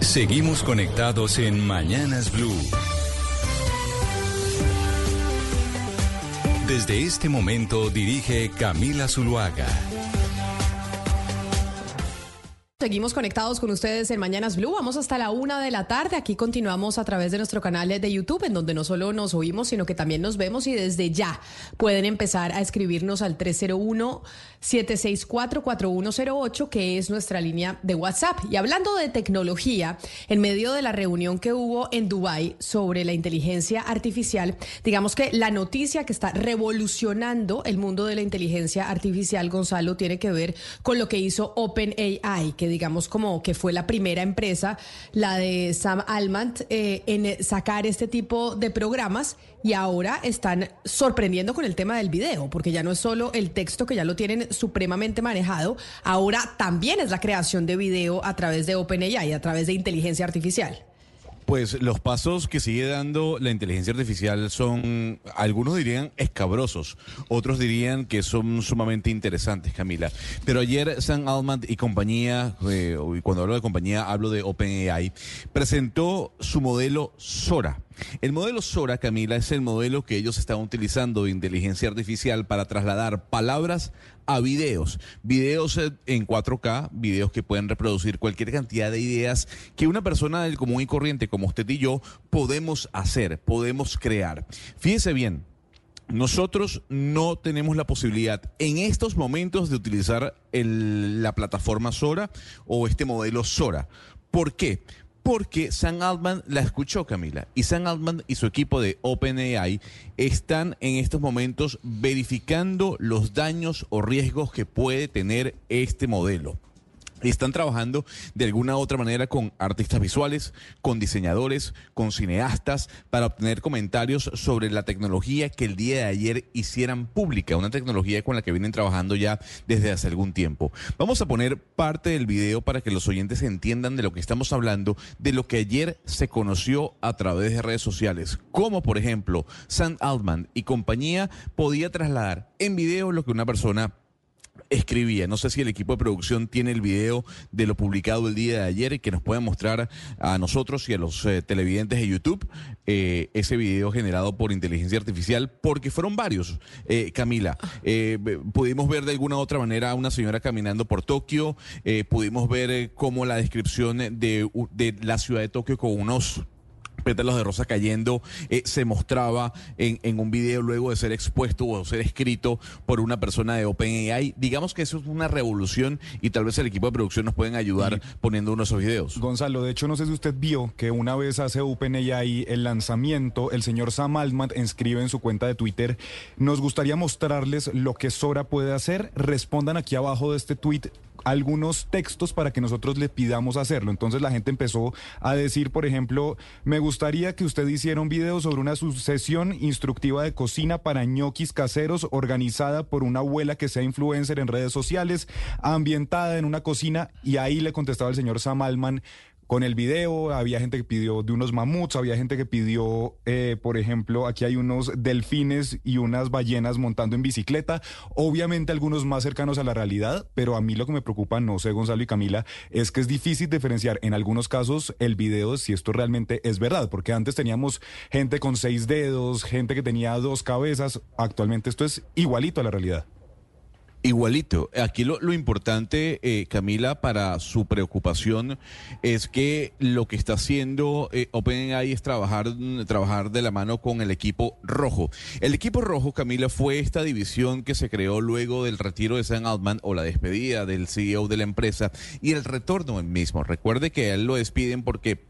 Seguimos conectados en Mañanas Blue. Desde este momento dirige Camila Zuluaga. Seguimos conectados con ustedes en Mañanas Blue. Vamos hasta la una de la tarde. Aquí continuamos a través de nuestro canal de YouTube, en donde no solo nos oímos, sino que también nos vemos y desde ya pueden empezar a escribirnos al 301-764-4108, que es nuestra línea de WhatsApp. Y hablando de tecnología, en medio de la reunión que hubo en Dubai sobre la inteligencia artificial, digamos que la noticia que está revolucionando el mundo de la inteligencia artificial, Gonzalo, tiene que ver con lo que hizo OpenAI, que digamos como que fue la primera empresa, la de Sam Altman, eh, en sacar este tipo de programas y ahora están sorprendiendo con el tema del video, porque ya no es solo el texto que ya lo tienen supremamente manejado, ahora también es la creación de video a través de OpenAI, a través de inteligencia artificial. Pues los pasos que sigue dando la inteligencia artificial son, algunos dirían escabrosos, otros dirían que son sumamente interesantes, Camila. Pero ayer Sam Altman y compañía, eh, cuando hablo de compañía hablo de OpenAI, presentó su modelo Sora. El modelo Sora, Camila, es el modelo que ellos están utilizando de inteligencia artificial para trasladar palabras a videos. Videos en 4K, videos que pueden reproducir cualquier cantidad de ideas que una persona del común y corriente como usted y yo podemos hacer, podemos crear. Fíjese bien, nosotros no tenemos la posibilidad en estos momentos de utilizar la plataforma Sora o este modelo Sora. ¿Por qué? Porque Sam Altman la escuchó, Camila. Y Sam Altman y su equipo de OpenAI están en estos momentos verificando los daños o riesgos que puede tener este modelo están trabajando de alguna u otra manera con artistas visuales, con diseñadores, con cineastas, para obtener comentarios sobre la tecnología que el día de ayer hicieran pública, una tecnología con la que vienen trabajando ya desde hace algún tiempo. Vamos a poner parte del video para que los oyentes entiendan de lo que estamos hablando, de lo que ayer se conoció a través de redes sociales, como por ejemplo Sam Altman y compañía podía trasladar en video lo que una persona escribía. No sé si el equipo de producción tiene el video de lo publicado el día de ayer y que nos pueda mostrar a nosotros y a los eh, televidentes de YouTube eh, ese video generado por inteligencia artificial, porque fueron varios, eh, Camila. pudimos ver de alguna u otra manera a una señora caminando por Tokio, pudimos ver cómo la descripción de, de la ciudad de Tokio con unos pétalos de rosa cayendo eh, se mostraba en, en, un video luego de ser expuesto o ser escrito por una persona de OpenAI. Digamos que eso es una revolución y tal vez el equipo de producción nos pueden ayudar poniendo uno de esos videos. Gonzalo, de hecho no sé si usted vio que una vez hace OpenAI el lanzamiento, el señor Sam Altman escribe en su cuenta de Twitter, nos gustaría mostrarles lo que Sora puede hacer. Respondan aquí abajo de este tweet algunos textos para que nosotros le pidamos hacerlo. Entonces la gente empezó a decir, por ejemplo, me gustaría que usted hiciera un video sobre una sucesión instructiva de cocina para ñoquis caseros organizada por una abuela que sea influencer en redes sociales, ambientada en una cocina y ahí le contestaba el señor Sam Alman con el video. Había gente que pidió de unos mamuts, había gente que pidió, eh, por ejemplo, aquí hay unos delfines y unas ballenas montando en bicicleta. Obviamente algunos más cercanos a la realidad, pero a mí lo que me preocupa, no sé, Gonzalo y Camila, es que es difícil diferenciar en algunos casos el video si esto realmente es verdad, porque antes teníamos gente con seis dedos, gente que tenía dos cabezas, actualmente esto es igualito a la realidad. Igualito. Aquí lo, importante, eh, Camila, para su preocupación es que lo que está haciendo eh, OpenAI es trabajar, trabajar de la mano con el equipo rojo. El equipo rojo, Camila, fue esta división que se creó luego del retiro de Sam Altman o la despedida del CEO de la empresa y el retorno mismo. Recuerde que a él lo despiden porque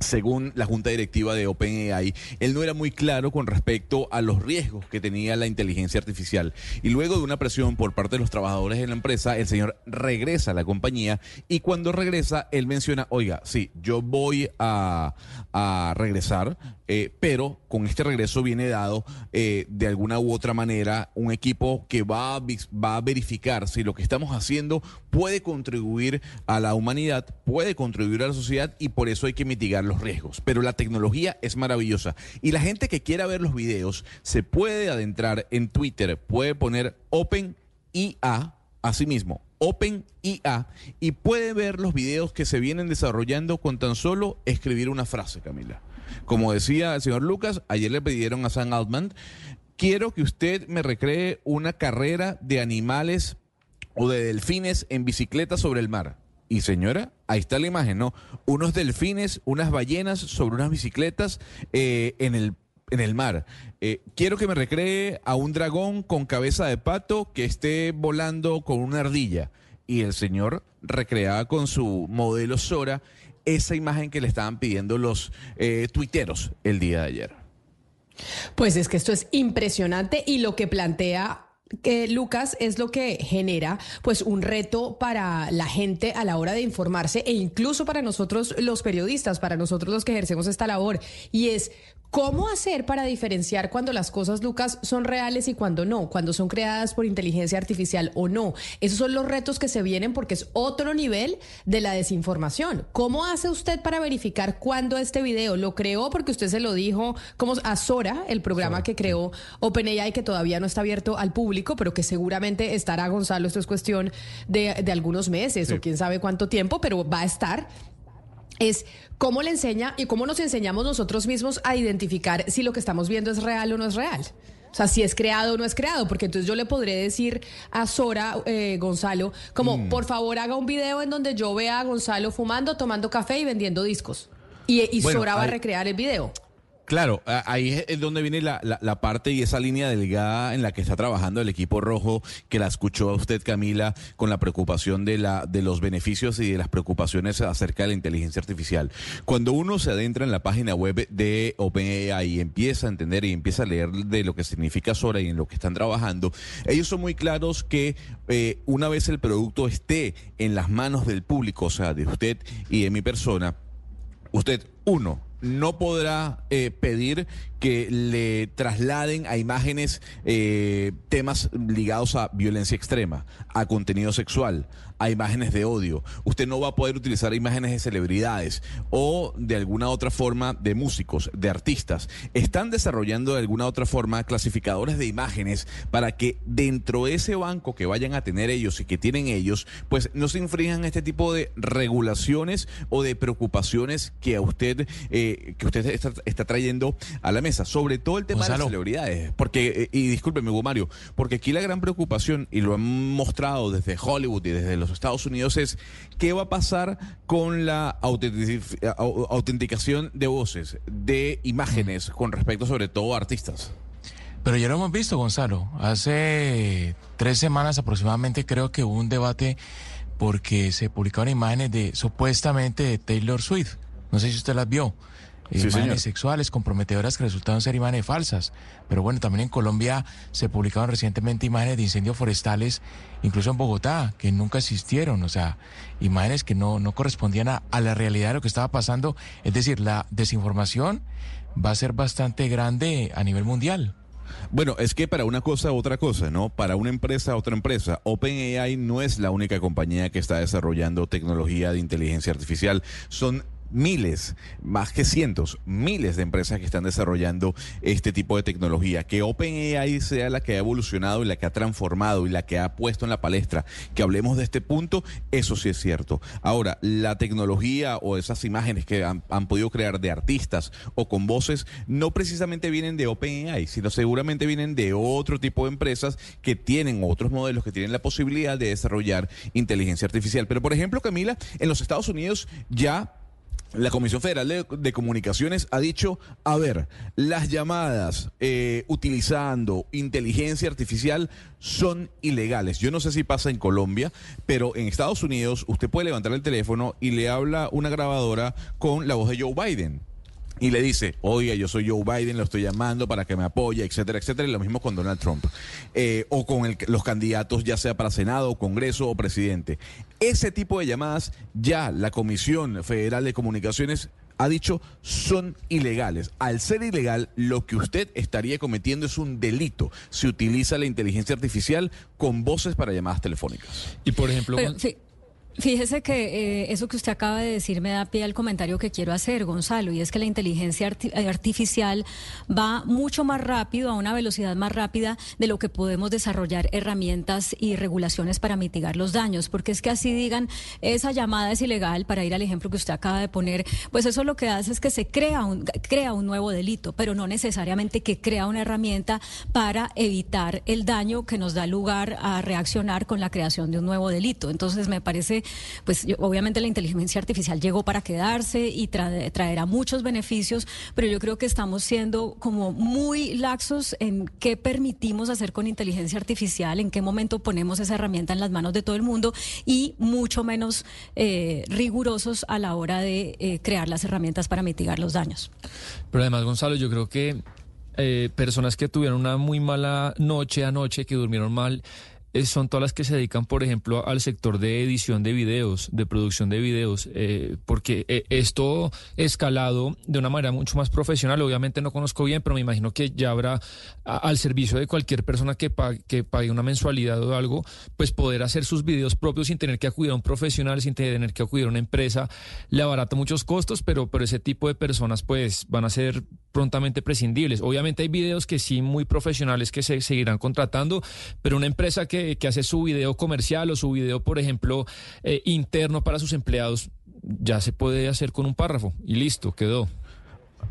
según la junta directiva de OpenAI, él no era muy claro con respecto a los riesgos que tenía la inteligencia artificial. Y luego de una presión por parte de los trabajadores de la empresa, el señor regresa a la compañía y cuando regresa, él menciona, oiga, sí, yo voy a, regresar, eh, pero con este regreso viene dado eh, de alguna u otra manera un equipo que va a, va a verificar si lo que estamos haciendo puede contribuir a la humanidad, puede contribuir a la sociedad y por eso hay que mitigar los riesgos. Pero la tecnología es maravillosa y la gente que quiera ver los videos se puede adentrar en Twitter, puede poner Open IA, asimismo, Open IA y puede ver los videos que se vienen desarrollando con tan solo escribir una frase, Camila. Como decía el señor Lucas, ayer le pidieron a Sam Altman, quiero que usted me recree una carrera de animales o de delfines en bicicleta sobre el mar. Y señora, ahí está la imagen, ¿no? Unos delfines, unas ballenas sobre unas bicicletas eh, en el en el mar. Eh, quiero que me recree a un dragón con cabeza de pato que esté volando con una ardilla. Y el señor recreaba con su modelo Sora esa imagen que le estaban pidiendo los eh, tuiteros el día de ayer. Pues es que esto es impresionante y lo que plantea que Lucas es lo que genera pues un reto para la gente a la hora de informarse e incluso para nosotros los periodistas, para nosotros los que ejercemos esta labor. Y es ¿Cómo hacer para diferenciar cuando las cosas, Lucas, son reales y cuando no? Cuando son creadas por inteligencia artificial o no. Esos son los retos que se vienen porque es otro nivel de la desinformación. ¿Cómo hace usted para verificar cuándo este video lo creó? Porque usted se lo dijo como a Sora, el programa que creó OpenAI, que todavía no está abierto al público, pero que seguramente estará, Gonzalo, esto es cuestión de, de algunos meses o quién sabe cuánto tiempo, pero va a estar es cómo le enseña y cómo nos enseñamos nosotros mismos a identificar si lo que estamos viendo es real o no es real. O sea, si es creado o no es creado, porque entonces yo le podré decir a Sora, eh, Gonzalo, como, por favor haga un video en donde yo vea a Gonzalo fumando, tomando café y vendiendo discos. Y, y Bueno, Sora va a recrear el video. Claro, ahí es donde viene la, la- la parte y esa línea delgada en la que está trabajando el equipo rojo, que la escuchó a usted, Camila, con la preocupación de, la, de los beneficios y de las preocupaciones acerca de la inteligencia artificial. Cuando uno se adentra en la página web de OpenAI y empieza a entender y empieza a leer de lo que significa Sora y en lo que están trabajando, ellos son muy claros que eh, una vez el producto esté en las manos del público, o sea, de usted y de mi persona, usted, uno, no podrá eh, pedir que le trasladen a imágenes eh, temas ligados a violencia extrema, a contenido sexual, a imágenes de odio. Usted no va a poder utilizar imágenes de celebridades o de alguna otra forma de músicos, de artistas. Están desarrollando de alguna otra forma clasificadores de imágenes para que dentro de ese banco que vayan a tener ellos y que tienen ellos, pues no se infrinjan este tipo de regulaciones o de preocupaciones que a usted, eh, que usted está, está trayendo a la mesa. Sobre todo el tema de las celebridades. Porque, eh, y discúlpeme, Hugo Mario, porque aquí la gran preocupación, y lo han mostrado desde Hollywood y desde los Estados Unidos, es qué va a pasar con la autentic- au- autenticación de voces, de imágenes, con respecto sobre todo a artistas. Pero ya lo hemos visto, Gonzalo. Hace tres semanas aproximadamente creo que hubo un debate porque se publicaron imágenes de supuestamente de Taylor Swift. No sé si usted las vio. Sí, imágenes señor. sexuales comprometedoras que resultaron ser imágenes falsas. Pero bueno, también en Colombia se publicaron recientemente imágenes de incendios forestales, incluso en Bogotá, que nunca existieron. O sea, imágenes que no, no correspondían a, a la realidad de lo que estaba pasando. Es decir, la desinformación va a ser bastante grande a nivel mundial. Bueno, es que para una cosa otra cosa, ¿no? Para una empresa otra empresa. OpenAI no es la única compañía que está desarrollando tecnología de inteligencia artificial. Son miles, más que cientos, miles de empresas que están desarrollando este tipo de tecnología. Que OpenAI sea la que ha evolucionado y la que ha transformado y la que ha puesto en la palestra que hablemos de este punto, eso sí es cierto. Ahora, la tecnología o esas imágenes que han, podido crear de artistas o con voces no precisamente vienen de OpenAI, sino seguramente vienen de otro tipo de empresas que tienen otros modelos, que tienen la posibilidad de desarrollar inteligencia artificial. Pero, por ejemplo, Camila, en los Estados Unidos ya la Comisión Federal de, Comunicaciones ha dicho, a ver, las llamadas eh, utilizando inteligencia artificial son ilegales. Yo no sé si pasa en Colombia, pero en Estados Unidos usted puede levantar el teléfono y le habla una grabadora con la voz de Joe Biden y le dice, oiga, yo soy Joe Biden, lo estoy llamando para que me apoye, etcétera, etcétera, y lo mismo con Donald Trump, Eh, o con el- los candidatos, ya sea para Senado, Congreso o presidente. Ese tipo de llamadas ya la Comisión Federal de Comunicaciones ha dicho son ilegales. Al ser ilegal, lo que usted estaría cometiendo es un delito si utiliza la inteligencia artificial con voces para llamadas telefónicas. Y por ejemplo, Pero, Fíjese que eh, eso que usted acaba de decir me da pie al comentario que quiero hacer, Gonzalo, y es que la inteligencia eh, artificial va mucho más rápido, a una velocidad más rápida de lo que podemos desarrollar herramientas y regulaciones para mitigar los daños, porque es que así digan, esa llamada es ilegal, para ir al ejemplo que usted acaba de poner, pues eso lo que hace es que se crea un, crea un nuevo delito, pero no necesariamente que crea una herramienta para evitar el daño que nos da lugar a reaccionar con la creación de un nuevo delito. Entonces me parece, pues obviamente la inteligencia artificial llegó para quedarse y tra- traerá muchos beneficios, pero yo creo que estamos siendo como muy laxos en qué permitimos hacer con inteligencia artificial, en qué momento ponemos esa herramienta en las manos de todo el mundo y mucho menos eh, rigurosos a la hora de eh, crear las herramientas para mitigar los daños. pero además, Gonzalo, yo creo que eh, personas que tuvieron una muy mala noche anoche, que durmieron mal, son todas las que se dedican, por ejemplo, al sector de edición de videos, de producción de videos, eh, porque eh, esto escalado de una manera mucho más profesional, obviamente no conozco bien, pero me imagino que ya habrá a- al servicio de cualquier persona que pague, que pague una mensualidad o algo, pues poder hacer sus videos propios sin tener que acudir a un profesional, sin tener que acudir a una empresa, le abarata muchos costos, pero, pero ese tipo de personas pues van a ser prontamente prescindibles. Obviamente hay videos que sí muy profesionales que se seguirán contratando, pero una empresa que, que hace su video comercial o su video, por ejemplo, eh, interno para sus empleados, ya se puede hacer con un párrafo y listo, quedó.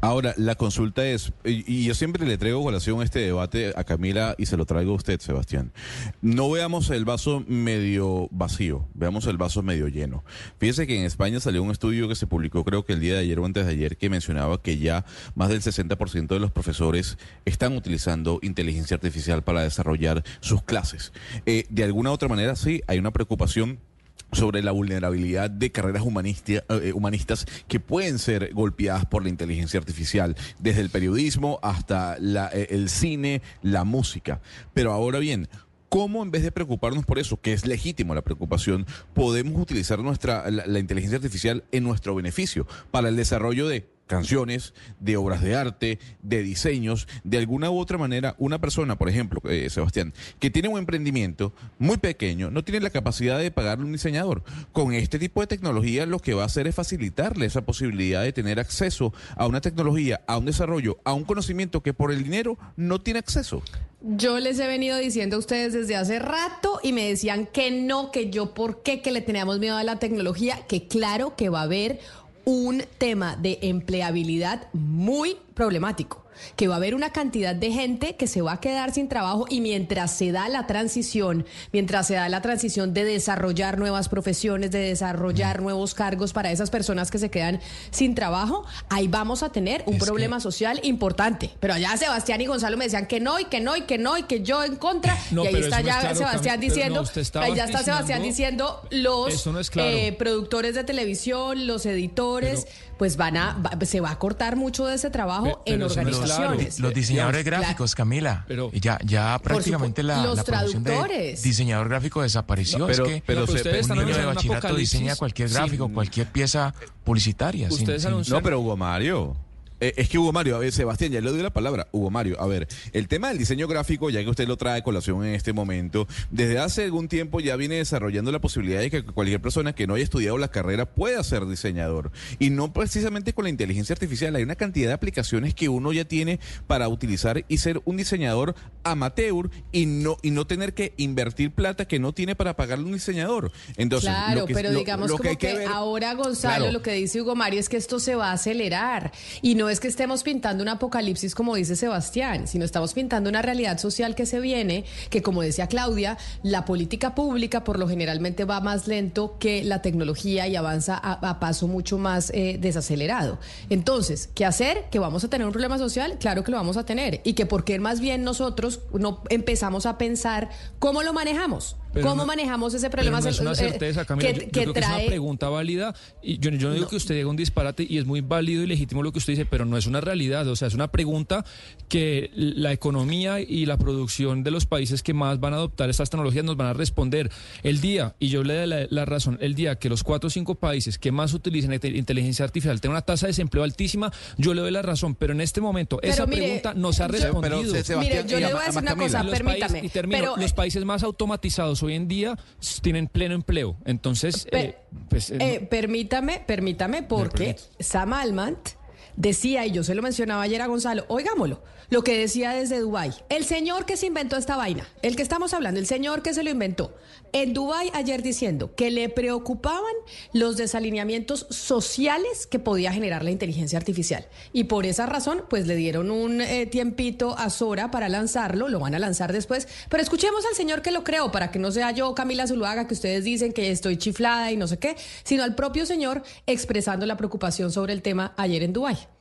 Ahora, la consulta es, y, yo siempre le traigo colación este debate a Camila y se lo traigo a usted, Sebastián. No veamos el vaso medio vacío, veamos el vaso medio lleno. Fíjese que en España salió un estudio que se publicó creo que el día de ayer o antes de ayer que mencionaba que ya más del 60% de los profesores están utilizando inteligencia artificial para desarrollar sus clases. Eh, de alguna u otra manera, sí, hay una preocupación sobre la vulnerabilidad de carreras humanistia- eh, humanistas que pueden ser golpeadas por la inteligencia artificial, desde el periodismo hasta la- eh, el cine, la música. Pero ahora bien, ¿cómo en vez de preocuparnos por eso, que es legítimo la preocupación, podemos utilizar nuestra, la inteligencia artificial en nuestro beneficio para el desarrollo de canciones, de obras de arte, de diseños, de alguna u otra manera, una persona, por ejemplo, eh, Sebastián, que tiene un emprendimiento muy pequeño, no tiene la capacidad de pagarle un diseñador. Con este tipo de tecnología lo que va a hacer es facilitarle esa posibilidad de tener acceso a una tecnología, a un desarrollo, a un conocimiento que por el dinero no tiene acceso. Yo les he venido diciendo a ustedes desde hace rato y me decían que no, que yo por qué, que le teníamos miedo a la tecnología, que claro que va a haber un tema de empleabilidad muy problemático que va a haber una cantidad de gente que se va a quedar sin trabajo y mientras se da la transición, mientras se da la transición de desarrollar nuevas profesiones, de desarrollar nuevos cargos para esas personas que se quedan sin trabajo, ahí vamos a tener un Es que- problema social importante. Pero allá Sebastián y Gonzalo me decían que no y que no y que no y que yo en contra. No, y ahí está ya claro, Sebastián diciendo, no, ahí ya está Sebastián diciendo los Eso no es claro. eh, productores de televisión, los editores, pues van a, va- se va a cortar mucho de ese trabajo pero en organizaciones. Los diseñadores gráficos, Camila. Pero- Y ya, ya prácticamente la, los la profesión de traductores. diseñador gráfico desapareció. No, pero- es que pero No, se- ustedes un niño de bachillerato diseña cualquier sin- gráfico, cualquier pieza publicitaria. Ustedes sin- No, pero Hugo Mario. Eh, es que Hugo Mario, a ver, Sebastián, ya le doy la palabra. Hugo Mario, a ver, el tema del diseño gráfico, ya que usted lo trae a colación en este momento, desde hace algún tiempo ya viene desarrollando la posibilidad de que cualquier persona que no haya estudiado la carrera pueda ser diseñador. Y no precisamente con la inteligencia artificial. Hay una cantidad de aplicaciones que uno ya tiene para utilizar y ser un diseñador amateur y no, y no tener que invertir plata que no tiene para pagarle un diseñador. Entonces, Claro, lo que- pero lo- digamos lo como que, ver- ahora Gonzalo, Claro. lo que dice Hugo Mario es que esto se va a acelerar y no no es que estemos pintando un apocalipsis como dice Sebastián, sino estamos pintando una realidad social que se viene, que como decía Claudia, la política pública por lo generalmente va más lento que la tecnología y avanza a, paso mucho más eh, desacelerado. Entonces, ¿qué hacer? ¿Que vamos a tener un problema social? Claro que lo vamos a tener. Y que por qué más bien nosotros no empezamos a pensar cómo lo manejamos. Pero ¿Cómo no- manejamos ese problema Pero no es una eh, certeza, Camila. que, yo, yo que creo que es una trae pregunta válida. Y yo, yo no digo que usted diga un disparate y es muy válido y legítimo lo que usted dice, pero no es una realidad. O sea, es una pregunta que la economía y la producción de los países que más van a adoptar estas tecnologías nos van a responder. El día, y yo le doy la, la razón, el día que los cuatro o cinco países que más utilizan inte- inteligencia artificial tengan una tasa de desempleo altísima, yo le doy la razón. Pero en este momento, Pero esa mire, pregunta no se ha yo- respondido. Pero, Sebastián, Mire, yo le voy a decir una cosa, permítame, países, y termino, pero, los eh, países más automatizados hoy en día tienen pleno empleo. Entonces, Pe- eh, pues, eh, Eh, permítame, permítame, porque Sam Almant decía, y yo se lo mencionaba ayer a Gonzalo, oigámoslo, lo que decía desde Dubái. El señor que se inventó esta vaina, el que estamos hablando, el señor que se lo inventó, en Dubái ayer diciendo que le preocupaban los desalineamientos sociales que podía generar la inteligencia artificial. Y por esa razón, pues le dieron un eh, tiempito a Sora para lanzarlo, lo van a lanzar después. Pero escuchemos al señor que lo creó, para que no sea yo, Camila Zuluaga, que ustedes dicen que estoy chiflada y no sé qué, sino al propio señor expresando la preocupación sobre el tema ayer en Dubái.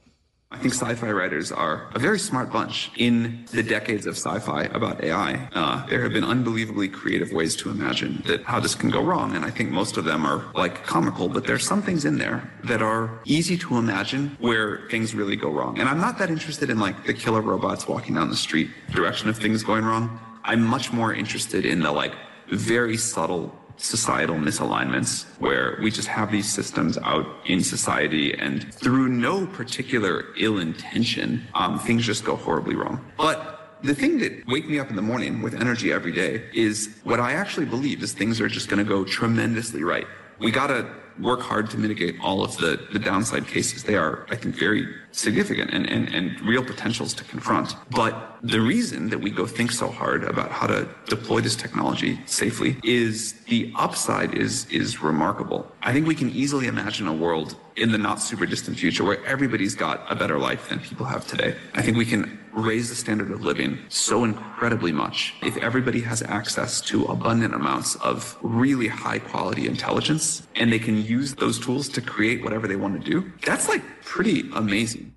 I think sci-fi writers are a very smart bunch. In the decades of sci-fi about AI, uh, there have been unbelievably creative ways to imagine that how this can go wrong, and I think most of them are like comical. But there's some things in there that are easy to imagine where things really go wrong. And I'm not that interested in like the killer robots walking down the street direction of things going wrong. I'm much more interested in the like very subtle societal misalignments where we just have these systems out in society and through no particular ill intention, um, things just go horribly wrong. But the thing that wake me up in the morning with energy every day is what I actually believe is things are just going to go tremendously right. We got to work hard to mitigate all of the, the downside cases. They are, I think, very significant and, and, and real potentials to confront. But the reason that we go think so hard about how to deploy this technology safely is the upside is, is remarkable. I think we can easily imagine a world in the not super distant future where everybody's got a better life than people have today. I think we can raise the standard of living so incredibly much if everybody has access to abundant amounts of really high quality intelligence and they can use those tools to create whatever they want to do. That's like pretty amazing.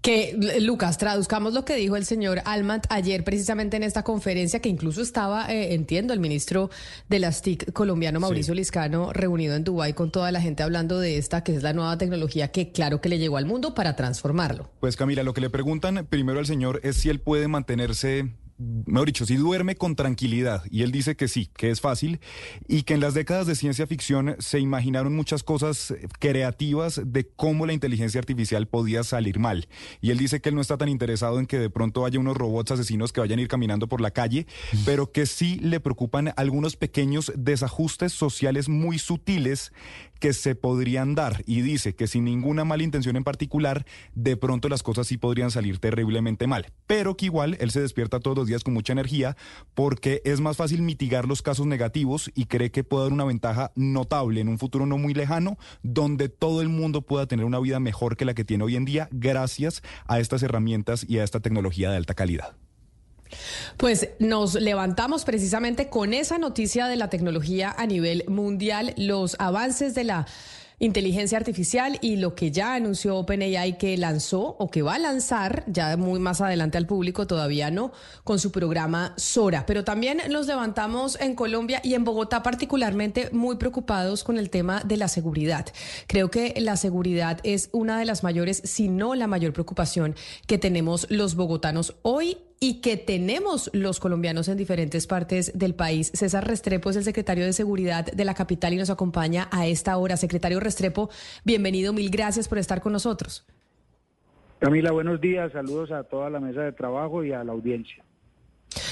Que, Lucas, traduzcamos lo que dijo el señor Almant ayer precisamente en esta conferencia, que incluso estaba, eh, entiendo, el ministro de las TIC colombiano, Mauricio Liscano, reunido en Dubái con toda la gente hablando de esta, que es la nueva tecnología que claro que le llegó al mundo para transformarlo. Pues Camila, lo que le preguntan primero al señor es si él puede mantenerse, mejor dicho, si duerme con tranquilidad. Y él dice que sí, que es fácil y que en las décadas de ciencia ficción se imaginaron muchas cosas eh, creativas de cómo la inteligencia artificial podía salir mal. Y él dice que él no está tan interesado en que de pronto haya unos robots asesinos que vayan a ir caminando por la calle, pero que sí le preocupan algunos pequeños desajustes sociales muy sutiles que se podrían dar y dice que sin ninguna mala intención en particular, de pronto las cosas sí podrían salir terriblemente mal, pero que igual él se despierta todos los días con mucha energía porque es más fácil mitigar los casos negativos y cree que puede dar una ventaja notable en un futuro no muy lejano donde todo el mundo pueda tener una vida mejor que la que tiene hoy en día gracias a estas herramientas y a esta tecnología de alta calidad. Pues nos levantamos precisamente con esa noticia de la tecnología a nivel mundial, los avances de la inteligencia artificial y lo que ya anunció OpenAI que lanzó o que va a lanzar ya muy más adelante al público, todavía no, con su programa Sora. Pero también nos levantamos en Colombia y en Bogotá particularmente muy preocupados con el tema de la seguridad. Creo que la seguridad es una de las mayores, si no la mayor preocupación que tenemos los bogotanos hoy y que tenemos los colombianos en diferentes partes del país. César Restrepo es el secretario de Seguridad de la capital y nos acompaña a esta hora. Secretario Restrepo, bienvenido, mil gracias por estar con nosotros. Camila, buenos días, saludos a toda la mesa de trabajo y a la audiencia.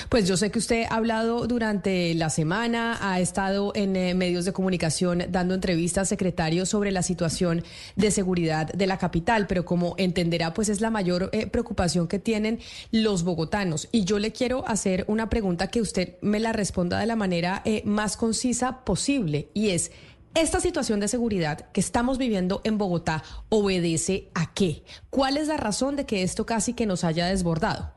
Pues yo sé que usted ha hablado durante la semana, ha estado en eh, medios de comunicación dando entrevistas, secretario, sobre la situación de seguridad de la capital, pero como entenderá, pues es la mayor eh, preocupación que tienen los bogotanos. Y yo le quiero hacer una pregunta que usted me la responda de la manera eh, más concisa posible, y es, Esta situación de seguridad que estamos viviendo en Bogotá obedece a qué? ¿Cuál es la razón de que esto casi que nos haya desbordado?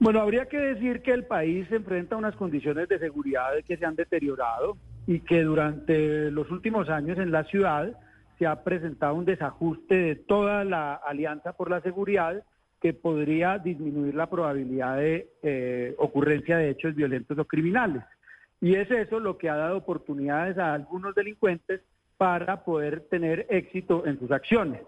Bueno, habría que decir que el país se enfrenta a unas condiciones de seguridad que se han deteriorado y que durante los últimos años en la ciudad se ha presentado un desajuste de toda la Alianza por la Seguridad que podría disminuir la probabilidad de eh, ocurrencia de hechos violentos o criminales. Y es eso lo que ha dado oportunidades a algunos delincuentes para poder tener éxito en sus acciones.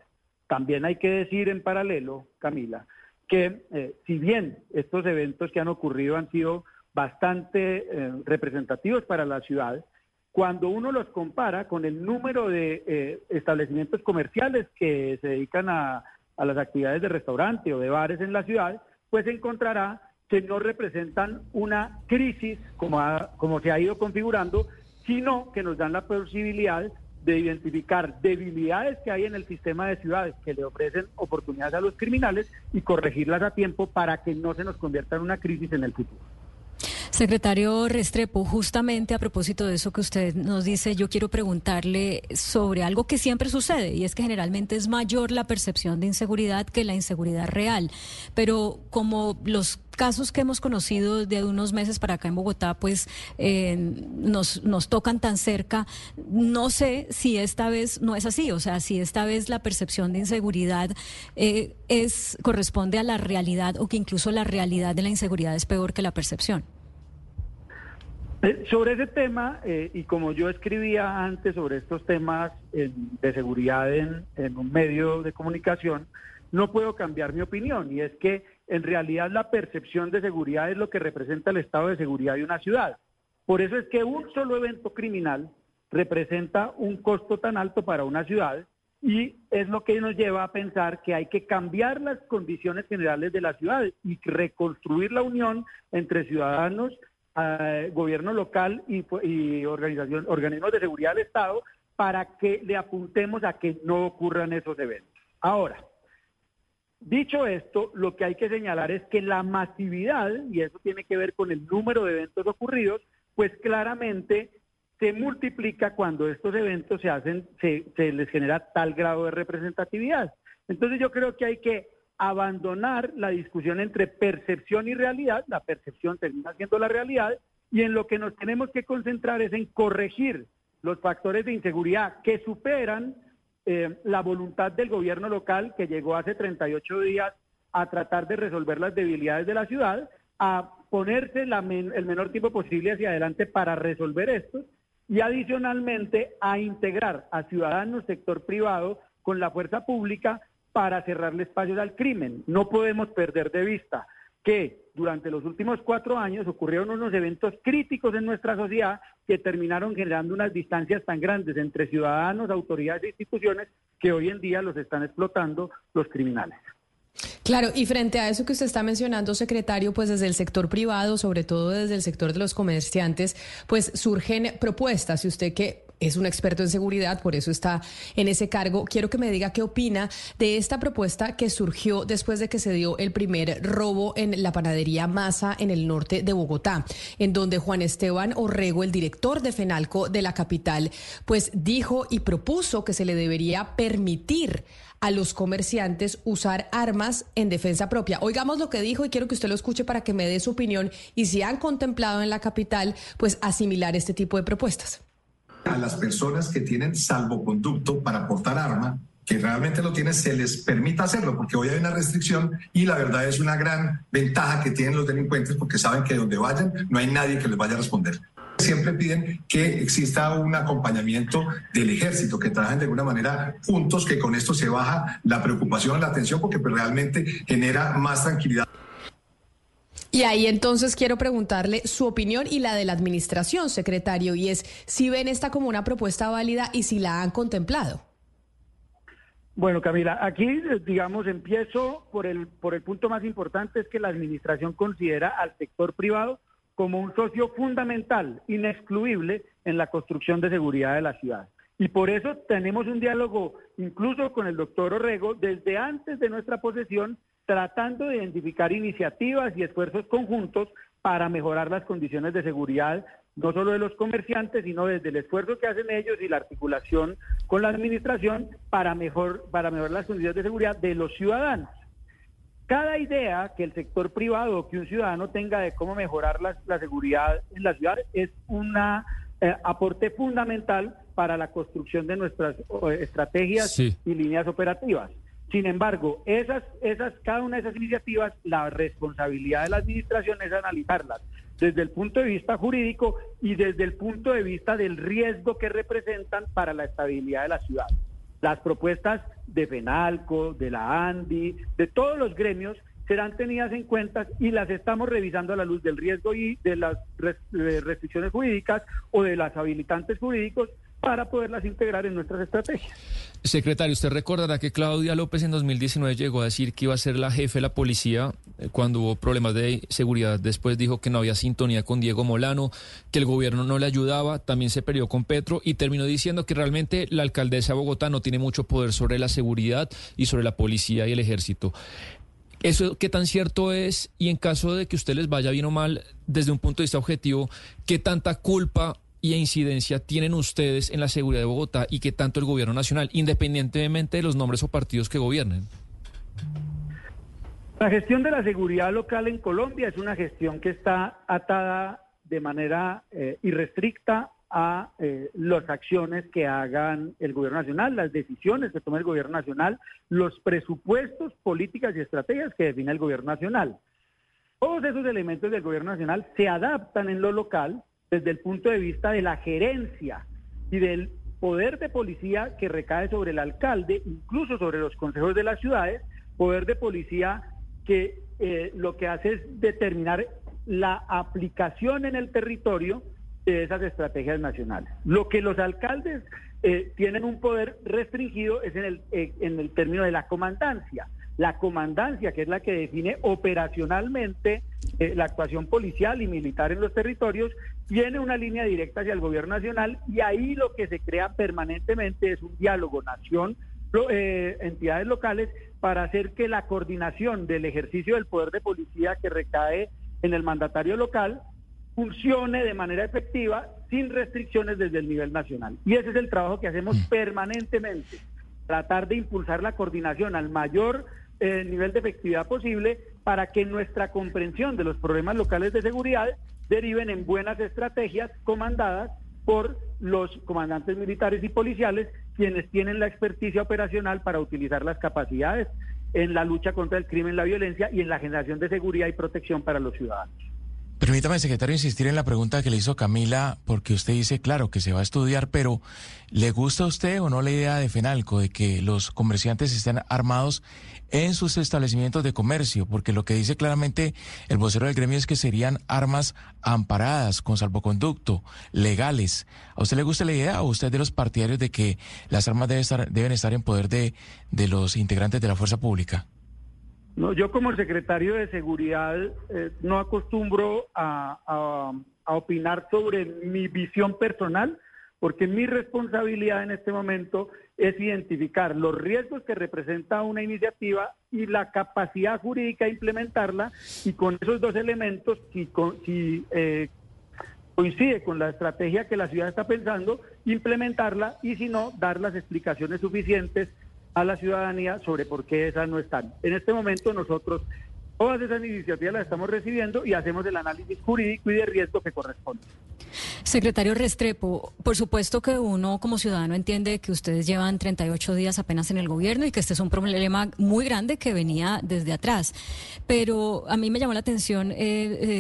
También hay que decir en paralelo, Camila, que eh, si bien estos eventos que han ocurrido han sido bastante eh, representativos para la ciudad, cuando uno los compara con el número de eh, establecimientos comerciales que se dedican a, a, las actividades de restaurante o de bares en la ciudad, pues encontrará que no representan una crisis como, como se ha ido configurando, sino que nos dan la posibilidad de identificar debilidades que hay en el sistema de ciudades que le ofrecen oportunidades a los criminales y corregirlas a tiempo para que no se nos convierta en una crisis en el futuro. Secretario Restrepo, justamente a propósito de eso que usted nos dice, yo quiero preguntarle sobre algo que siempre sucede y es que generalmente es mayor la percepción de inseguridad que la inseguridad real. Pero como los casos que hemos conocido de unos meses para acá en Bogotá, pues eh, nos, nos tocan tan cerca. No sé si esta vez no es así, o sea, si esta vez la percepción de inseguridad eh, es corresponde a la realidad o que incluso la realidad de la inseguridad es peor que la percepción. Eh, sobre ese tema, eh, y como yo escribía antes sobre estos temas de seguridad en, un medio de comunicación, no puedo cambiar mi opinión, y es que en realidad la percepción de seguridad es lo que representa el estado de seguridad de una ciudad. Por eso es que un solo evento criminal representa un costo tan alto para una ciudad y es lo que nos lleva a pensar que hay que cambiar las condiciones generales de la ciudad y reconstruir la unión entre ciudadanos gobierno local y, organización, organismos de seguridad del Estado para que le apuntemos a que no ocurran esos eventos. Ahora, dicho esto, lo que hay que señalar es que la masividad, y eso tiene que ver con el número de eventos ocurridos, pues claramente se multiplica cuando estos eventos se hacen, se, se les genera tal grado de representatividad. Entonces yo creo que hay que abandonar la discusión entre percepción y realidad, la percepción termina siendo la realidad, y en lo que nos tenemos que concentrar es en corregir los factores de inseguridad que superan eh, la voluntad del gobierno local que llegó hace 38 días a tratar de resolver las debilidades de la ciudad, a ponerse el menor tiempo posible hacia adelante para resolver esto y adicionalmente a integrar a ciudadanos, sector privado, con la fuerza pública para cerrarle espacios al crimen. No podemos perder de vista que durante los últimos cuatro años ocurrieron unos eventos críticos en nuestra sociedad que terminaron generando unas distancias tan grandes entre ciudadanos, autoridades e instituciones que hoy en día los están explotando los criminales. Claro, y frente a eso que usted está mencionando, secretario, pues desde el sector privado, sobre todo desde el sector de los comerciantes, pues surgen propuestas. Y usted que es un experto en seguridad, por eso está en ese cargo. Quiero que me diga qué opina de esta propuesta que surgió después de que se dio el primer robo en la panadería Masa en el norte de Bogotá, en donde Juan Esteban Orrego, el director de FENALCO de la capital, pues dijo y propuso que se le debería permitir a los comerciantes usar armas en defensa propia. Oigamos lo que dijo y quiero que usted lo escuche para que me dé su opinión y si han contemplado en la capital, pues asimilar este tipo de propuestas a las personas que tienen salvoconducto para portar arma, que realmente lo tienen, se les permita hacerlo, porque hoy hay una restricción y la verdad es una gran ventaja que tienen los delincuentes porque saben que donde vayan no hay nadie que les vaya a responder. Siempre piden que exista un acompañamiento del ejército, que trabajen de alguna manera juntos, que con esto se baja la preocupación, la atención, porque pues, realmente genera más tranquilidad. Y ahí entonces quiero preguntarle su opinión y la de la administración, secretario, y es si ven esta como una propuesta válida y si la han contemplado. Bueno, Camila, aquí, digamos, empiezo por el, por el punto más importante, es que la administración considera al sector privado como un socio fundamental, inexcluible en la construcción de seguridad de la ciudad. Y por eso tenemos un diálogo incluso con el doctor Orrego desde antes de nuestra posesión tratando de identificar iniciativas y esfuerzos conjuntos para mejorar las condiciones de seguridad, no solo de los comerciantes, sino desde el esfuerzo que hacen ellos y la articulación con la administración para, mejor, para mejorar las condiciones de seguridad de los ciudadanos. Cada idea que el sector privado o que un ciudadano tenga de cómo mejorar la, la seguridad en la ciudad es un aporte fundamental para la construcción de nuestras estrategias Sí. y líneas operativas. Sin embargo, esas, esas, cada una de esas iniciativas, la responsabilidad de la administración es analizarlas desde el punto de vista jurídico y desde el punto de vista del riesgo que representan para la estabilidad de la ciudad. Las propuestas de FENALCO, de la ANDI, de todos los gremios serán tenidas en cuenta y las estamos revisando a la luz del riesgo y de las eh, restricciones jurídicas o de las habilitantes jurídicos para poderlas integrar en nuestras estrategias. Secretario, usted recordará que Claudia López en 2019 llegó a decir que iba a ser la jefe de la policía eh, cuando hubo problemas de seguridad. Después dijo que no había sintonía con Diego Molano, que el gobierno no le ayudaba, también se peleó con Petro y terminó diciendo que realmente la alcaldesa de Bogotá no tiene mucho poder sobre la seguridad y sobre la policía y el ejército. ¿Eso qué tan cierto es? Y en caso de que usted les vaya bien o mal, desde un punto de vista objetivo, ¿qué tanta culpa y incidencia tienen ustedes en la seguridad de Bogotá y qué tanto el gobierno nacional, independientemente de los nombres o partidos que gobiernen? La gestión de la seguridad local en Colombia es una gestión que está atada de manera eh, irrestricta a eh, las acciones que hagan el gobierno nacional, las decisiones que tome el gobierno nacional, los presupuestos, políticas y estrategias que define el gobierno nacional. Todos esos elementos del gobierno nacional se adaptan en lo local desde el punto de vista de la gerencia y del poder de policía que recae sobre el alcalde, incluso sobre los consejos de las ciudades, poder de policía que eh, lo que hace es determinar la aplicación en el territorio de esas estrategias nacionales. Lo que los alcaldes eh, tienen un poder restringido es en el, eh, en el término de la comandancia. La comandancia, que es la que define operacionalmente eh, la actuación policial y militar en los territorios, tiene una línea directa hacia el gobierno nacional y ahí lo que se crea permanentemente es un diálogo nación, eh, entidades locales para hacer que la coordinación del ejercicio del poder de policía que recae en el mandatario local funcione de manera efectiva sin restricciones desde el nivel nacional. Y ese es el trabajo que hacemos permanentemente, tratar de impulsar la coordinación al mayor eh, nivel de efectividad posible para que nuestra comprensión de los problemas locales de seguridad deriven en buenas estrategias comandadas por los comandantes militares y policiales, quienes tienen la experticia operacional para utilizar las capacidades en la lucha contra el crimen, la violencia y en la generación de seguridad y protección para los ciudadanos. Permítame, secretario, insistir en la pregunta que le hizo Camila, porque usted dice, claro, que se va a estudiar, pero ¿le gusta a usted o no la idea de Fenalco de que los comerciantes estén armados en sus establecimientos de comercio? Porque lo que dice claramente el vocero del gremio es que serían armas amparadas, con salvoconducto, legales. ¿A usted le gusta la idea o usted de los partidarios de que las armas deben estar, deben estar en poder de, de los integrantes de la fuerza pública? No, yo como secretario de Seguridad eh, no acostumbro a, opinar sobre mi visión personal, porque mi responsabilidad en este momento es identificar los riesgos que representa una iniciativa y la capacidad jurídica de implementarla, y con esos dos elementos, si, si eh, coincide con la estrategia que la ciudad está pensando, implementarla y si no, dar las explicaciones suficientes a la ciudadanía sobre por qué esas no están. En este momento nosotros todas esas iniciativas las estamos recibiendo y hacemos el análisis jurídico y de riesgo que corresponde. Secretario Restrepo, por supuesto que uno como ciudadano entiende que ustedes llevan 38 días apenas en el gobierno y que este es un problema muy grande que venía desde atrás. Pero a mí me llamó la atención eh,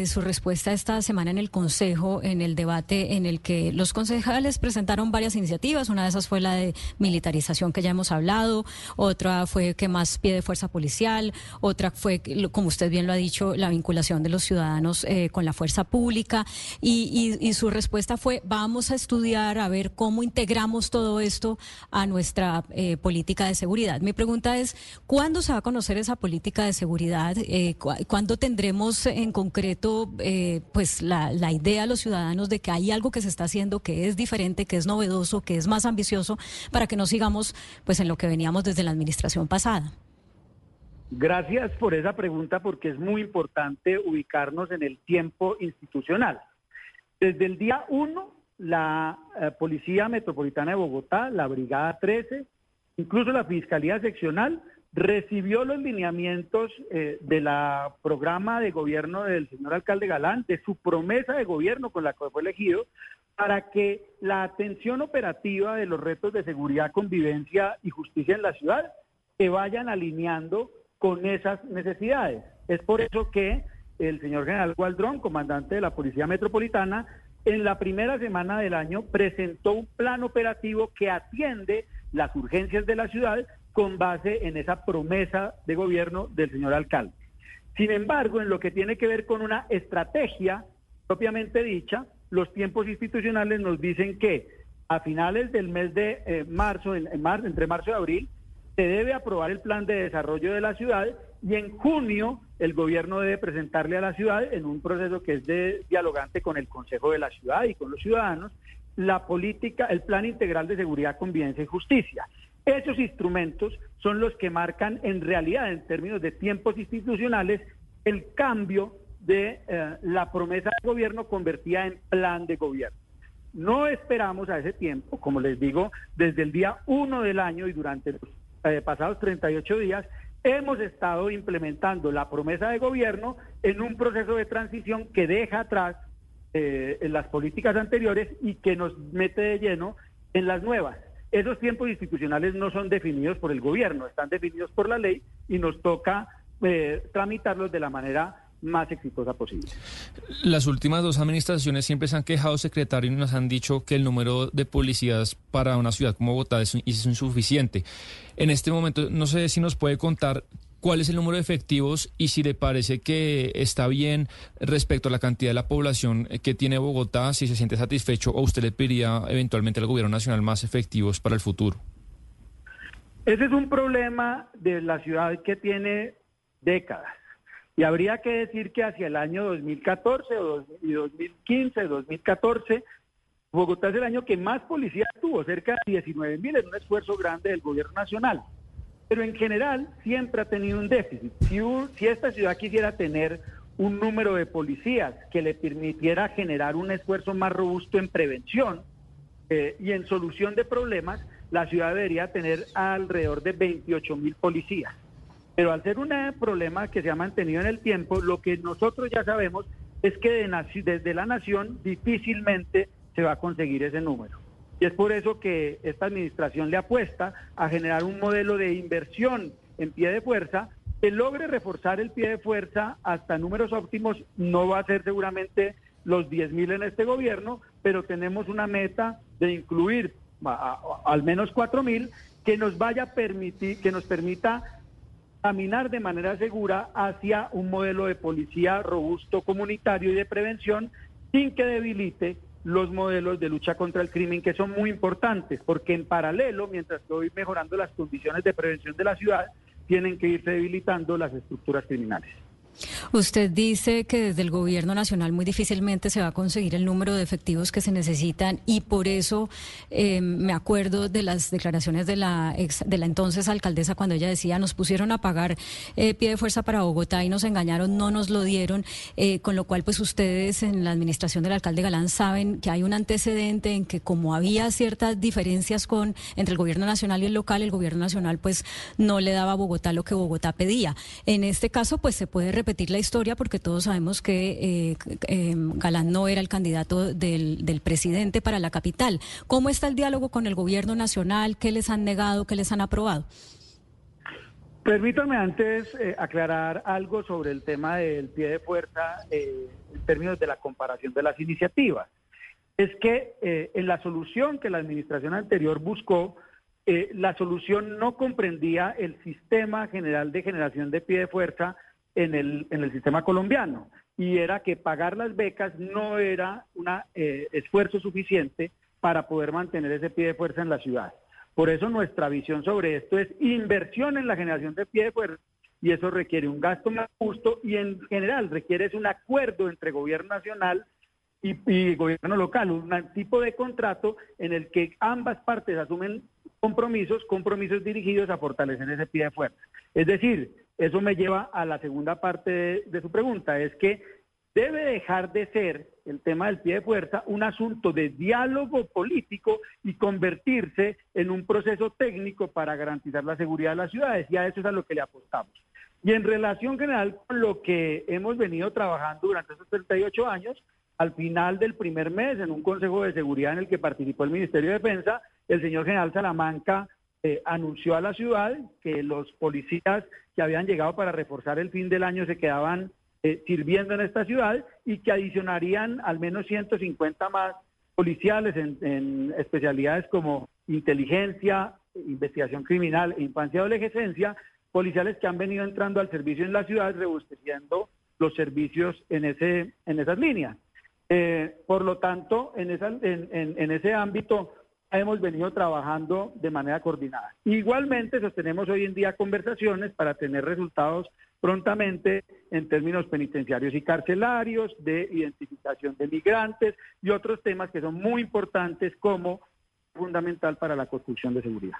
eh, su respuesta esta semana en el Consejo, en el debate en el que los concejales presentaron varias iniciativas. Una de esas fue la de militarización que ya hemos hablado, otra fue que más pie de fuerza policial, otra fue, como usted bien lo ha dicho, la vinculación de los ciudadanos eh, con la fuerza pública. Y, su respuesta fue, vamos a estudiar a ver cómo integramos todo esto a nuestra eh, política de seguridad. Mi pregunta es, ¿cuándo se va a conocer esa política de seguridad? Eh, cu- ¿Cuándo tendremos en concreto eh, pues la, la idea a los ciudadanos de que hay algo que se está haciendo que es diferente, que es novedoso, que es más ambicioso, para que no sigamos pues en lo que veníamos desde la administración pasada? Gracias por esa pregunta porque es muy importante ubicarnos en el tiempo institucional. Desde el día 1, la eh, Policía Metropolitana de Bogotá, la Brigada 13, incluso la Fiscalía Seccional, recibió los lineamientos eh, de la programa de gobierno del señor alcalde Galán, de su promesa de gobierno con la que fue elegido, para que la atención operativa de los retos de seguridad, convivencia y justicia en la ciudad se vayan alineando con esas necesidades. Es por eso que el señor general Gualdrón, comandante de la Policía Metropolitana, en la primera semana del año presentó un plan operativo que atiende las urgencias de la ciudad con base en esa promesa de gobierno del señor alcalde. Sin embargo, en lo que tiene que ver con una estrategia propiamente dicha, los tiempos institucionales nos dicen que a finales del mes de eh, marzo, en, entre marzo y abril, se debe aprobar el plan de desarrollo de la ciudad y en junio el gobierno debe presentarle a la ciudad en un proceso que es de dialogante con el Consejo de la Ciudad y con los ciudadanos la política, el plan integral de seguridad, convivencia y justicia. Esos instrumentos son los que marcan en realidad, en términos de tiempos institucionales, el cambio de eh, la promesa del gobierno convertida en plan de gobierno. No esperamos a ese tiempo, como les digo, desde el día 1 del año y durante los eh, pasados 38 días, hemos estado implementando la promesa de gobierno en un proceso de transición que deja atrás eh, las políticas anteriores y que nos mete de lleno en las nuevas. Esos tiempos institucionales no son definidos por el gobierno, están definidos por la ley y nos toca eh, tramitarlos de la manera más exitosa posible. Las últimas dos administraciones siempre se han quejado, secretario, y nos han dicho que el número de policías para una ciudad como Bogotá es, es insuficiente. En este momento, no sé si nos puede contar cuál es el número de efectivos y si le parece que está bien respecto a la cantidad de la población que tiene Bogotá, si se siente satisfecho o usted le pediría eventualmente al gobierno nacional más efectivos para el futuro. Ese es un problema de la ciudad que tiene décadas. Y habría que decir que hacia el año 2014 o y 2015, 2014, Bogotá es el año que más policías tuvo, cerca de 19 mil, en un esfuerzo grande del gobierno nacional pero en general siempre ha tenido un déficit. Si, esta ciudad quisiera tener un número de policías que le permitiera generar un esfuerzo más robusto en prevención eh, y en solución de problemas, la ciudad debería tener alrededor de 28 mil policías. Pero al ser un problema que se ha mantenido en el tiempo, lo que nosotros ya sabemos es que desde la nación difícilmente se va a conseguir ese número. Y es por eso que esta administración le apuesta a generar un modelo de inversión en pie de fuerza que logre reforzar el pie de fuerza hasta números óptimos. No va a ser seguramente los 10 mil en este gobierno, pero tenemos una meta de incluir al menos 4 mil que nos vaya a permitir, que nos permita caminar de manera segura hacia un modelo de policía robusto, comunitario y de prevención sin que debilite los modelos de lucha contra el crimen que son muy importantes, porque en paralelo, mientras estoy mejorando las condiciones de prevención de la ciudad, tienen que irse debilitando las estructuras criminales. Usted dice que desde el gobierno nacional muy difícilmente se va a conseguir el número de efectivos que se necesitan y por eso eh, me acuerdo de las declaraciones de la de la entonces alcaldesa cuando ella decía nos pusieron a pagar eh, pie de fuerza para Bogotá y nos engañaron, no nos lo dieron, eh, con lo cual pues ustedes en la administración del alcalde Galán saben que hay un antecedente en que como había ciertas diferencias con entre el gobierno nacional y el local, el gobierno nacional pues no le daba a Bogotá lo que Bogotá pedía. En este caso pues se puede repetir la historia porque todos sabemos que eh, eh, Galán no era el candidato del, presidente para la capital. ¿Cómo está el diálogo con el gobierno nacional? ¿Qué les han negado? ¿Qué les han aprobado? Permítanme antes eh, aclarar algo sobre el tema del pie de fuerza en términos de la comparación de las iniciativas. Es que en la solución que la administración anterior buscó, la solución no comprendía el sistema general de generación de pie de fuerza en el, en el sistema colombiano y era que pagar las becas no era un eh, esfuerzo suficiente para poder mantener ese pie de fuerza en la ciudad. Por eso nuestra visión sobre esto es inversión en la generación de pie de fuerza y eso requiere un gasto más justo y en general requiere un acuerdo entre gobierno nacional y, y, gobierno local, un tipo de contrato en el que ambas partes asumen compromisos, compromisos dirigidos a fortalecer ese pie de fuerza. Es decir, eso me lleva a la segunda parte de, su pregunta, es que debe dejar de ser el tema del pie de fuerza un asunto de diálogo político y convertirse en un proceso técnico para garantizar la seguridad de las ciudades. Y a eso es a lo que le apostamos. Y en relación general con lo que hemos venido trabajando durante estos 38 años, al final del primer mes, en un Consejo de Seguridad en el que participó el Ministerio de Defensa, el señor general Salamanca eh, anunció a la ciudad que los policías que habían llegado para reforzar el fin del año se quedaban eh, sirviendo en esta ciudad y que adicionarían al menos 150 más policiales en, especialidades como inteligencia, investigación criminal e infancia y adolescencia, policiales que han venido entrando al servicio en la ciudad, robusteciendo los servicios en, ese, en esas líneas. Eh, por lo tanto, en, esa, en ese ámbito hemos venido trabajando de manera coordinada. Igualmente, sostenemos hoy en día conversaciones para tener resultados prontamente en términos penitenciarios y carcelarios, de identificación de migrantes y otros temas que son muy importantes como fundamental para la construcción de seguridad.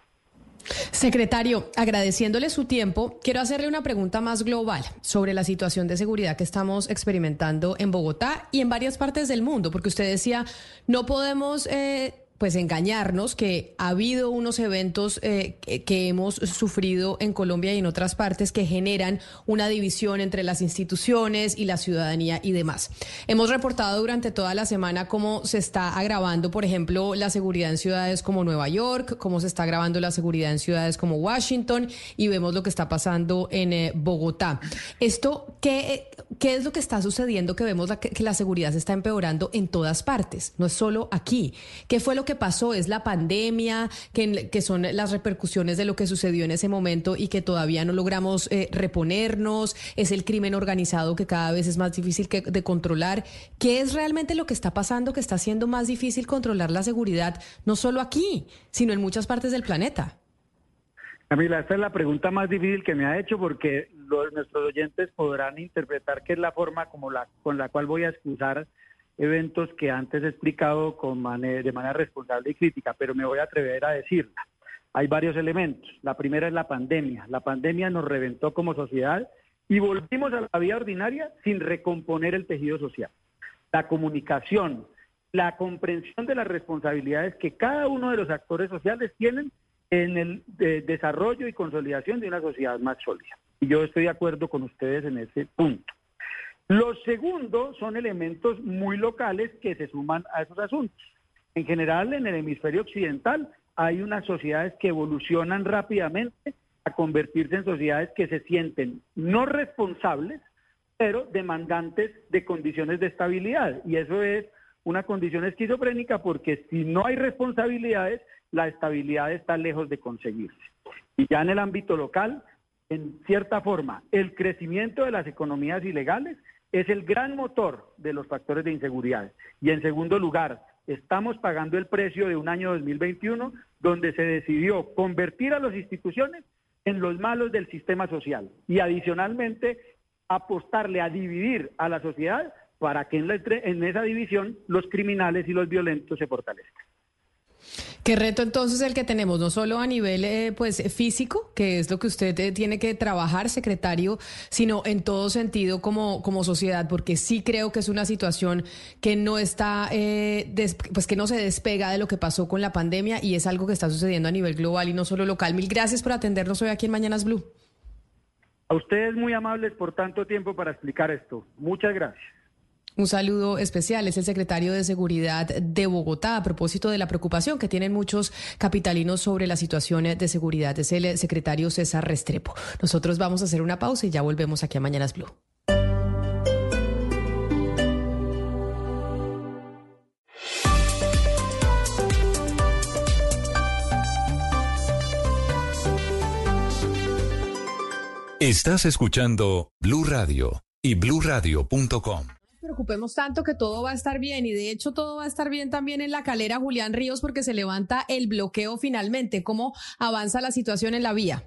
Secretario, agradeciéndole su tiempo, quiero hacerle una pregunta más global sobre la situación de seguridad que estamos experimentando en Bogotá y en varias partes del mundo, porque usted decía, no podemos eh, pues engañarnos que ha habido unos eventos eh, que, hemos sufrido en Colombia y en otras partes que generan una división entre las instituciones y la ciudadanía y demás. Hemos reportado durante toda la semana cómo se está agravando, por ejemplo, la seguridad en ciudades como Nueva York, cómo se está agravando la seguridad en ciudades como Washington y vemos lo que está pasando en eh, Bogotá. Esto, ¿qué, ¿qué es lo que está sucediendo? Que vemos que la seguridad se está empeorando en todas partes, no es solo aquí. ¿Qué fue lo que pasó? ¿Es la pandemia, que, que, son las repercusiones de lo que sucedió en ese momento y que todavía no logramos eh, reponernos? ¿Es el crimen organizado que cada vez es más difícil que, de controlar? ¿Qué es realmente lo que está pasando que está haciendo más difícil controlar la seguridad, no solo aquí, sino en muchas partes del planeta? Camila, esta es la pregunta más difícil que me ha hecho porque nuestros oyentes podrán interpretar que es la forma como la, con la cual voy a excusar eventos que antes he explicado con de manera responsable y crítica, pero me voy a atrever a decirla. Hay varios elementos. La primera es la pandemia. La pandemia nos reventó como sociedad y volvimos a la vida ordinaria sin recomponer el tejido social. La comunicación, la comprensión de las responsabilidades que cada uno de los actores sociales tienen en el de desarrollo y consolidación de una sociedad más sólida. Y yo estoy de acuerdo con ustedes en ese punto. Los segundos son elementos muy locales que se suman a esos asuntos. En general, en el hemisferio occidental hay unas sociedades que evolucionan rápidamente a convertirse en sociedades que se sienten no responsables, pero demandantes de condiciones de estabilidad. Y eso es una condición esquizofrénica porque si no hay responsabilidades, la estabilidad está lejos de conseguirse. Y ya en el ámbito local, en cierta forma, el crecimiento de las economías ilegales es el gran motor de los factores de inseguridad. Y en segundo lugar, estamos pagando el precio de un año 2021 donde se decidió convertir a las instituciones en los malos del sistema social y adicionalmente apostarle a dividir a la sociedad para que en, la, en esa división los criminales y los violentos se fortalezcan. Qué reto entonces el que tenemos, no solo a nivel eh, pues físico, que es lo que usted eh, tiene que trabajar, secretario, sino en todo sentido como, como sociedad, porque sí creo que es una situación que no está, eh, des, pues que no se despega de lo que pasó con la pandemia y es algo que está sucediendo a nivel global y no solo local. Mil gracias por atendernos hoy aquí en Mañanas Blue. A ustedes muy amables por tanto tiempo para explicar esto. Muchas gracias. Un saludo especial es el secretario de Seguridad de Bogotá a propósito de la preocupación que tienen muchos capitalinos sobre la situación de seguridad. Es el secretario César Restrepo. Nosotros vamos a hacer una pausa y ya volvemos aquí a Mañanas Blue. Estás escuchando Blue Radio y bluradio.com preocupemos tanto que todo va a estar bien y de hecho todo va a estar bien también en la calera Julián Ríos porque se levanta el bloqueo finalmente. ¿Cómo avanza la situación en la vía?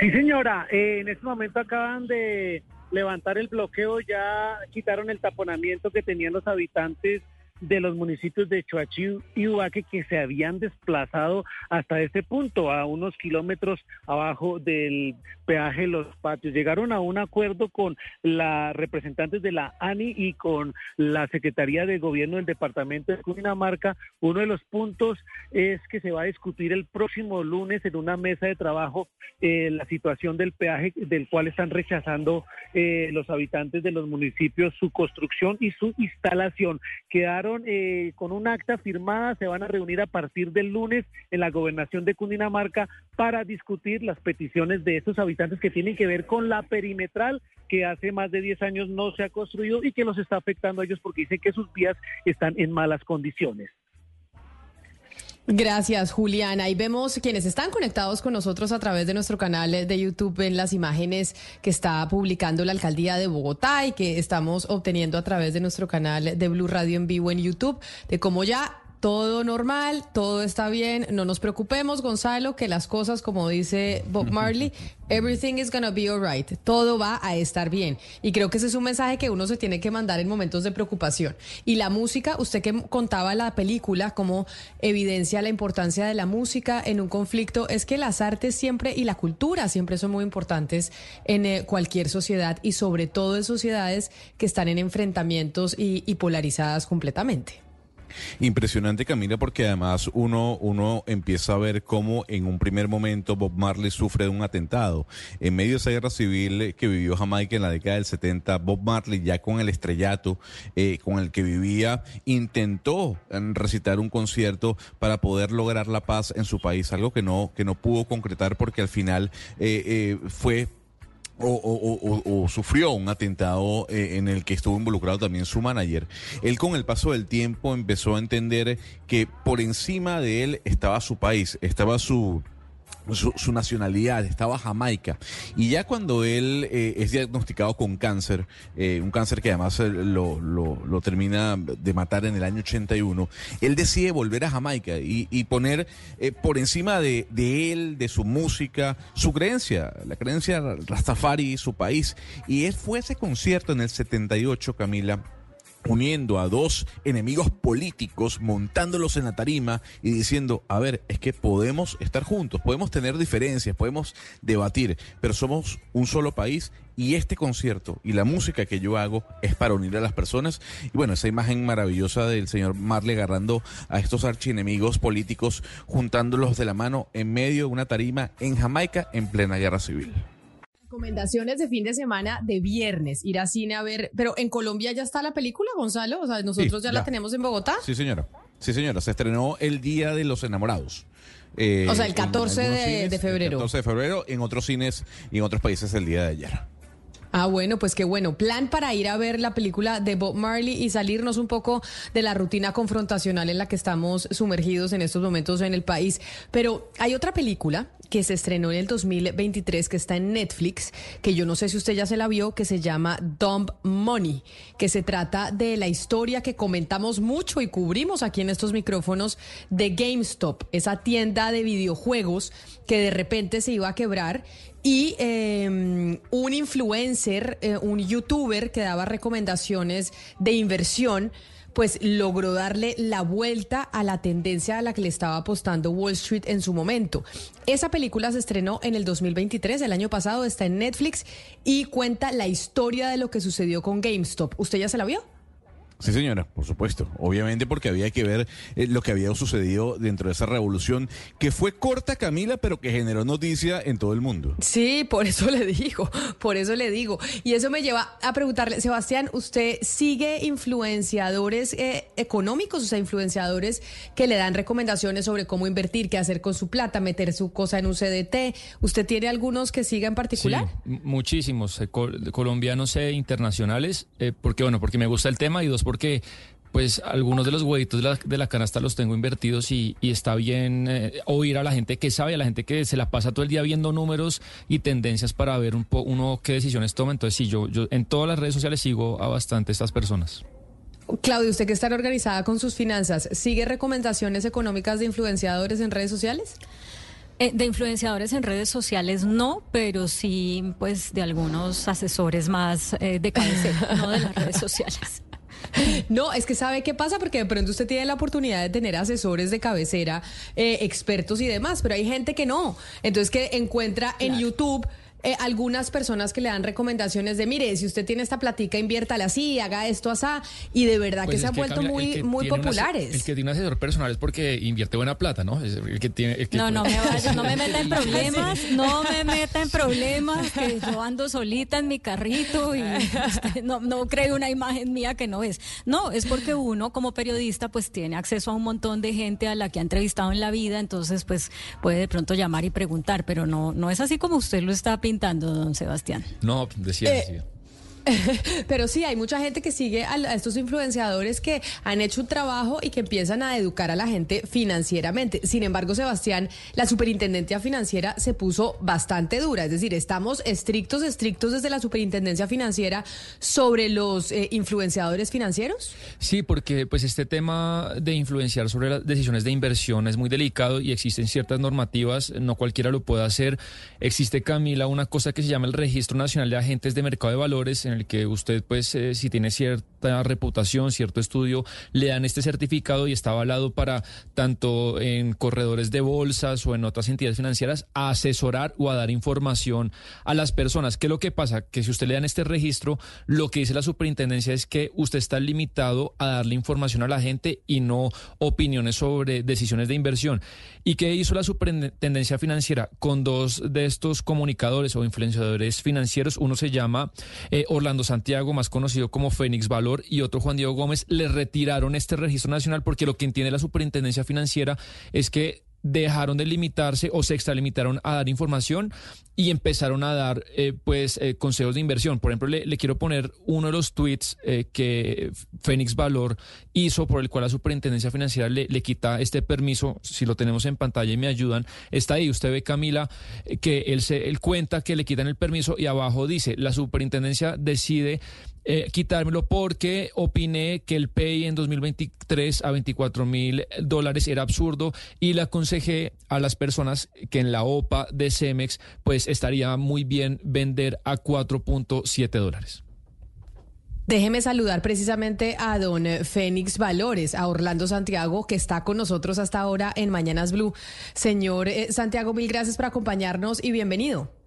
Sí, señora, eh, en este momento acaban de levantar el bloqueo, ya quitaron el taponamiento que tenían los habitantes de los municipios de Choachí y Ubaque que se habían desplazado hasta este punto, a unos kilómetros abajo del peaje Los Patios. Llegaron a un acuerdo con la representantes de la ANI y con la Secretaría de Gobierno del Departamento de Cundinamarca. Uno de los puntos es que se va a discutir el próximo lunes en una mesa de trabajo eh, la situación del peaje del cual están rechazando eh, los habitantes de los municipios su construcción y su instalación. Quedaron eh, con un acta firmada, se van a reunir a partir del lunes en la gobernación de Cundinamarca para discutir las peticiones de esos habitantes que tienen que ver con la perimetral que hace más de 10 años no se ha construido y que los está afectando a ellos porque dicen que sus vías están en malas condiciones. Gracias, Juliana. Ahí vemos quienes están conectados con nosotros a través de nuestro canal de YouTube en las imágenes que está publicando la alcaldía de Bogotá y que estamos obteniendo a través de nuestro canal de Blue Radio en vivo en YouTube, de cómo ya todo normal, todo está bien, no nos preocupemos, Gonzalo, que las cosas, como dice Bob Marley, everything is gonna be alright, todo va a estar bien. Y creo que ese es un mensaje que uno se tiene que mandar en momentos de preocupación. Y la música, usted que contaba la película como evidencia la importancia de la música en un conflicto, es que las artes siempre y la cultura siempre son muy importantes en eh, cualquier sociedad y sobre todo en sociedades que están en enfrentamientos y, y polarizadas completamente. Impresionante, Camila, porque además uno, uno empieza a ver cómo en un primer momento Bob Marley sufre de un atentado. En medio de esa guerra civil que vivió Jamaica en la década del 70, Bob Marley, ya con el estrellato eh, con el que vivía, intentó eh, recitar un concierto para poder lograr la paz en su país, algo que no, que no pudo concretar porque al final eh, eh, fue o, sufrió un atentado eh, en el que estuvo involucrado también su manager. Él con el paso del tiempo empezó a entender que por encima de él estaba su país, estaba su... Su, nacionalidad estaba Jamaica y ya cuando él eh, es diagnosticado con cáncer, eh, un cáncer que además eh, lo, lo- termina de matar en el año 81, él decide volver a Jamaica y, poner por encima de, de él, de su música, su creencia, la creencia Rastafari, su país. Y él fue ese concierto en el 78, Camila, uniendo a dos enemigos políticos, montándolos en la tarima y diciendo, a ver, es que podemos estar juntos, podemos tener diferencias, podemos debatir, pero somos un solo país y este concierto y la música que yo hago es para unir a las personas. Y bueno, esa imagen maravillosa del señor Marley agarrando a estos archienemigos políticos, juntándolos de la mano en medio de una tarima en Jamaica en plena guerra civil. Recomendaciones de fin de semana de viernes, ir a cine a ver, pero en Colombia ya está la película, Gonzalo, o sea, nosotros Sí, ya, la tenemos en Bogotá. Sí, señora. Sí, señora. Se estrenó el Día de los Enamorados. Eh, O sea, el en 14 de- algunos de febrero. El 14 de febrero, en otros cines y en otros países el día de ayer. Ah, bueno, pues qué bueno. Plan para ir a ver la película de Bob Marley y salirnos un poco de la rutina confrontacional en la que estamos sumergidos en estos momentos en el país. Pero hay otra película que se estrenó en el 2023 que está en Netflix, que yo no sé si usted ya se la vio, que se llama Dumb Money, que se trata de la historia que comentamos mucho y cubrimos aquí en estos micrófonos de GameStop, esa tienda de videojuegos que de repente se iba a quebrar y eh, un influencer, eh, un youtuber que daba recomendaciones de inversión, pues logró darle la vuelta a la tendencia a la que le estaba apostando Wall Street en su momento. Esa película se estrenó en el 2023, el año pasado, está en Netflix y cuenta la historia de lo que sucedió con GameStop. ¿Usted ya se la vio? Sí, señora, por supuesto. Obviamente porque había que ver eh, lo que había sucedido dentro de esa revolución, que fue corta, Camila, pero que generó noticia en todo el mundo. Sí, por eso le digo, por eso le digo. Y eso me lleva a preguntarle, Sebastián, ¿usted sigue influenciadores eh, económicos, o sea, influenciadores que le dan recomendaciones sobre cómo invertir, qué hacer con su plata, meter su cosa en un CDT? ¿Usted tiene algunos que siga en particular? Sí, muchísimos eh, col- colombianos e internacionales, eh, porque bueno, porque me gusta el tema y dos porque pues algunos de los huevitos de la, de la canasta los tengo invertidos y, y está bien eh, oír a la gente que sabe, a la gente que se la pasa todo el día viendo números y tendencias para ver un po uno qué decisiones toma. Entonces sí, yo, yo en todas las redes sociales sigo a bastante estas personas. Claudio, usted que está organizada con sus finanzas, ¿sigue recomendaciones económicas de influenciadores en redes sociales? Eh, de influenciadores en redes sociales no, pero sí pues de algunos asesores más eh, de cabecera, no de las redes sociales. No, es que sabe qué pasa porque de pronto usted tiene la oportunidad de tener asesores de cabecera, eh, expertos y demás, pero hay gente que no. Entonces que encuentra en YouTube eh, algunas personas que le dan recomendaciones de, mire, si usted tiene esta platica, inviértala así, haga esto así, y de verdad Pues que se han vuelto Camila, muy, muy populares. el que tiene un asesor personal es porque invierte buena plata, ¿no? Es el que tiene, el que- No, no me vaya, no me meta en problemas, no me meta en problemas, que yo ando solita en mi carrito y usted no, no cree una imagen mía que no es. No, es porque uno como periodista pues tiene acceso a un montón de gente a la que ha entrevistado en la vida, entonces pues puede de pronto llamar y preguntar, pero no, no es así como usted lo está pintando, don Sebastián. No, decía, Eh, decía. Pero sí, hay mucha gente que sigue a, estos influenciadores que han hecho un trabajo y que empiezan a educar a la gente financieramente. Sin embargo, Sebastián, la superintendencia financiera se puso bastante dura. Es decir, estamos estrictos, estrictos desde la superintendencia financiera sobre los eh, influenciadores financieros. Sí, porque pues este tema de influenciar sobre las decisiones de inversión es muy delicado y existen ciertas normativas, no cualquiera lo puede hacer. Existe, Camila, una cosa que se llama el Registro Nacional de Agentes de Mercado de Valores, en el que usted, pues, eh, si tiene cierta reputación, cierto estudio, le dan este certificado y está avalado para, tanto en corredores de bolsas o en otras entidades financieras, a asesorar o a dar información a las personas. ¿Qué es lo que pasa? Que si usted le dan este registro, lo que dice la superintendencia es que usted está limitado a darle información a la gente y no opiniones sobre decisiones de inversión. ¿Y qué hizo la superintendencia financiera con dos de estos comunicadores o influenciadores financieros? Uno se llama eh, Santiago, más conocido como Fénix Valor, y otro Juan Diego Gómez. Le retiraron este registro nacional porque lo que entiende la superintendencia financiera es que dejaron de limitarse o se extralimitaron a dar información y empezaron a dar eh, pues eh, consejos de inversión. Por ejemplo, le, quiero poner uno de los tweets eh, que Fénix Valor hizo por el cual la superintendencia financiera le, le quita este permiso. Si lo tenemos en pantalla y me ayudan, está ahí. Usted ve, Camila, eh, que él, se, él cuenta que le quitan el permiso y abajo dice, la superintendencia decide eh, quitármelo porque opiné que el PEI en 2023 a 24 mil dólares era absurdo y le aconsejé a las personas que en la OPA de Cemex pues estaría muy bien vender a 4.7 dólares. Déjeme saludar precisamente a don Fénix Valores, a Orlando Santiago, que está con nosotros hasta ahora en Mañanas Blue. Señor eh, Santiago, mil gracias por acompañarnos y bienvenido.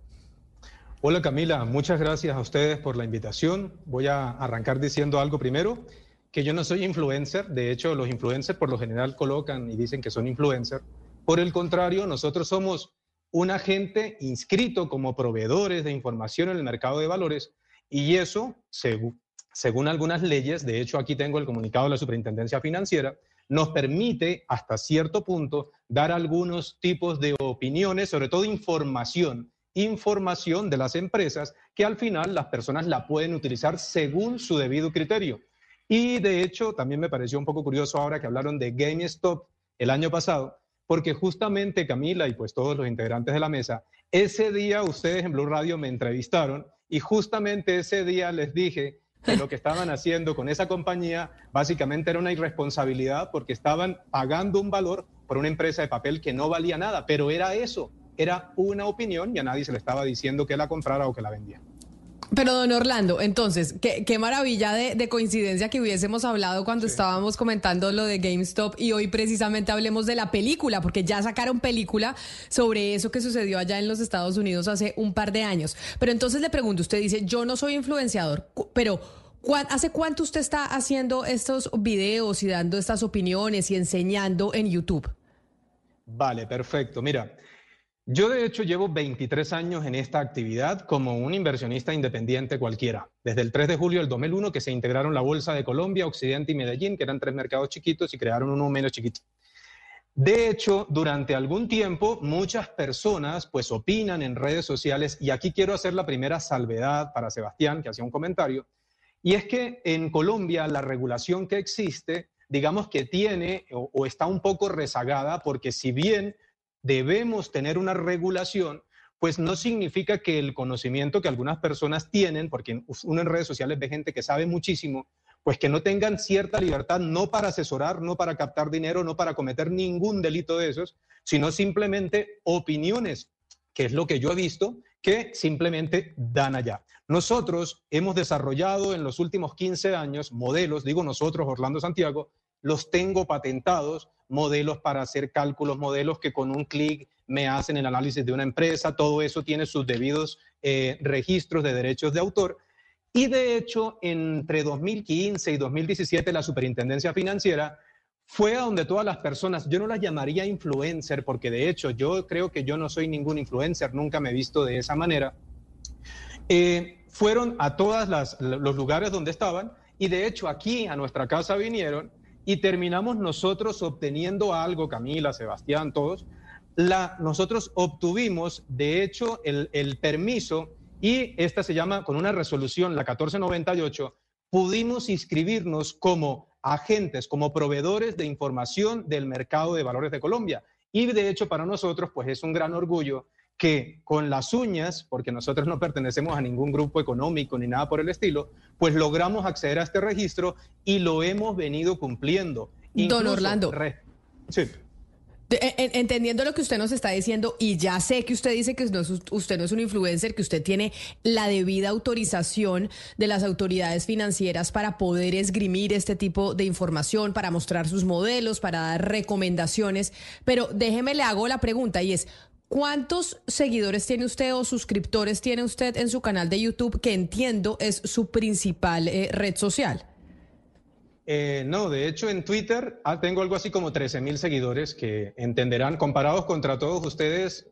Hola Camila, muchas gracias a ustedes por la invitación. Voy a arrancar diciendo algo primero, que yo no soy influencer, de hecho los influencers por lo general colocan y dicen que son influencers. Por el contrario, nosotros somos un agente inscrito como proveedores de información en el mercado de valores y eso, según, según algunas leyes, de hecho aquí tengo el comunicado de la Superintendencia Financiera, nos permite hasta cierto punto dar algunos tipos de opiniones, sobre todo información información de las empresas que al final las personas la pueden utilizar según su debido criterio. Y de hecho, también me pareció un poco curioso ahora que hablaron de GameStop el año pasado, porque justamente Camila y pues todos los integrantes de la mesa, ese día ustedes en Blue Radio me entrevistaron y justamente ese día les dije que lo que estaban haciendo con esa compañía básicamente era una irresponsabilidad porque estaban pagando un valor por una empresa de papel que no valía nada, pero era eso, era una opinión y a nadie se le estaba diciendo que la comprara o que la vendiera. Pero don Orlando, entonces, qué, qué maravilla de, de, coincidencia que hubiésemos hablado cuando sí. estábamos comentando lo de GameStop y hoy precisamente hablemos de la película, porque ya sacaron película sobre eso que sucedió allá en los Estados Unidos hace un par de años. Pero entonces le pregunto, usted dice, yo no soy influenciador, pero ¿hace cuánto usted está haciendo estos videos y dando estas opiniones y enseñando en YouTube? Vale, perfecto. Mira. Yo de hecho llevo 23 años en esta actividad como un inversionista independiente cualquiera. Desde el 3 de julio del 2001 que se integraron la Bolsa de Colombia, Occidente y Medellín, que eran tres mercados chiquitos y crearon uno menos chiquito. De hecho, durante algún tiempo muchas personas pues opinan en redes sociales y aquí quiero hacer la primera salvedad para Sebastián que hacía un comentario y es que en Colombia la regulación que existe digamos que tiene o, o está un poco rezagada porque si bien debemos tener una regulación, pues no significa que el conocimiento que algunas personas tienen, porque uno en redes sociales ve gente que sabe muchísimo, pues que no tengan cierta libertad no para asesorar, no para captar dinero, no para cometer ningún delito de esos, sino simplemente opiniones, que es lo que yo he visto, que simplemente dan allá. Nosotros hemos desarrollado en los últimos 15 años modelos, digo nosotros, Orlando Santiago, los tengo patentados, modelos para hacer cálculos, modelos que con un clic me hacen el análisis de una empresa, todo eso tiene sus debidos eh, registros de derechos de autor. Y de hecho, entre 2015 y 2017, la Superintendencia Financiera fue a donde todas las personas, yo no las llamaría influencer, porque de hecho yo creo que yo no soy ningún influencer, nunca me he visto de esa manera, eh, fueron a todos los lugares donde estaban y de hecho aquí a nuestra casa vinieron y terminamos nosotros obteniendo algo, Camila, Sebastián, todos. Nosotros obtuvimos, de hecho, el, el permiso y esta se llama, con una resolución, la 1498, pudimos inscribirnos como agentes, como proveedores de información del mercado de valores de Colombia. Y de hecho, para nosotros, pues es un gran orgullo que con las uñas, porque nosotros no pertenecemos a ningún grupo económico ni nada por el estilo, pues logramos acceder a este registro y lo hemos venido cumpliendo. Don Orlando. sí. Entendiendo lo que usted nos está diciendo, y ya sé que usted dice que usted no es un influencer, que usted tiene la debida autorización de las autoridades financieras para poder esgrimir este tipo de información, para mostrar sus modelos, para dar recomendaciones, pero déjeme le hago la pregunta y es, ¿Cuántos seguidores tiene usted o suscriptores tiene usted en su canal de YouTube, que entiendo es su principal eh, red social? Eh, no, de hecho en Twitter ah, tengo algo así como 13 mil seguidores que entenderán, comparados contra todos ustedes,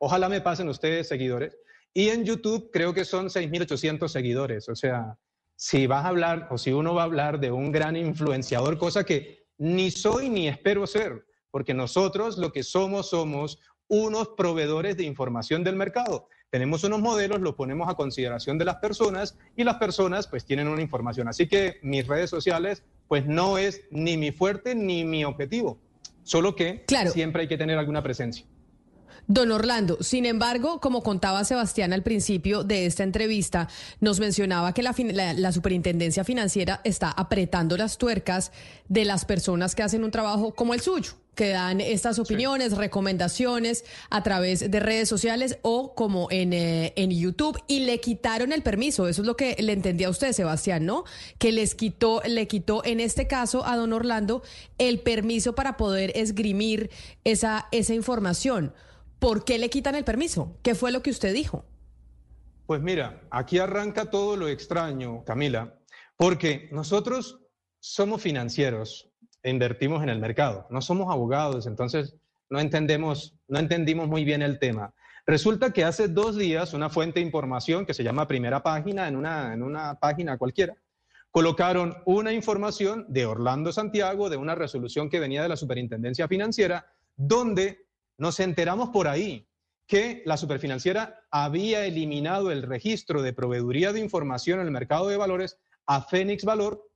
ojalá me pasen ustedes seguidores. Y en YouTube creo que son 6.800 seguidores. O sea, si vas a hablar o si uno va a hablar de un gran influenciador, cosa que ni soy ni espero ser, porque nosotros lo que somos somos unos proveedores de información del mercado. Tenemos unos modelos, los ponemos a consideración de las personas y las personas pues tienen una información. Así que mis redes sociales pues no es ni mi fuerte ni mi objetivo, solo que siempre hay que tener alguna presencia. Don Orlando, sin embargo, como contaba Sebastián al principio de esta entrevista, nos mencionaba que la, la, superintendencia financiera está apretando las tuercas de las personas que hacen un trabajo como el suyo que dan estas opiniones, recomendaciones a través de redes sociales o como en, eh, en YouTube y le quitaron el permiso. Eso es lo que le entendía a usted, Sebastián, ¿no? Que les quitó, le quitó en este caso a don Orlando el permiso para poder esgrimir esa, esa información. ¿Por qué le quitan el permiso? ¿Qué fue lo que usted dijo? Pues mira, aquí arranca todo lo extraño, Camila, porque nosotros somos financieros, invertimos en el mercado. No somos abogados, entonces no entendemos, no entendimos muy bien el tema. Resulta que hace dos días una fuente de información que se llama Primera Página en una, en una página cualquiera, colocaron una información de Orlando Santiago, de una resolución que venía de la Superintendencia Financiera, donde nos enteramos por ahí que la Superfinanciera había eliminado el registro de proveeduría de información en el mercado de valores a Fénix Valor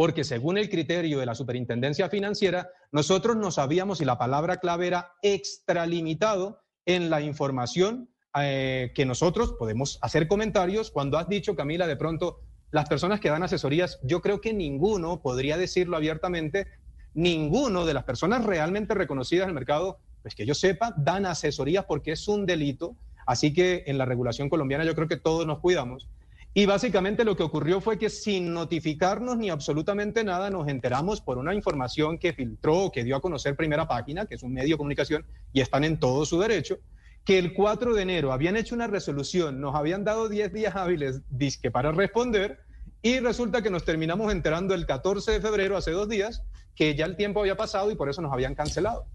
porque según el criterio de la Superintendencia Financiera, nosotros no sabíamos si la palabra clave era extralimitado en la información eh, que nosotros podemos hacer comentarios. Cuando has dicho, Camila, de pronto, las personas que dan asesorías, yo creo que ninguno podría decirlo abiertamente, ninguno de las personas realmente reconocidas en el mercado, pues que yo sepa, dan asesorías porque es un delito. Así que en la regulación colombiana yo creo que todos nos cuidamos. Y básicamente lo que ocurrió fue que sin notificarnos ni absolutamente nada, nos enteramos por una información que filtró, que dio a conocer Primera Página, que es un medio de comunicación y están en todo su derecho, que el 4 de enero habían hecho una resolución, nos habían dado 10 días hábiles disque para responder y resulta que nos terminamos enterando el 14 de febrero, hace dos días, que ya el tiempo había pasado y por eso nos habían cancelado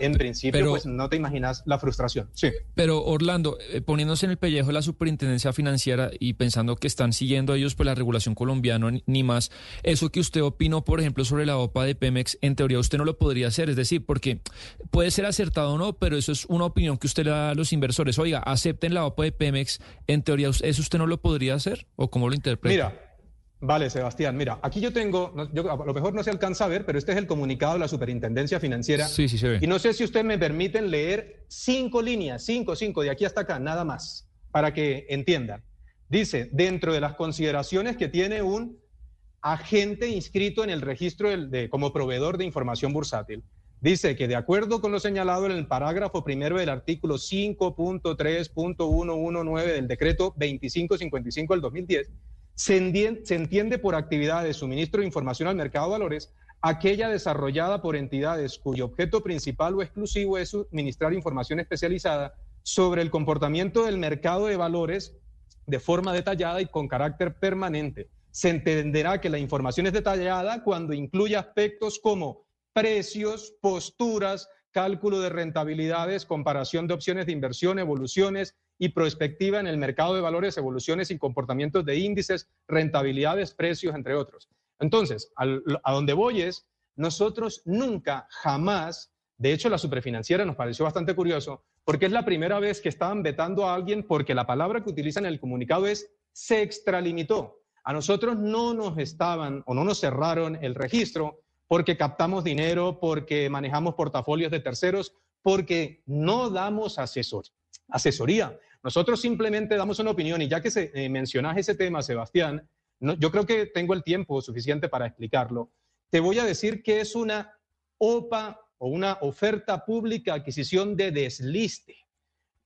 en principio, pues no te imaginas la frustración. Sí. Pero Orlando, eh, poniéndose en el pellejo de la superintendencia financiera y pensando que están siguiendo ellos pues la regulación colombiana ni más, eso que usted opinó, por ejemplo, sobre la OPA de Pemex, en teoría usted no lo podría hacer, es decir, porque puede ser acertado o no, pero eso es una opinión que usted le da a los inversores. Oiga, acepten la OPA de Pemex, en teoría, ¿eso usted no lo podría hacer o cómo lo interpreta? Mira, Vale, Sebastián. Mira, aquí yo tengo, yo, a lo mejor no se alcanza a ver, pero este es el comunicado de la Superintendencia Financiera. Sí, sí se ve. Y no sé si usted me permiten leer cinco líneas, cinco, cinco, de aquí hasta acá, nada más, para que entiendan. Dice, dentro de las consideraciones que tiene un agente inscrito en el registro de, como proveedor de información bursátil, dice que de acuerdo con lo señalado en el parágrafo primero del artículo 5.3.119 del decreto 2555 del 2010, se entiende, por actividad de suministro de información al mercado de valores aquella desarrollada por entidades cuyo objeto principal o exclusivo es suministrar información especializada sobre el comportamiento del mercado de valores de forma detallada y con carácter permanente. Se entenderá que la información es detallada cuando incluye aspectos como precios, posturas, cálculo de rentabilidades, comparación de opciones de inversión, evoluciones y prospectiva en el mercado de valores, evoluciones y comportamientos de índices, rentabilidades, precios, entre otros. Entonces, a donde voy es, nosotros nunca, jamás, de hecho la superfinanciera nos pareció bastante curioso, porque es la primera vez que estaban vetando a alguien porque la palabra que utilizan en el comunicado es se extralimitó. A nosotros no nos estaban o no nos cerraron el registro porque captamos dinero, porque manejamos portafolios de terceros, porque no damos asesor, asesoría. Nosotros simplemente damos una opinión y ya que se, eh, ese tema, Sebastián, yo creo que tengo el tiempo suficiente para explicarlo. Te voy a decir que es una OPA o una oferta pública adquisición de desliste.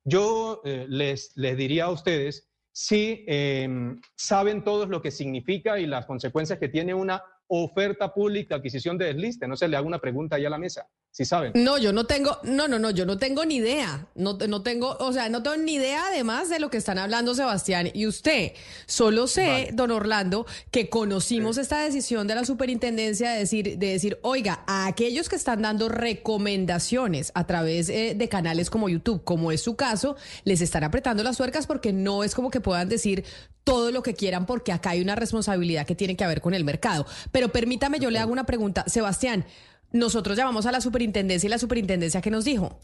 Yo eh, les, les diría a ustedes si em, saben todos lo que significa y las consecuencias que tiene una oferta pública adquisición de desliste. No se le haga una pregunta ahí a la mesa si saben. No, yo no tengo, no, no, no, yo no tengo ni idea. No, no tengo, o sea, no tengo ni idea además de lo que están hablando Sebastián y usted. Solo sé, don Orlando, que conocimos esta decisión de la superintendencia de decir, de decir, oiga, a aquellos que están dando recomendaciones a través eh, de canales como YouTube, como es su caso, les están apretando las tuercas porque no es como que puedan decir todo lo que quieran porque acá hay una responsabilidad que tiene que ver con el mercado. Pero permítame, yo le hago una pregunta. Sebastián, nosotros llamamos a la superintendencia y la superintendencia que nos dijo.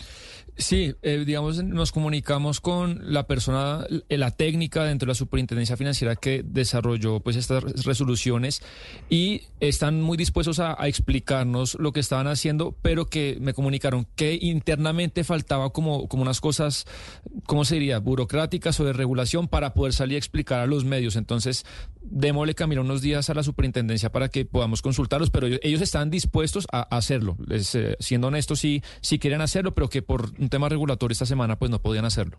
Sí, eh, digamos, nos comunicamos con la persona, eh, la técnica dentro de la superintendencia financiera que desarrolló pues estas resoluciones y están muy dispuestos a, explicarnos lo que estaban haciendo, pero que me comunicaron que internamente faltaba como, como unas cosas, ¿cómo se diría? Burocráticas o de regulación para poder salir a explicar a los medios. Entonces, démosle camino unos días a la superintendencia para que podamos consultarlos, pero ellos, están dispuestos a, hacerlo. Eh, siendo honestos, sí, sí quieren hacerlo, pero que por un tema regulatorio esta semana pues no podían hacerlo.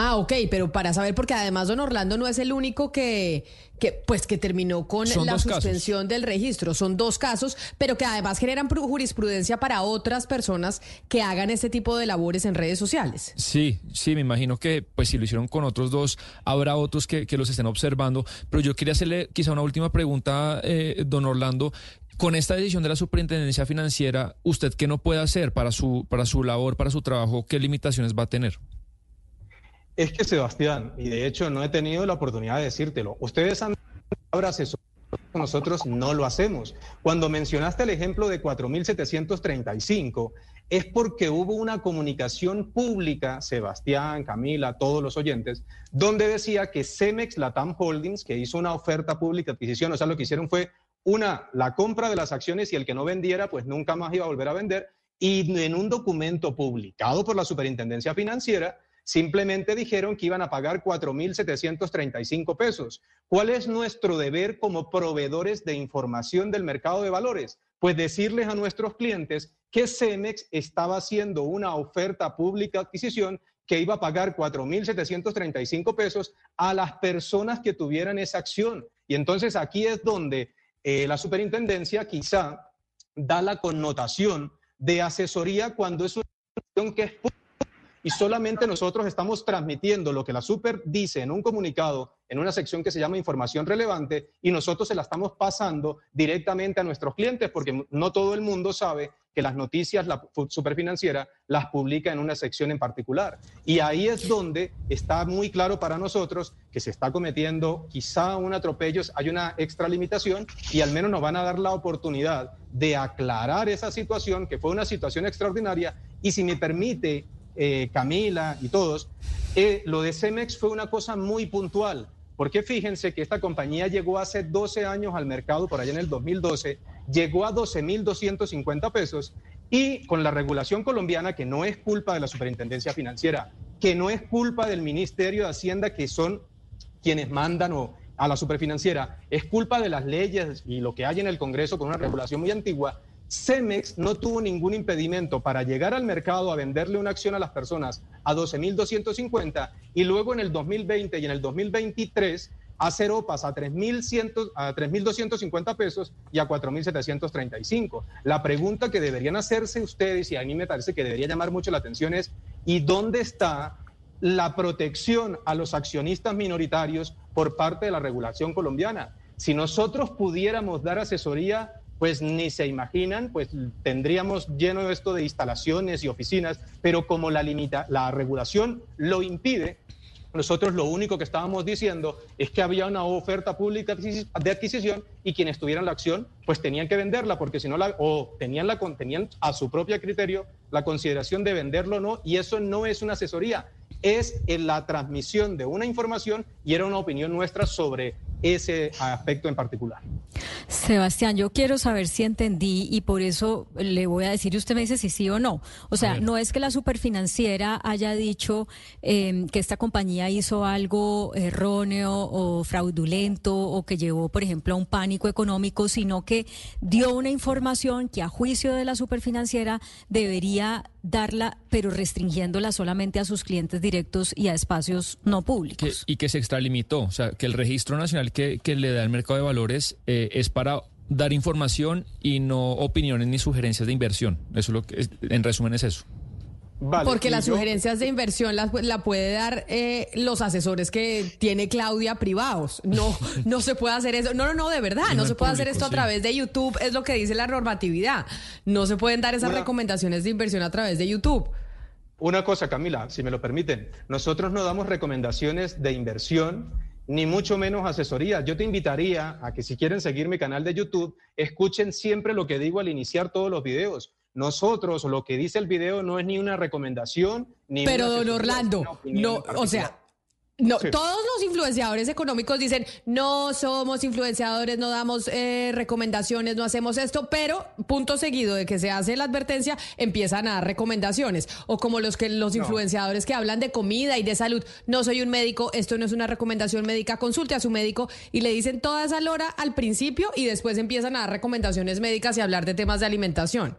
Ah, ok, pero para saber, porque además don Orlando no es el único que, que pues que terminó con la suspensión del registro. Son dos casos, pero que además generan jurisprudencia para otras personas que hagan este tipo de labores en redes sociales. Sí, sí, me imagino que pues si lo hicieron con otros dos, habrá otros que, los estén observando. Pero yo quería hacerle quizá una última pregunta, eh, don Orlando. Con esta decisión de la Superintendencia Financiera, ¿usted qué no puede hacer para su, para su labor, para su trabajo? ¿Qué limitaciones va a tener? Es que, Sebastián, y de hecho no he tenido la oportunidad de decírtelo, ustedes han ahora nosotros no lo hacemos. Cuando mencionaste el ejemplo de 4.735, es porque hubo una comunicación pública, Sebastián, Camila, todos los oyentes, donde decía que Cemex Latam Holdings, que hizo una oferta pública de adquisición, o sea, lo que hicieron fue una, la compra de las acciones y el que no vendiera, pues nunca más iba a volver a vender. Y en un documento publicado por la Superintendencia Financiera, simplemente dijeron que iban a pagar 4.735 pesos. ¿Cuál es nuestro deber como proveedores de información del mercado de valores? Pues decirles a nuestros clientes que Cemex estaba haciendo una oferta pública de adquisición que iba a pagar 4.735 pesos a las personas que tuvieran esa acción. Y entonces aquí es donde eh, la superintendencia quizá da la connotación de asesoría cuando es una acción que es y solamente nosotros estamos transmitiendo lo que la super dice en un comunicado, en una sección que se llama información relevante, y nosotros se la estamos pasando directamente a nuestros clientes, porque no todo el mundo sabe que las noticias, la superfinanciera, las publica en una sección en particular. Y ahí es donde está muy claro para nosotros que se está cometiendo quizá un atropello, hay una extralimitación y al menos nos van a dar la oportunidad de aclarar esa situación, que fue una situación extraordinaria, y si me permite, eh, Camila y todos, eh, lo de Cemex fue una cosa muy puntual, porque fíjense que esta compañía llegó hace 12 años al mercado, por allá en el 2012, llegó a 12.250 pesos y con la regulación colombiana, que no es culpa de la Superintendencia Financiera, que no es culpa del Ministerio de Hacienda, que son quienes mandan o a la superfinanciera, es culpa de las leyes y lo que hay en el Congreso con una regulación muy antigua, Cemex no tuvo ningún impedimento para llegar al mercado a venderle una acción a las personas a 12.250 y luego en el 2020 y en el 2023 hacer OPAS a 3.100 a 3.250 pesos y a 4.735. La pregunta que deberían hacerse ustedes y a mí me parece que debería llamar mucho la atención es ¿y dónde está la protección a los accionistas minoritarios por parte de la regulación colombiana? Si nosotros pudiéramos dar asesoría pues ni se imaginan, pues tendríamos lleno esto de instalaciones y oficinas, pero como la limita, la regulación lo impide, nosotros lo único que estábamos diciendo es que había una oferta pública de adquisición y quienes tuvieran la acción pues tenían que venderla porque si no la o tenían la tenían a su propio criterio la consideración de venderlo o no y eso no es una asesoría, es la transmisión de una información y era una opinión nuestra sobre ese aspecto en particular. Sebastián, yo quiero saber si entendí y por eso le voy a decir y usted me dice si sí o no. O sea, no es que la superfinanciera haya dicho eh, que esta compañía hizo algo erróneo o fraudulento o que llevó, por ejemplo, a un pánico económico, sino que dio una información que a juicio de la superfinanciera debería darla, pero restringiéndola solamente a sus clientes directos y a espacios no públicos. y que se extralimitó, o sea, que el registro nacional que, que le da el mercado de valores eh, es para dar información y no opiniones ni sugerencias de inversión. Eso es lo que, en resumen, es eso. Porque las sugerencias de inversión las la puede dar eh, los asesores que tiene Claudia privados. No, no se puede hacer eso. No, no, no, de verdad. No, se puede hacer esto a través de YouTube. Es lo que dice la normatividad. No se pueden dar esas recomendaciones de inversión a través de YouTube. Una cosa, Camila, si me lo permiten. Nosotros no damos recomendaciones de inversión ni mucho menos asesoría. Yo te invitaría a que si quieren seguir mi canal de YouTube, escuchen siempre lo que digo al iniciar todos los videos. Nosotros, lo que dice el video no es ni una recomendación, ni Pero, don Orlando, no, o sea, no, todos los influenciadores económicos dicen, no somos influenciadores, no damos eh, recomendaciones, no hacemos esto, pero punto seguido de que se hace la advertencia, empiezan a dar recomendaciones. O como los que los influenciadores que hablan de comida y de salud, no soy un médico, esto no es una recomendación médica, consulte a su médico y le dicen toda esa lora al principio y después empiezan a dar recomendaciones médicas y hablar de temas de alimentación.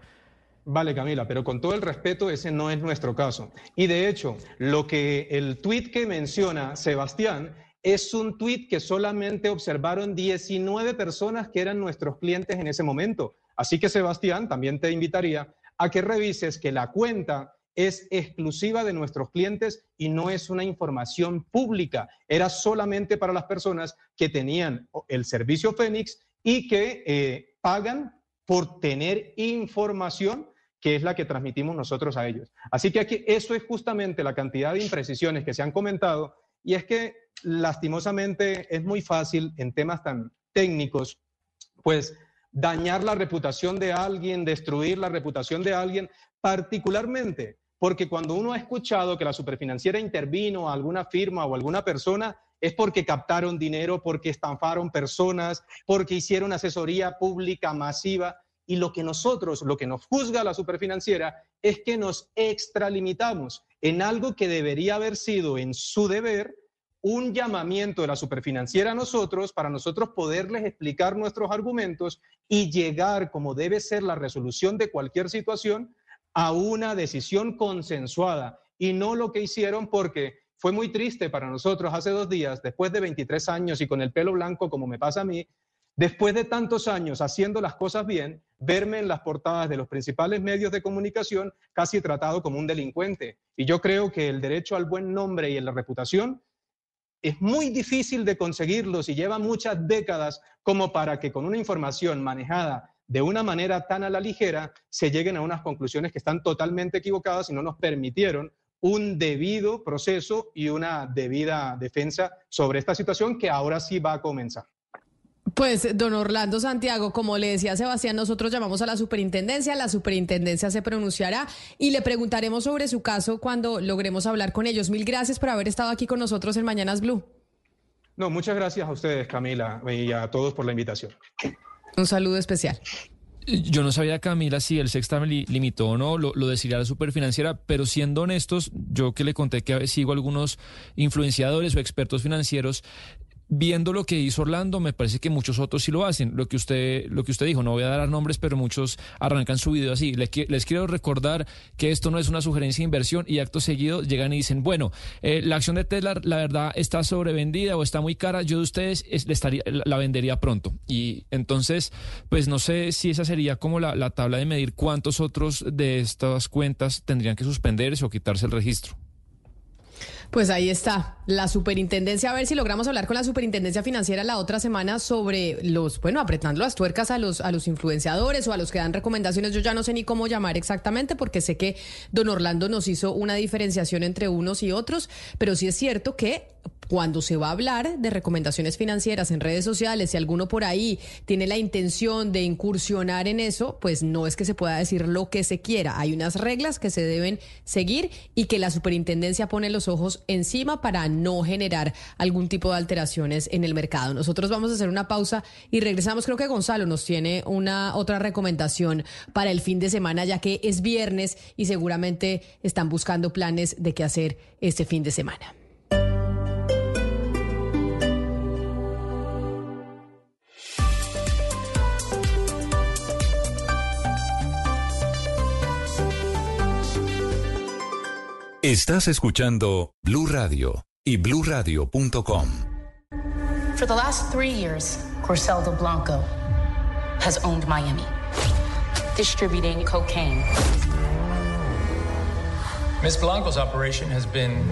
Vale, Camila, pero con todo el respeto, ese no es nuestro caso. Y de hecho, lo que el tuit que menciona Sebastián es un tuit que solamente observaron 19 personas que eran nuestros clientes en ese momento. Así que, Sebastián, también te invitaría a que revises que la cuenta es exclusiva de nuestros clientes y no es una información pública. Era solamente para las personas que tenían el servicio Fénix y que eh, pagan por tener información que es la que transmitimos nosotros a ellos. Así que aquí eso es justamente la cantidad de imprecisiones que se han comentado y es que lastimosamente es muy fácil en temas tan técnicos, pues dañar la reputación de alguien, destruir la reputación de alguien, particularmente porque cuando uno ha escuchado que la superfinanciera intervino a alguna firma o alguna persona, es porque captaron dinero, porque estafaron personas, porque hicieron asesoría pública masiva. Y lo que nosotros, lo que nos juzga la superfinanciera es que nos extralimitamos en algo que debería haber sido en su deber un llamamiento de la superfinanciera a nosotros para nosotros poderles explicar nuestros argumentos y llegar, como debe ser la resolución de cualquier situación, a una decisión consensuada. Y no lo que hicieron porque fue muy triste para nosotros hace dos días, después de 23 años y con el pelo blanco como me pasa a mí, después de tantos años haciendo las cosas bien, verme en las portadas de los principales medios de comunicación casi tratado como un delincuente. Y yo creo que el derecho al buen nombre y a la reputación es muy difícil de conseguirlos y lleva muchas décadas como para que con una información manejada de una manera tan a la ligera se lleguen a unas conclusiones que están totalmente equivocadas y no nos permitieron un debido proceso y una debida defensa sobre esta situación que ahora sí va a comenzar. Pues, don Orlando Santiago, como le decía Sebastián, nosotros llamamos a la superintendencia, la superintendencia se pronunciará y le preguntaremos sobre su caso cuando logremos hablar con ellos. Mil gracias por haber estado aquí con nosotros en Mañanas Blue. No, muchas gracias a ustedes, Camila, y a todos por la invitación. Un saludo especial. Yo no sabía, Camila, si el sexta limitó o no, lo, lo, decidirá la superfinanciera, pero siendo honestos, yo que le conté que sigo algunos influenciadores o expertos financieros, viendo lo que hizo Orlando, me parece que muchos otros sí lo hacen. Lo que usted, lo que usted dijo, no voy a dar nombres, pero muchos arrancan su video así. Les, quiero recordar que esto no es una sugerencia de inversión y acto seguido llegan y dicen, bueno, eh, la acción de Tesla, la verdad, está sobrevendida o está muy cara. Yo de ustedes estaría, la vendería pronto. Y entonces, pues no sé si esa sería como la, la tabla de medir cuántos otros de estas cuentas tendrían que suspenderse o quitarse el registro. Pues ahí está, la superintendencia, a ver si logramos hablar con la superintendencia financiera la otra semana sobre los, bueno, apretando las tuercas a los, a los influenciadores o a los que dan recomendaciones. Yo ya no sé ni cómo llamar exactamente porque sé que don Orlando nos hizo una diferenciación entre unos y otros, pero sí es cierto que cuando se va a hablar de recomendaciones financieras en redes sociales, si alguno por ahí tiene la intención de incursionar en eso, pues no es que se pueda decir lo que se quiera. Hay unas reglas que se deben seguir y que la superintendencia pone los ojos encima para no generar algún tipo de alteraciones en el mercado. Nosotros vamos a hacer una pausa y regresamos. Creo que Gonzalo nos tiene una otra recomendación para el fin de semana, ya que es viernes y seguramente están buscando planes de qué hacer este fin de semana. Estás escuchando Blue Radio y bluradio.com. For the last three years, Corcel Blanco has owned Miami, distributing cocaine. Ms. Blanco's operation has been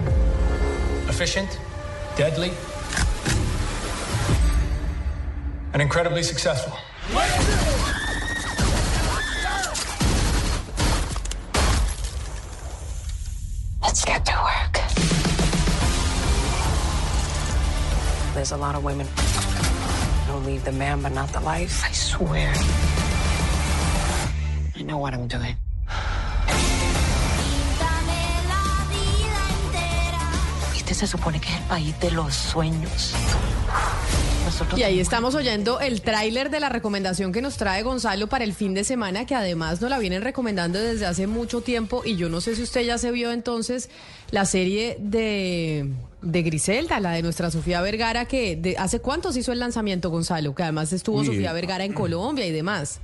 efficient, deadly, and incredibly successful. Let's get to work. There's a lot of women who leave the man but not the life. I swear. I know what I'm doing. Este se supone que es el país de los sueños. Y ahí estamos oyendo el tráiler de la recomendación que nos trae Gonzalo para el fin de semana, que además nos la vienen recomendando desde hace mucho tiempo. Y yo no sé si usted ya se vio entonces la serie de, de Griselda, la de nuestra Sofía Vergara, que de, hace cuántos hizo el lanzamiento, Gonzalo, que además estuvo Sofía Vergara en Colombia y demás.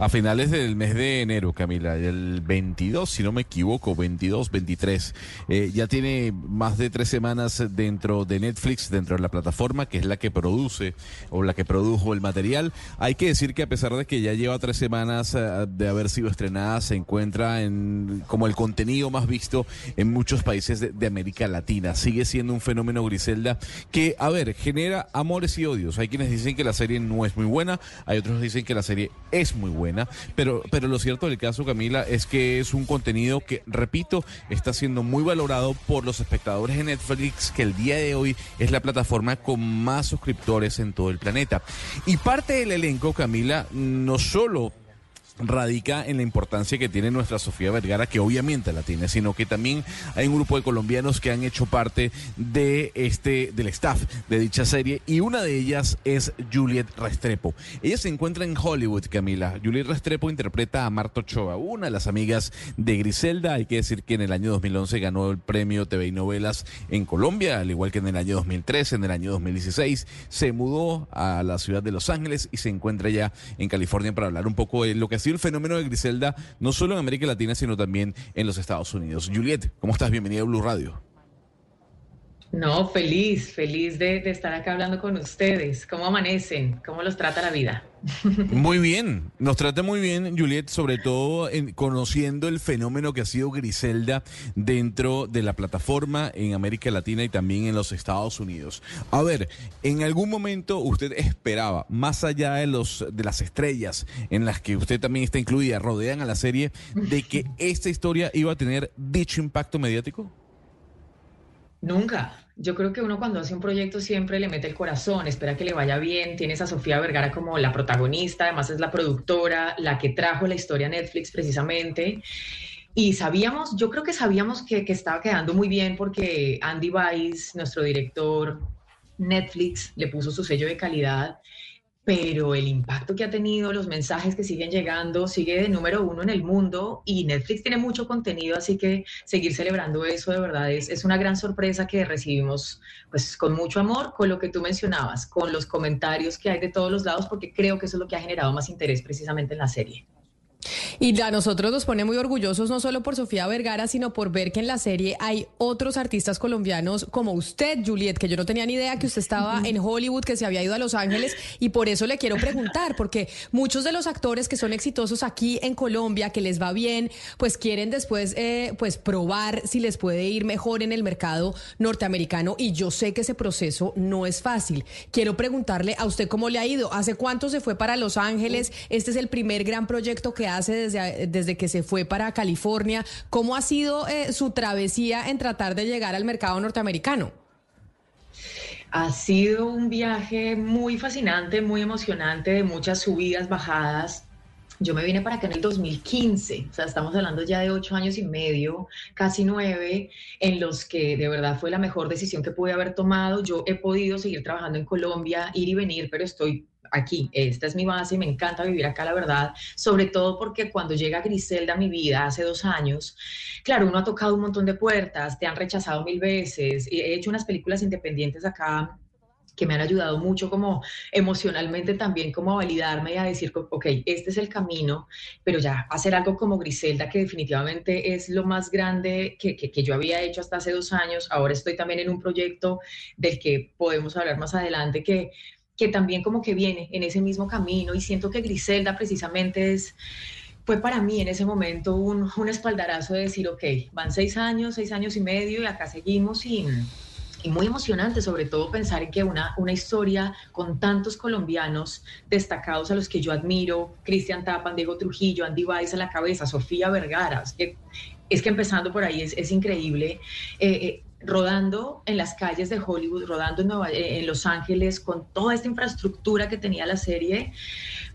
A finales del mes de enero, Camila, el 22, si no me equivoco, 22, 23. Eh, ya tiene más de tres semanas dentro de Netflix, dentro de la plataforma, que es la que produce o la que produjo el material. Hay que decir que a pesar de que ya lleva tres semanas eh, de haber sido estrenada, se encuentra en como el contenido más visto en muchos países de, de América Latina. Sigue siendo un fenómeno Griselda que, a ver, genera amores y odios. Hay quienes dicen que la serie no es muy buena, hay otros dicen que la serie es muy buena pero, pero lo cierto del caso, Camila, es que es un contenido que, repito, está siendo muy valorado por los espectadores de Netflix, que el día de hoy es la plataforma con más suscriptores en todo el planeta. Y parte del elenco, Camila, no solo radica en la importancia que tiene nuestra Sofía Vergara, que obviamente la tiene, sino que también hay un grupo de colombianos que han hecho parte de este, del staff de dicha serie, y una de ellas es Juliet Restrepo. Ella se encuentra en Hollywood, Camila. Juliet Restrepo interpreta a Marta Ochoa, una de las amigas de Griselda. Hay que decir que en el año 2011 ganó el premio TV y Novelas en Colombia, al igual que en el año 2013, en el año 2016. Se mudó a la ciudad de Los Ángeles y se encuentra ya en California para hablar un poco de lo que ha sido el fenómeno de Griselda, no solo en América Latina, sino también en los Estados Unidos. Juliet, ¿cómo estás? Bienvenida a Blue Radio. No, feliz, feliz de, de, estar acá hablando con ustedes. ¿Cómo amanecen? ¿Cómo los trata la vida? Muy bien, nos trata muy bien, Juliet, sobre todo en, conociendo el fenómeno que ha sido Griselda dentro de la plataforma en América Latina y también en los Estados Unidos. A ver, ¿en algún momento usted esperaba, más allá de, los, de las estrellas en las que usted también está incluida, rodean a la serie, de que esta historia iba a tener dicho impacto mediático? Nunca. Yo creo que uno cuando hace un proyecto siempre le mete el corazón, espera que le vaya bien. Tienes a Sofía Vergara como la protagonista, además es la productora, la que trajo la historia a Netflix precisamente. Y sabíamos, yo creo que sabíamos que, que estaba quedando muy bien porque Andy Weiss, nuestro director, Netflix, le puso su sello de calidad pero el impacto que ha tenido, los mensajes que siguen llegando, sigue de número uno en el mundo y Netflix tiene mucho contenido, así que seguir celebrando eso de verdad es, es una gran sorpresa que recibimos pues con mucho amor, con lo que tú mencionabas, con los comentarios que hay de todos los lados, porque creo que eso es lo que ha generado más interés precisamente en la serie. Y a nosotros nos pone muy orgullosos no solo por Sofía Vergara, sino por ver que en la serie hay otros artistas colombianos como usted, Juliet, que yo no tenía ni idea que usted estaba en Hollywood, que se había ido a Los Ángeles, y por eso le quiero preguntar, porque muchos de los actores que son exitosos aquí en Colombia, que les va bien, pues quieren después eh, pues probar si les puede ir mejor en el mercado norteamericano, y yo sé que ese proceso no es fácil. Quiero preguntarle a usted cómo le ha ido, ¿hace cuánto se fue para Los Ángeles? Este es el primer gran proyecto que hace desde, desde que se fue para California. ¿Cómo ha sido eh, su travesía en tratar de llegar al mercado norteamericano? Ha sido un viaje muy fascinante, muy emocionante, de muchas subidas, bajadas. Yo me vine para acá en el 2015, o sea, estamos hablando ya de ocho años y medio, casi nueve, en los que de verdad fue la mejor decisión que pude haber tomado. Yo he podido seguir trabajando en Colombia, ir y venir, pero estoy aquí, esta es mi base y me encanta vivir acá, la verdad, sobre todo porque cuando llega Griselda a mi vida hace dos años, claro, uno ha tocado un montón de puertas, te han rechazado mil veces, he hecho unas películas independientes acá que me han ayudado mucho como emocionalmente también como a validarme y a decir, ok, este es el camino, pero ya hacer algo como Griselda, que definitivamente es lo más grande que, que, que, yo había hecho hasta hace dos años, ahora estoy también en un proyecto del que podemos hablar más adelante, que que también como que viene en ese mismo camino y siento que Griselda precisamente es, fue para mí en ese momento un, un espaldarazo de decir, ok, van seis años, seis años y medio y acá seguimos y, y muy emocionante sobre todo pensar en que una, una historia con tantos colombianos destacados a los que yo admiro, Cristian Tapan, Diego Trujillo, Andy Weiss a la cabeza, Sofía Vergara, es que, es que empezando por ahí es, es increíble. Eh, eh, rodando en las calles de Hollywood, rodando en, Nueva, en, Los Ángeles, con toda esta infraestructura que tenía la serie,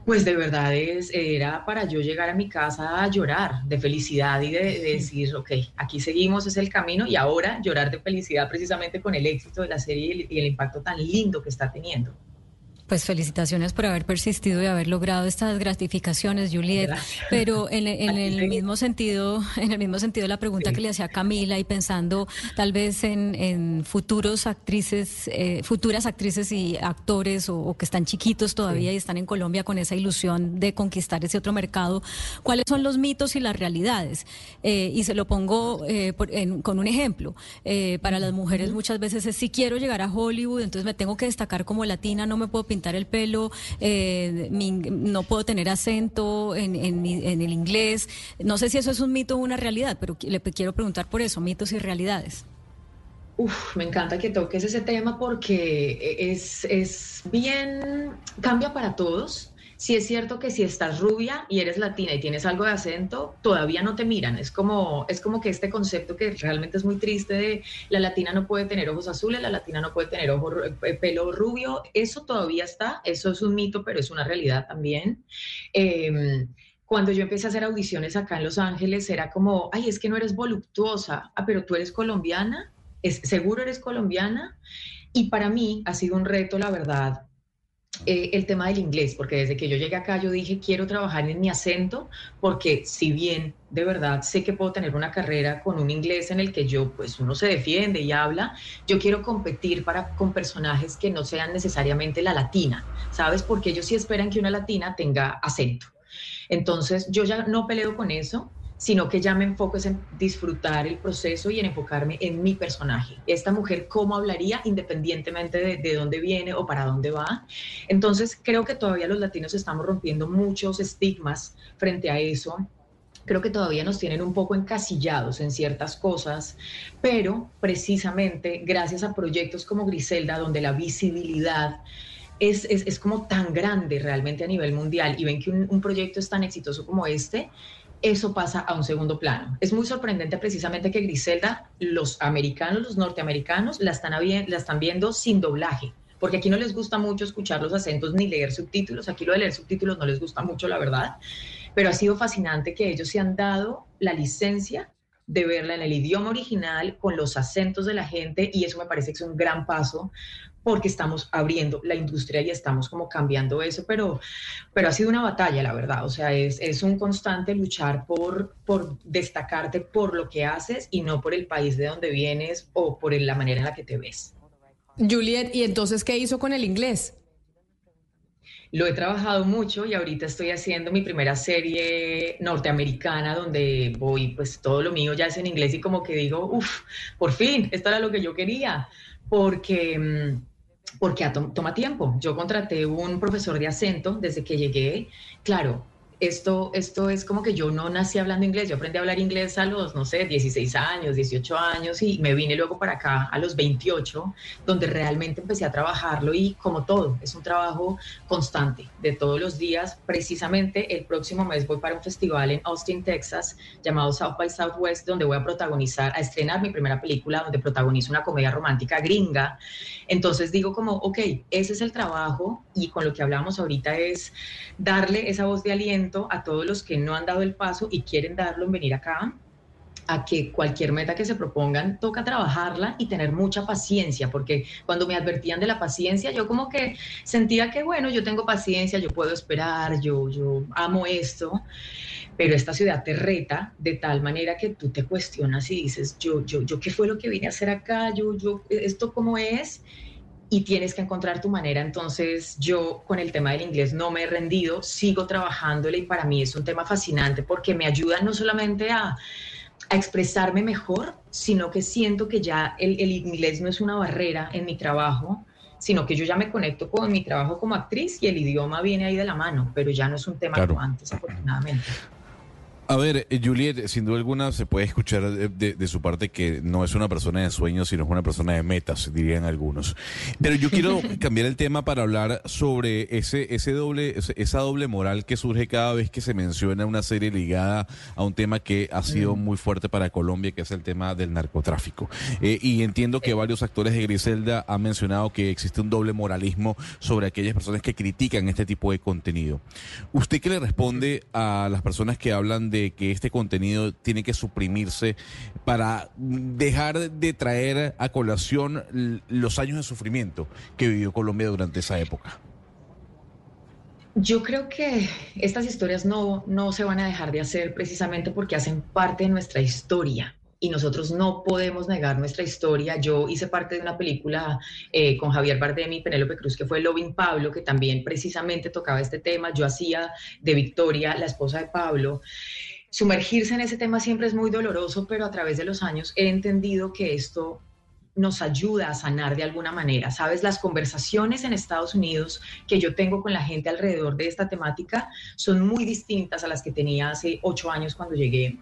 pues de verdad es, era para yo llegar a mi casa a llorar de felicidad y de, de, decir, ok, aquí seguimos, es el camino, y ahora llorar de felicidad precisamente con el éxito de la serie y el, y el impacto tan lindo que está teniendo. Pues felicitaciones por haber persistido y haber logrado estas gratificaciones, Juliet. Gracias. Pero en, en el mismo sentido, en el mismo sentido la pregunta sí. que le hacía Camila y pensando tal vez en, en futuros actrices, eh, futuras actrices y actores o, o, que están chiquitos todavía sí. y están en Colombia con esa ilusión de conquistar ese otro mercado, ¿cuáles son los mitos y las realidades? Eh, y se lo pongo eh, por, en, con un ejemplo. Eh, para las mujeres muchas veces es si quiero llegar a Hollywood, entonces me tengo que destacar como latina, no me puedo pintar el pelo, eh, no puedo tener acento en, el inglés. No sé si eso es un mito o una realidad, pero le quiero preguntar por eso, mitos y realidades. Uf, me encanta que toques ese tema porque es, es bien, cambia para todos sí es cierto que si estás rubia y eres latina y tienes algo de acento, todavía no te miran. Es como, es como que este concepto que realmente es muy triste de la latina no puede tener ojos azules, la latina no puede tener ojo, pelo rubio, eso todavía está, eso es un mito, pero es una realidad también. Eh, cuando yo empecé a hacer audiciones acá en Los Ángeles, era como, ay, es que no eres voluptuosa, ah, pero tú eres colombiana, ¿Es, seguro eres colombiana. Y para mí ha sido un reto, la verdad, eh, el tema del inglés, porque desde que yo llegué acá yo dije quiero trabajar en mi acento, porque si bien de verdad sé que puedo tener una carrera con un inglés en el que yo pues uno se defiende y habla, yo quiero competir para con personajes que no sean necesariamente la latina, ¿sabes? Porque ellos sí esperan que una latina tenga acento. Entonces yo ya no peleo con eso, sino que ya me enfoco en disfrutar el proceso y en enfocarme en mi personaje. Esta mujer, ¿cómo hablaría independientemente de, de, dónde viene o para dónde va? Entonces, creo que todavía los latinos estamos rompiendo muchos estigmas frente a eso. Creo que todavía nos tienen un poco encasillados en ciertas cosas, pero precisamente gracias a proyectos como Griselda, donde la visibilidad es, es, es, como tan grande realmente a nivel mundial y ven que un, un proyecto es tan exitoso como este, eso pasa a un segundo plano. Es muy sorprendente precisamente que Griselda, los americanos, los norteamericanos, la están, la están viendo sin doblaje, porque aquí no les gusta mucho escuchar los acentos ni leer subtítulos, aquí lo de leer subtítulos no les gusta mucho, la verdad, pero ha sido fascinante que ellos se han dado la licencia de verla en el idioma original, con los acentos de la gente, y eso me parece que es un gran paso porque estamos abriendo la industria y estamos como cambiando eso, pero, pero ha sido una batalla, la verdad. O sea, es, es un constante luchar por, por destacarte por lo que haces y no por el país de donde vienes o por la manera en la que te ves. Juliet, ¿y entonces qué hizo con el inglés? Lo he trabajado mucho y ahorita estoy haciendo mi primera serie norteamericana donde voy, pues todo lo mío ya es en inglés y como que digo, uff, por fin, esto era lo que yo quería, porque mm, porque toma tiempo. Yo contraté un profesor de acento desde que llegué. Claro, esto, esto es como que yo no nací hablando inglés, yo aprendí a hablar inglés a los, no sé, 16 años, 18 años y me vine luego para acá a los 28, donde realmente empecé a trabajarlo y como todo, es un trabajo constante de todos los días. Precisamente el próximo mes voy para un festival en Austin, Texas, llamado South by Southwest, donde voy a protagonizar, a estrenar mi primera película, donde protagonizo una comedia romántica gringa. Entonces digo como, ok, ese es el trabajo y con lo que hablábamos ahorita es darle esa voz de aliento a todos los que no han dado el paso y quieren darlo en venir acá a que cualquier meta que se propongan toca trabajarla y tener mucha paciencia, porque cuando me advertían de la paciencia, yo como que sentía que, bueno, yo tengo paciencia, yo puedo esperar, yo, yo amo esto, pero esta ciudad te reta de tal manera que tú te cuestionas y dices, yo, yo, yo, ¿qué fue lo que vine a hacer acá? Yo, yo, ¿esto cómo es? Y tienes que encontrar tu manera. Entonces yo con el tema del inglés no me he rendido, sigo trabajándole y para mí es un tema fascinante porque me ayuda no solamente a, a expresarme mejor, sino que siento que ya el, el, inglés no es una barrera en mi trabajo, sino que yo ya me conecto con mi trabajo como actriz y el idioma viene ahí de la mano, pero ya no es un tema como antes, afortunadamente. A ver, eh, Juliet, sin duda alguna se puede escuchar de, su parte que no es una persona de sueños, sino es una persona de metas, dirían algunos. Pero yo quiero cambiar el tema para hablar sobre ese, ese doble, esa doble moral que surge cada vez que se menciona una serie ligada a un tema que ha sido mm. muy fuerte para Colombia, que es el tema del narcotráfico. Eh, y entiendo que varios actores de Griselda han mencionado que existe un doble moralismo sobre aquellas personas que critican este tipo de contenido. ¿Usted qué le responde a las personas que hablan de que este contenido tiene que suprimirse para dejar de traer a colación los años de sufrimiento que vivió Colombia durante esa época? Yo creo que estas historias no, no se van a dejar de hacer precisamente porque hacen parte de nuestra historia y nosotros no podemos negar nuestra historia. Yo hice parte de una película eh, con Javier Bardem y Penélope Cruz que fue Loving Pablo, que también precisamente tocaba este tema. Yo hacía de Victoria, la esposa de Pablo. Sumergirse en ese tema siempre es muy doloroso, pero a través de los años he entendido que esto nos ayuda a sanar de alguna manera. Sabes, las conversaciones en Estados Unidos que yo tengo con la gente alrededor de esta temática son muy distintas a las que tenía hace ocho años cuando llegué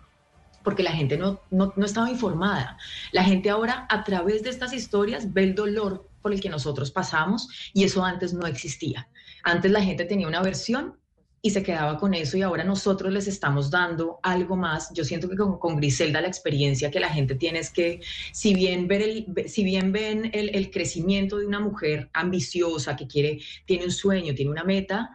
porque la gente no, no, estaba informada. La gente ahora a través de estas historias ve el dolor por el que nosotros pasamos y eso antes no existía. Antes la gente tenía una versión y se quedaba con eso y ahora nosotros les estamos dando algo más. Yo siento que con, Griselda la experiencia que la gente tiene es que si bien, ver el, si bien ven el, el crecimiento de una mujer ambiciosa que quiere, tiene un sueño, tiene una meta,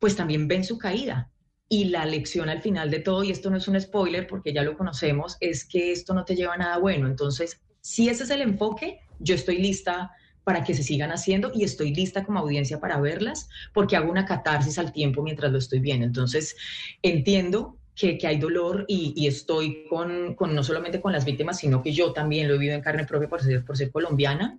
pues también ven su caída y la lección al final de todo, y esto no es un spoiler porque ya lo conocemos, es que esto no te lleva a nada bueno. Entonces, si ese es el enfoque, yo estoy lista para que se sigan haciendo y estoy lista como audiencia para verlas porque hago una catarsis al tiempo mientras lo estoy viendo. Entonces, entiendo que, que, hay dolor y, y estoy con, con, no solamente con las víctimas, sino que yo también lo he vivido en carne propia por ser, por ser colombiana.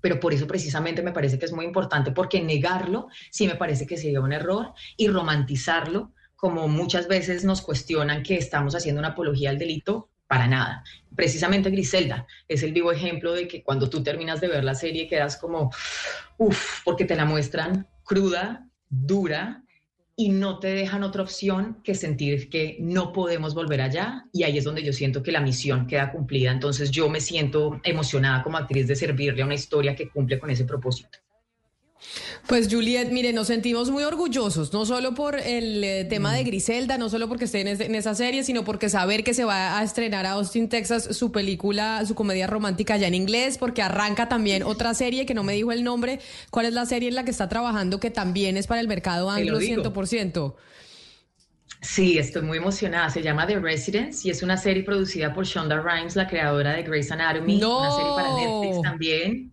Pero por eso precisamente me parece que es muy importante, porque negarlo sí me parece que sería un error y romantizarlo como muchas veces nos cuestionan que estamos haciendo una apología al delito, para nada. Precisamente Griselda es el vivo ejemplo de que cuando tú terminas de ver la serie quedas como, uff, porque te la muestran cruda, dura, y no te dejan otra opción que sentir que no podemos volver allá y ahí es donde yo siento que la misión queda cumplida. Entonces yo me siento emocionada como actriz de servirle a una historia que cumple con ese propósito. Pues Juliet, mire, nos sentimos muy orgullosos, no solo por el eh, tema de Griselda, no solo porque esté en, esa serie, sino porque saber que se va a estrenar a Austin, Texas, su película, su comedia romántica ya en inglés, porque arranca también otra serie que no me dijo el nombre. ¿Cuál es la serie en la que está trabajando que también es para el mercado anglo 100%? Sí, estoy muy emocionada. Se llama The Residence y es una serie producida por Shonda Rhimes, la creadora de Grey's Anatomy, ¡No! una serie para Netflix también.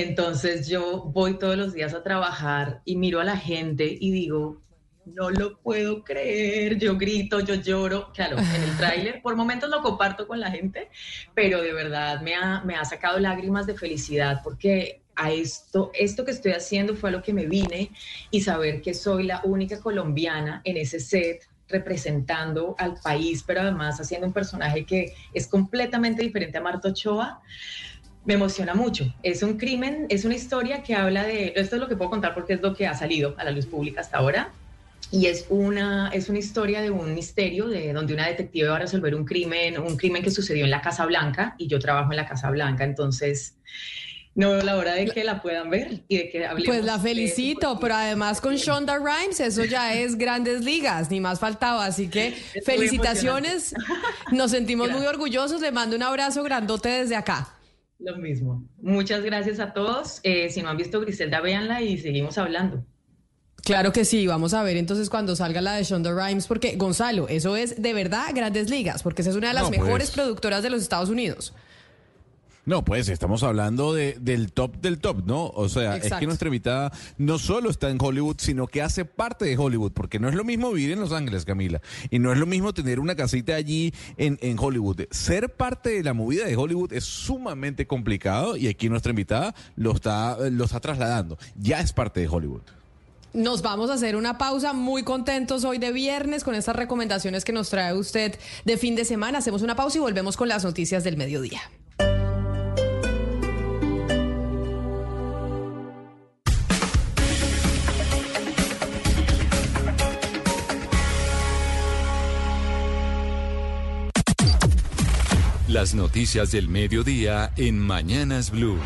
Entonces yo voy todos los días a trabajar y miro a la gente y digo, no lo puedo creer, yo grito, yo lloro. Claro, en el tráiler, por momentos lo comparto con la gente, pero de verdad me ha, me ha sacado lágrimas de felicidad porque a esto, esto que estoy haciendo fue a lo que me vine y saber que soy la única colombiana en ese set representando al país, pero además haciendo un personaje que es completamente diferente a Marta Ochoa, me emociona mucho. Es un crimen, es una historia que habla de, esto es lo que puedo contar porque es lo que ha salido a la luz pública hasta ahora, y es una, es una historia de un misterio, de donde una detective va a resolver un crimen, un crimen que sucedió en la Casa Blanca, y yo trabajo en la Casa Blanca, entonces no veo la hora de que la puedan ver y de que hablemos. Pues la de- felicito, pero además con Shonda Rhimes, eso ya es grandes ligas, ni más faltaba. Así que felicitaciones, nos sentimos muy orgullosos, le mando un abrazo grandote desde acá. Lo mismo. Muchas gracias a todos. Eh, si no han visto Griselda, véanla y seguimos hablando. Claro que sí, vamos a ver entonces cuando salga la de Shonda Rhimes, porque Gonzalo, eso es de verdad grandes ligas, porque esa es una de las No, pues. mejores productoras de los Estados Unidos. No, pues estamos hablando de, del top del top, ¿no? O sea, es que nuestra invitada no solo está en Hollywood, sino que hace parte de Hollywood, porque no es lo mismo vivir en Los Ángeles, Camila, y no es lo mismo tener una casita allí en, en Hollywood. Ser parte de la movida de Hollywood es sumamente complicado y aquí nuestra invitada lo está, lo está trasladando. Ya es parte de Hollywood. Nos vamos a hacer una pausa muy contentos hoy de viernes con estas recomendaciones que nos trae usted de fin de semana. Hacemos una pausa y volvemos con las noticias del mediodía. Las noticias del mediodía en Mañanas Blue.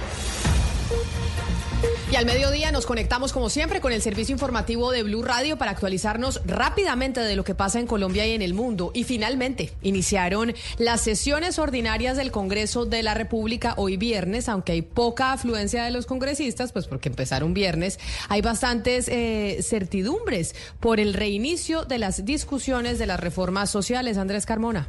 Y al mediodía nos conectamos como siempre con el servicio informativo de Blue Radio para actualizarnos rápidamente de lo que pasa en Colombia y en el mundo. Y finalmente iniciaron las sesiones ordinarias del Congreso de la República hoy viernes, aunque hay poca afluencia de los congresistas, pues porque empezaron viernes, hay bastantes eh, certidumbres por el reinicio de las discusiones de las reformas sociales. Andrés Carmona.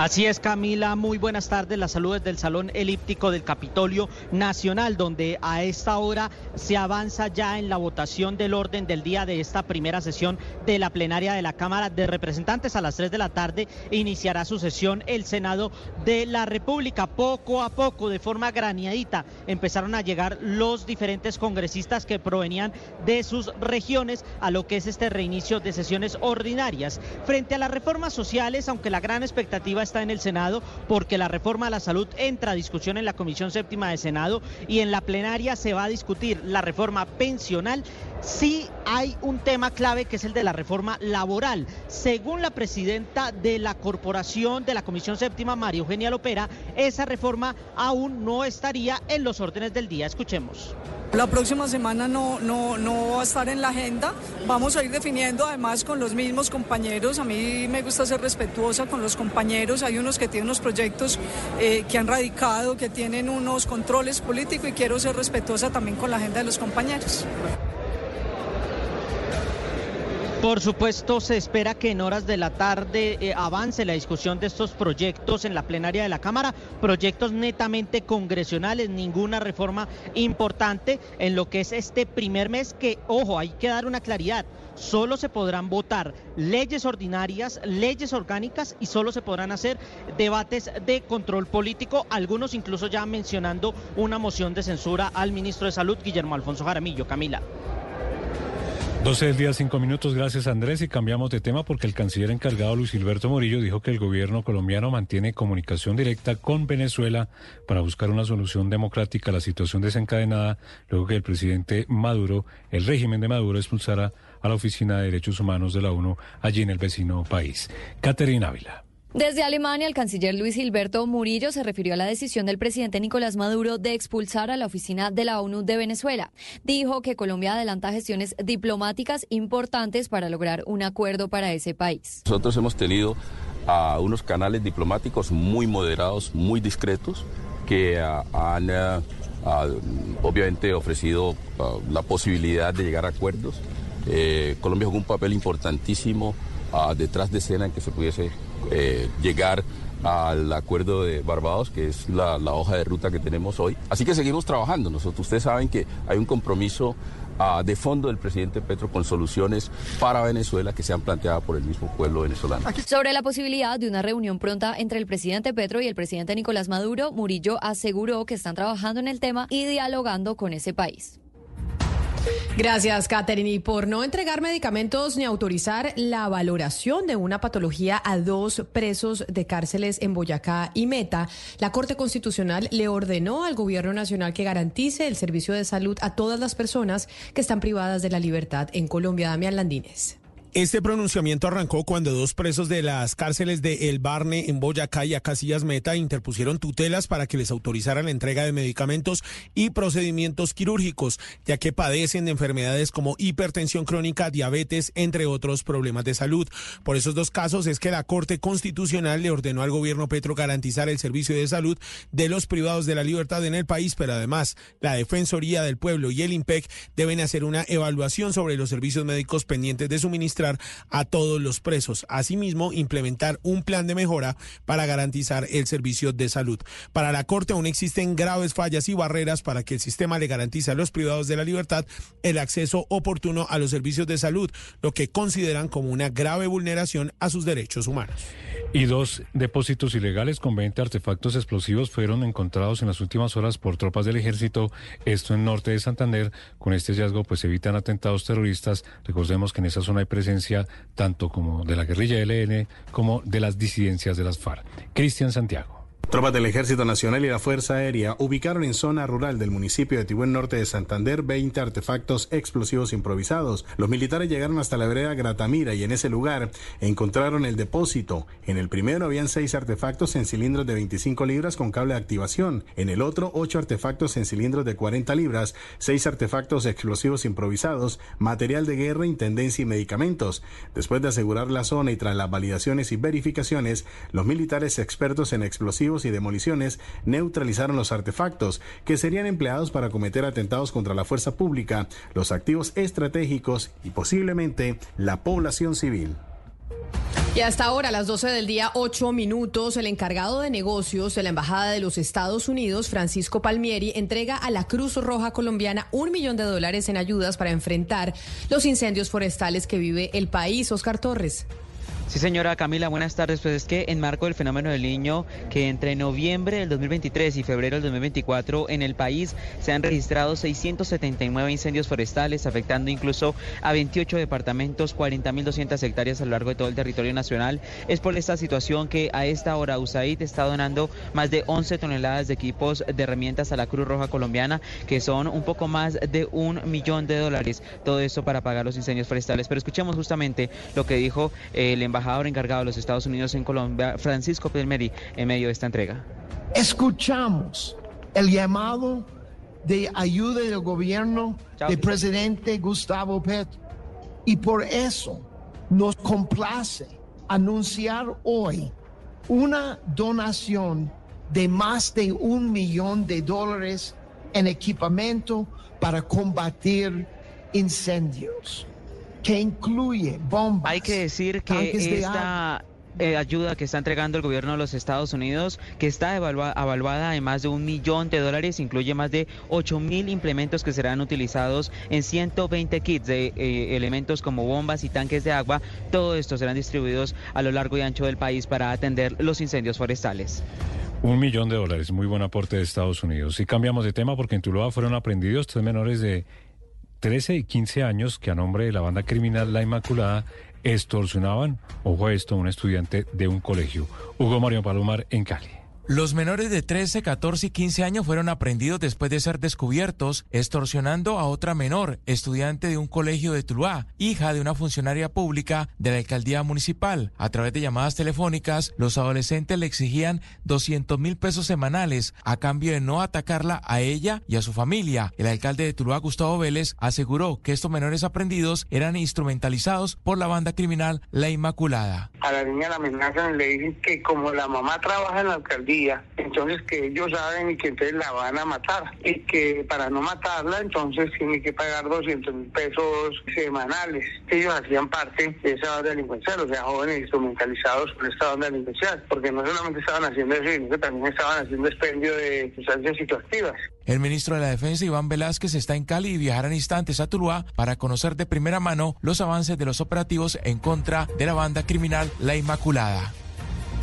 Así es, Camila. Muy buenas tardes. Las saludes del Salón Elíptico del Capitolio Nacional, donde a esta hora se avanza ya en la votación del orden del día de esta primera sesión de la plenaria de la Cámara de Representantes. A las 3 de la tarde iniciará su sesión el Senado de la República. Poco a poco, de forma graneadita, empezaron a llegar los diferentes congresistas que provenían de sus regiones a lo que es este reinicio de sesiones ordinarias. Frente a las reformas sociales, aunque la gran expectativa está en el Senado, porque la reforma a la salud entra a discusión en la Comisión Séptima de Senado y en la plenaria se va a discutir la reforma pensional. Sí hay un tema clave que es el de la reforma laboral. Según la presidenta de la corporación de la Comisión Séptima, María Eugenia Lopera, esa reforma aún no estaría en los órdenes del día. Escuchemos. La próxima semana no, no, no va a estar en la agenda. Vamos a ir definiendo además con los mismos compañeros. A mí me gusta ser respetuosa con los compañeros. Hay unos que tienen unos proyectos eh, que han radicado, que tienen unos controles políticos y quiero ser respetuosa también con la agenda de los compañeros. Por supuesto, se espera que en horas de la tarde eh, avance la discusión de estos proyectos en la plenaria de la Cámara, proyectos netamente congresionales, ninguna reforma importante en lo que es este primer mes que, ojo, hay que dar una claridad. Solo se podrán votar leyes ordinarias, leyes orgánicas y solo se podrán hacer debates de control político, algunos incluso ya mencionando una moción de censura al ministro de Salud, Guillermo Alfonso Jaramillo. Camila. 12 del día, 5 minutos. Gracias, Andrés. Y cambiamos de tema porque el canciller encargado, Luis Gilberto Morillo, dijo que el gobierno colombiano mantiene comunicación directa con Venezuela para buscar una solución democrática a la situación desencadenada luego que el presidente Maduro, el régimen de Maduro, expulsara a la Oficina de Derechos Humanos de la ONU allí en el vecino país. Caterina Ávila. Desde Alemania, el canciller Luis Gilberto Murillo se refirió a la decisión del presidente Nicolás Maduro de expulsar a la oficina de la ONU de Venezuela. Dijo que Colombia adelanta gestiones diplomáticas importantes para lograr un acuerdo para ese país. Nosotros hemos tenido a unos canales diplomáticos muy moderados, muy discretos, que ah, han ah, ah, obviamente ofrecido ah, la posibilidad de llegar a acuerdos. Eh, Colombia jugó un papel importantísimo ah, detrás de escena en que se pudiese eh, llegar al acuerdo de Barbados, que es la, hoja de ruta que tenemos hoy. Así que seguimos trabajando. Nosotros, ustedes saben que hay un compromiso ah, de fondo del presidente Petro con soluciones para Venezuela que sean planteadas por el mismo pueblo venezolano. Sobre la posibilidad de una reunión pronta entre el presidente Petro y el presidente Nicolás Maduro, Murillo aseguró que están trabajando en el tema y dialogando con ese país. Gracias, Katherine. Y por no entregar medicamentos ni autorizar la valoración de una patología a dos presos de cárceles en Boyacá y Meta, la Corte Constitucional le ordenó al Gobierno Nacional que garantice el servicio de salud a todas las personas que están privadas de la libertad en Colombia. Damián Landines. Este pronunciamiento arrancó cuando dos presos de las cárceles de El Barne en Boyacá y Acasillas Meta interpusieron tutelas para que les autorizaran la entrega de medicamentos y procedimientos quirúrgicos, ya que padecen de enfermedades como hipertensión crónica, diabetes, entre otros problemas de salud. Por esos dos casos es que la Corte Constitucional le ordenó al gobierno Petro garantizar el servicio de salud de los privados de la libertad en el país, pero además la Defensoría del Pueblo y el IMPEC deben hacer una evaluación sobre los servicios médicos pendientes de suministrar a todos los presos. Asimismo, implementar un plan de mejora para garantizar el servicio de salud. Para la Corte aún existen graves fallas y barreras para que el sistema le garantice a los privados de la libertad el acceso oportuno a los servicios de salud, lo que consideran como una grave vulneración a sus derechos humanos. Y dos depósitos ilegales con 20 artefactos explosivos fueron encontrados en las últimas horas por tropas del ejército, esto en norte de Santander. Con este hallazgo pues evitan atentados terroristas. Recordemos que en esa zona hay presencia tanto como de la guerrilla LN como de las disidencias de las FARC. Cristian Santiago. Tropas del Ejército Nacional y la Fuerza Aérea ubicaron en zona rural del municipio de Tibuen Norte de Santander 20 artefactos explosivos improvisados. Los militares llegaron hasta la vereda Gratamira y en ese lugar encontraron el depósito. En el primero habían seis artefactos en cilindros de 25 libras con cable de activación. En el otro, ocho artefactos en cilindros de 40 libras, seis artefactos explosivos improvisados, material de guerra, intendencia y medicamentos. Después de asegurar la zona y tras las validaciones y verificaciones, los militares expertos en explosivos y demoliciones neutralizaron los artefactos que serían empleados para cometer atentados contra la fuerza pública, los activos estratégicos y posiblemente la población civil. Y hasta ahora, a las 12 del día, 8 minutos, el encargado de negocios de la Embajada de los Estados Unidos, Francisco Palmieri, entrega a la Cruz Roja Colombiana un millón de dólares en ayudas para enfrentar los incendios forestales que vive el país. Oscar Torres. Sí, señora Camila, buenas tardes. Pues es que en marco del fenómeno del niño, que entre noviembre del 2023 y febrero del 2024 en el país se han registrado 679 incendios forestales, afectando incluso a 28 departamentos, 40.200 hectáreas a lo largo de todo el territorio nacional. Es por esta situación que a esta hora USAID está donando más de 11 toneladas de equipos de herramientas a la Cruz Roja Colombiana, que son un poco más de un millón de dólares. Todo esto para pagar los incendios forestales. Pero escuchemos justamente lo que dijo el embajador embajador encargado de los Estados Unidos en Colombia, Francisco Pelmeri, en medio de esta entrega. Escuchamos el llamado de ayuda del gobierno del presidente Gustavo Petro. Y por eso nos complace anunciar hoy una donación de más de un millón de dólares en equipamiento para combatir incendios que incluye bombas. Hay que decir que esta eh, ayuda que está entregando el gobierno de los Estados Unidos, que está evaluada en más de un millón de dólares, incluye más de 8 mil implementos que serán utilizados en 120 kits de eh, elementos como bombas y tanques de agua. Todo esto serán distribuidos a lo largo y ancho del país para atender los incendios forestales. Un millón de dólares, muy buen aporte de Estados Unidos. Y cambiamos de tema porque en Tuluá fueron aprendidos tres menores de 13 y 15 años que a nombre de la banda criminal La Inmaculada extorsionaban, ojo a esto, un estudiante de un colegio. Hugo Mario Palomar en Cali. Los menores de 13, 14 y 15 años fueron aprendidos después de ser descubiertos extorsionando a otra menor, estudiante de un colegio de Tuluá, hija de una funcionaria pública de la alcaldía municipal. A través de llamadas telefónicas, los adolescentes le exigían 200 mil pesos semanales a cambio de no atacarla a ella y a su familia. El alcalde de Tuluá, Gustavo Vélez, aseguró que estos menores aprendidos eran instrumentalizados por la banda criminal La Inmaculada. a la niña la amenazan le dicen que como la mamá trabaja en la alcaldía, entonces que ellos saben que entonces la van a matar y que para no matarla entonces tiene que pagar 200 mil pesos semanales. Ellos hacían parte de esa banda delincuencial, o sea, jóvenes instrumentalizados por esta banda delincuencial, porque no solamente estaban haciendo eso, sino que también estaban haciendo expendio de sustancias psicoactivas. El ministro de la Defensa, Iván Velázquez, está en Cali y viajará en instantes a Tuluá para conocer de primera mano los avances de los operativos en contra de la banda criminal La Inmaculada.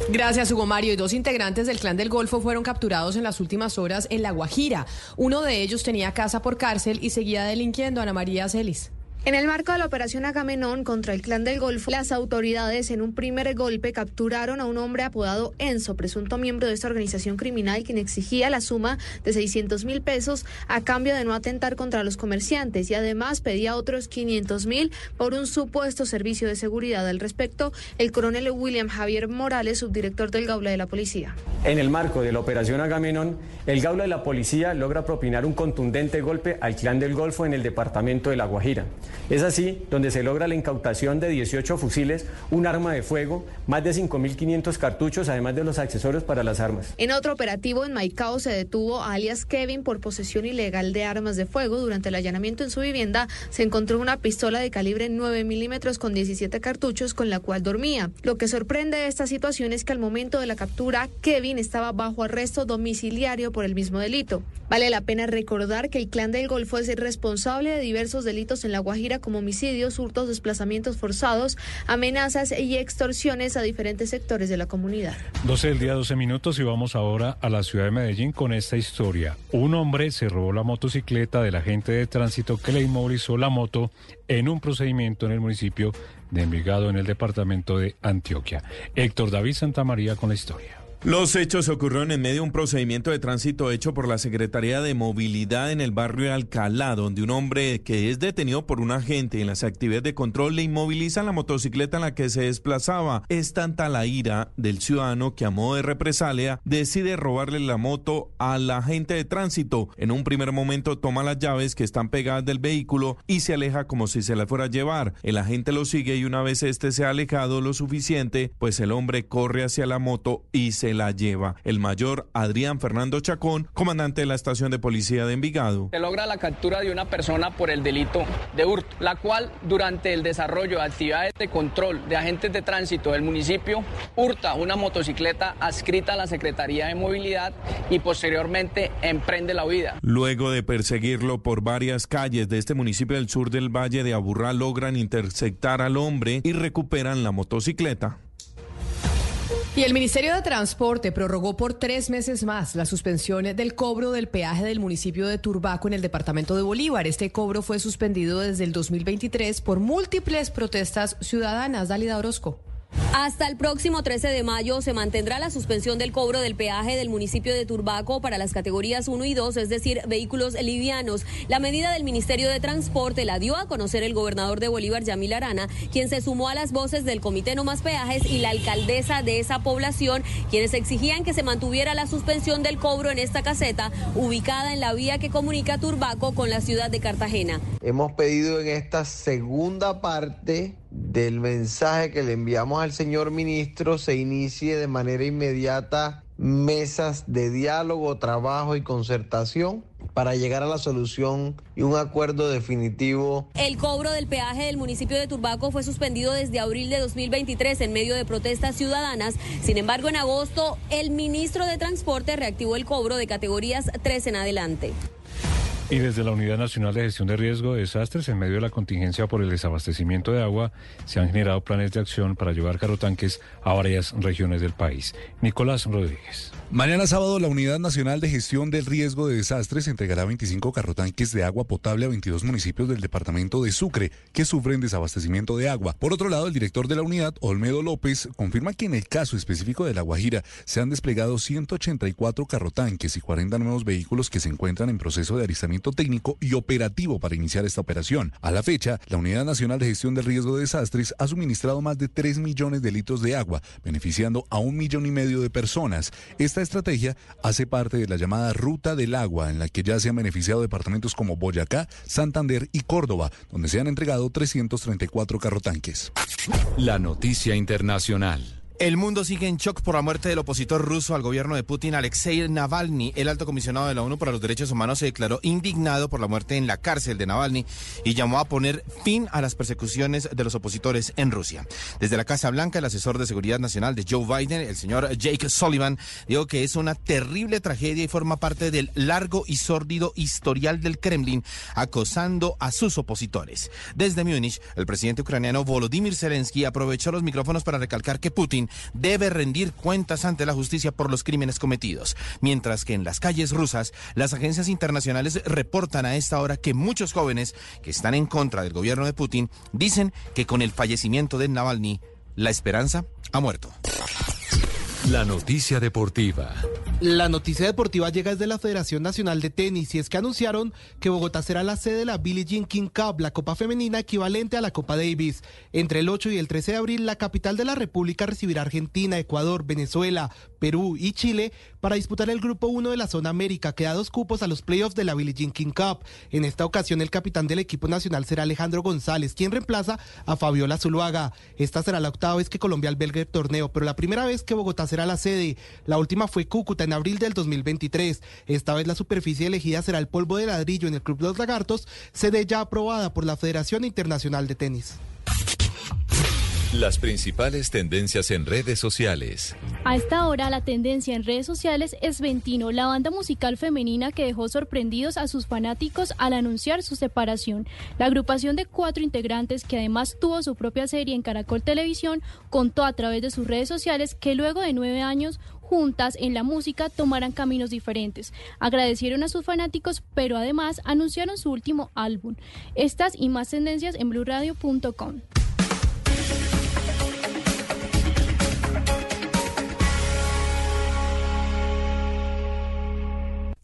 Gracias, Hugo Mario. Y dos integrantes del Clan del Golfo fueron capturados en las últimas horas en La Guajira. Uno de ellos tenía casa por cárcel y seguía delinquiendo. Ana María Celis. En el marco de la operación Agamenón contra el clan del Golfo, las autoridades en un primer golpe capturaron a un hombre apodado Enzo, presunto miembro de esta organización criminal, quien exigía la suma de 600 mil pesos a cambio de no atentar contra los comerciantes y además pedía otros 500 mil por un supuesto servicio de seguridad. Al respecto, el coronel William Javier Morales, subdirector del Gaula de la Policía. En el marco de la operación Agamenón, el Gaula de la Policía logra propinar un contundente golpe al clan del Golfo en el departamento de La Guajira. Es así donde se logra la incautación de 18 fusiles, un arma de fuego, más de 5.500 cartuchos, además de los accesorios para las armas. En otro operativo en Maicao se detuvo a alias Kevin por posesión ilegal de armas de fuego. Durante el allanamiento en su vivienda se encontró una pistola de calibre 9 milímetros con 17 cartuchos con la cual dormía. Lo que sorprende de esta situación es que al momento de la captura, Kevin estaba bajo arresto domiciliario por el mismo delito. Vale la pena recordar que el clan del Golfo es el responsable de diversos delitos en La Guajira como homicidios, hurtos, desplazamientos forzados, amenazas y extorsiones a diferentes sectores de la comunidad. 12 del día, 12 minutos y vamos ahora a la ciudad de Medellín con esta historia. Un hombre se robó la motocicleta del agente de tránsito que le inmovilizó la moto en un procedimiento en el municipio de Envigado en el departamento de Antioquia. Héctor David Santamaría con la historia. Los hechos ocurrieron en medio de un procedimiento de tránsito hecho por la Secretaría de Movilidad en el barrio de Alcalá, donde un hombre que es detenido por un agente en las actividades de control le inmoviliza la motocicleta en la que se desplazaba. Es tanta la ira del ciudadano que a modo de represalia decide robarle la moto al agente de tránsito. En un primer momento toma las llaves que están pegadas del vehículo y se aleja como si se la fuera a llevar. El agente lo sigue y una vez este se ha alejado lo suficiente, pues el hombre corre hacia la moto y se la lleva. El mayor Adrián Fernando Chacón, comandante de la estación de policía de Envigado. Se logra la captura de una persona por el delito de hurto, la cual durante el desarrollo de actividades de control de agentes de tránsito del municipio hurta una motocicleta adscrita a la Secretaría de Movilidad y posteriormente emprende la huida. Luego de perseguirlo por varias calles de este municipio del sur del Valle de Aburrá, logran interceptar al hombre y recuperan la motocicleta. Y el Ministerio de Transporte prorrogó por tres meses más la suspensión del cobro del peaje del municipio de Turbaco en el departamento de Bolívar. Este cobro fue suspendido desde el 2023 por múltiples protestas ciudadanas. Dalida Orozco. Hasta el próximo 13 de mayo se mantendrá la suspensión del cobro del peaje del municipio de Turbaco para las categorías 1 y 2, es decir, vehículos livianos. La medida del Ministerio de Transporte la dio a conocer el gobernador de Bolívar, Yamil Arana, quien se sumó a las voces del Comité No Más Peajes y la alcaldesa de esa población, quienes exigían que se mantuviera la suspensión del cobro en esta caseta, ubicada en la vía que comunica Turbaco con la ciudad de Cartagena. Hemos pedido en esta segunda parte del mensaje que le enviamos al señor ministro se inicie de manera inmediata mesas de diálogo, trabajo y concertación para llegar a la solución y un acuerdo definitivo. El cobro del peaje del municipio de Turbaco fue suspendido desde abril de 2023 en medio de protestas ciudadanas. Sin embargo, en agosto, el ministro de Transporte reactivó el cobro de categorías 3 en adelante. Y desde la Unidad Nacional de Gestión de Riesgo de Desastres, en medio de la contingencia por el desabastecimiento de agua, se han generado planes de acción para llevar carrotanques a varias regiones del país. Nicolás Rodríguez. Mañana sábado, la Unidad Nacional de Gestión del Riesgo de Desastres entregará 25 carrotanques de agua potable a 22 municipios del departamento de Sucre que sufren desabastecimiento de agua. Por otro lado, el director de la unidad, Olmedo López, confirma que en el caso específico de La Guajira se han desplegado 184 carrotanques y 40 nuevos vehículos que se encuentran en proceso de alistamiento técnico y operativo para iniciar esta operación. A la fecha, la Unidad Nacional de Gestión del Riesgo de Desastres ha suministrado más de 3 millones de litros de agua, beneficiando a un millón y medio de personas. Esta estrategia hace parte de la llamada Ruta del Agua, en la que ya se han beneficiado departamentos como Boyacá, Santander y Córdoba, donde se han entregado 334 carrotanques. La noticia internacional. El mundo sigue en shock por la muerte del opositor ruso al gobierno de Putin, Alexei Navalny. El alto comisionado de la ONU para los Derechos Humanos se declaró indignado por la muerte en la cárcel de Navalny y llamó a poner fin a las persecuciones de los opositores en Rusia. Desde la Casa Blanca, el asesor de seguridad nacional de Joe Biden, el señor Jake Sullivan, dijo que es una terrible tragedia y forma parte del largo y sórdido historial del Kremlin acosando a sus opositores. Desde Múnich, el presidente ucraniano Volodymyr Zelensky aprovechó los micrófonos para recalcar que Putin debe rendir cuentas ante la justicia por los crímenes cometidos, mientras que en las calles rusas las agencias internacionales reportan a esta hora que muchos jóvenes que están en contra del gobierno de Putin dicen que con el fallecimiento de Navalny la esperanza ha muerto. La noticia deportiva. La noticia deportiva llega desde la Federación Nacional de Tenis y es que anunciaron que Bogotá será la sede de la Billie Jean King Cup, la copa femenina equivalente a la Copa Davis. Entre el 8 y el 13 de abril, la capital de la República recibirá Argentina, Ecuador, Venezuela, Perú y Chile para disputar el Grupo 1 de la Zona América, que da dos cupos a los playoffs de la Billie Jean King Cup. En esta ocasión, el capitán del equipo nacional será Alejandro González, quien reemplaza a Fabiola Zuluaga. Esta será la octava vez que Colombia albergue el torneo, pero la primera vez que Bogotá será la sede. La última fue Cúcuta en abril del 2023. Esta vez la superficie elegida será el polvo de ladrillo en el Club Los Lagartos, sede ya aprobada por la Federación Internacional de Tenis. Las principales tendencias en redes sociales. A esta hora la tendencia en redes sociales es Ventino, la banda musical femenina que dejó sorprendidos a sus fanáticos al anunciar su separación. La agrupación de cuatro integrantes, que además tuvo su propia serie en Caracol Televisión, contó a través de sus redes sociales que luego de nueve años juntas en la música tomarán caminos diferentes. Agradecieron a sus fanáticos, pero además anunciaron su último álbum. Estas y más tendencias en blurradio.com.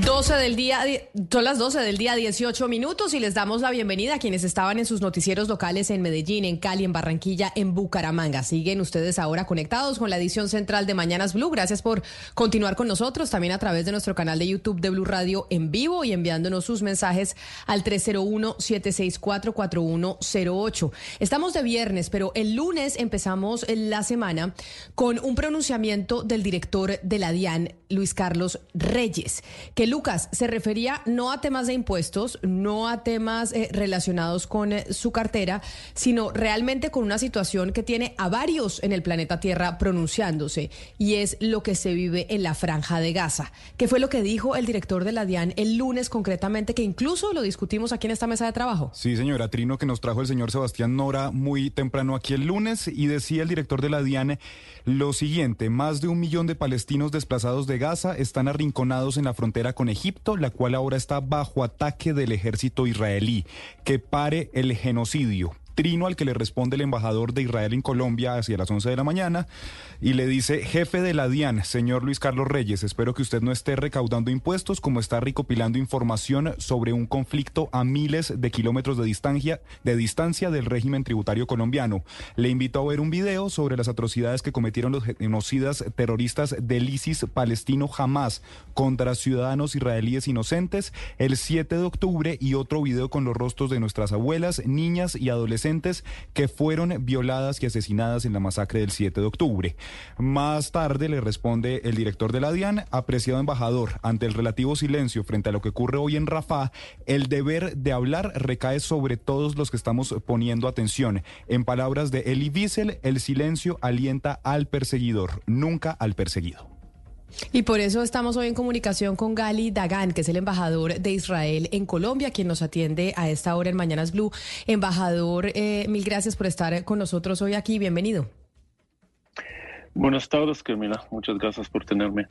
12 del día, son las 12 del día 18 minutos y les damos la bienvenida a quienes estaban en sus noticieros locales en Medellín, en Cali, en Barranquilla, en Bucaramanga. Siguen ustedes ahora conectados con la edición central de Mañanas Blue. Gracias por continuar con nosotros también a través de nuestro canal de YouTube de Blue Radio en vivo y enviándonos sus mensajes al 301-764-4108. Estamos de viernes, pero el lunes empezamos la semana con un pronunciamiento del director de la DIAN, Luis Carlos Reyes, que Lucas se refería no a temas de impuestos, no a temas eh, relacionados con eh, su cartera, sino realmente con una situación que tiene a varios en el planeta Tierra pronunciándose, y es lo que se vive en la franja de Gaza. ¿Qué fue lo que dijo el director de la DIAN el lunes concretamente, que incluso lo discutimos aquí en esta mesa de trabajo? Sí, señora Trino, que nos trajo el señor Sebastián Nora muy temprano aquí el lunes, y decía el director de la DIAN lo siguiente, más de un millón de palestinos desplazados de Gaza están arrinconados en la frontera con Egipto, la cual ahora está bajo ataque del ejército israelí. Que pare el genocidio trino al que le responde el embajador de Israel en Colombia hacia las 11 de la mañana y le dice, jefe de la DIAN, señor Luis Carlos Reyes, espero que usted no esté recaudando impuestos como está recopilando información sobre un conflicto a miles de kilómetros de distancia, de distancia del régimen tributario colombiano. Le invito a ver un video sobre las atrocidades que cometieron los genocidas terroristas del ISIS palestino Hamas contra ciudadanos israelíes inocentes el 7 de octubre y otro video con los rostros de nuestras abuelas, niñas y adolescentes que fueron violadas y asesinadas en la masacre del 7 de octubre. Más tarde le responde el director de la DIAN, apreciado embajador, ante el relativo silencio frente a lo que ocurre hoy en Rafah, el deber de hablar recae sobre todos los que estamos poniendo atención. En palabras de Elie Wiesel, el silencio alienta al perseguidor, nunca al perseguido. Y por eso estamos hoy en comunicación con Gali Dagan, que es el embajador de Israel en Colombia, quien nos atiende a esta hora en Mañanas Blue. Embajador, eh, mil gracias por estar con nosotros hoy aquí. Bienvenido. Buenas tardes, Camila. Muchas gracias por tenerme.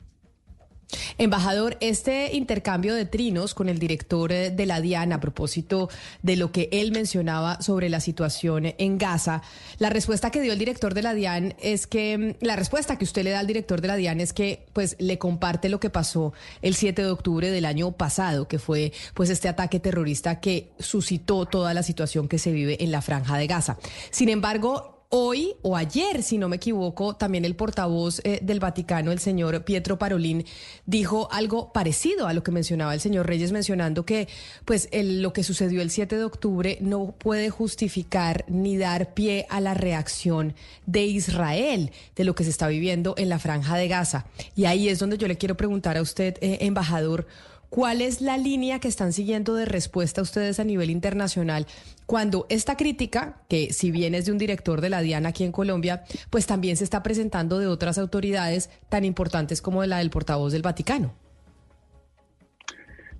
Embajador, este intercambio de trinos con el director eh, de la DIAN a propósito de lo que él mencionaba sobre la situación en Gaza, la respuesta que dio el director de la DIAN es que, mm, la respuesta que usted le da al director de la DIAN es que pues le comparte lo que pasó el 7 de octubre del año pasado, que fue pues este ataque terrorista que suscitó toda la situación que se vive en la franja de Gaza. Sin embargo, Hoy o ayer, si no me equivoco, también el portavoz eh, del Vaticano, el señor Pietro Parolín, dijo algo parecido a lo que mencionaba el señor Reyes, mencionando que pues lo que sucedió el 7 de octubre no puede justificar ni dar pie a la reacción de Israel de lo que se está viviendo en la franja de Gaza. Y ahí es donde yo le quiero preguntar a usted, eh, embajador, ¿Cuál es la línea que están siguiendo de respuesta ustedes a nivel internacional cuando esta crítica, que si bien es de un director de la DIAN aquí en Colombia, pues también se está presentando de otras autoridades tan importantes como la del portavoz del Vaticano?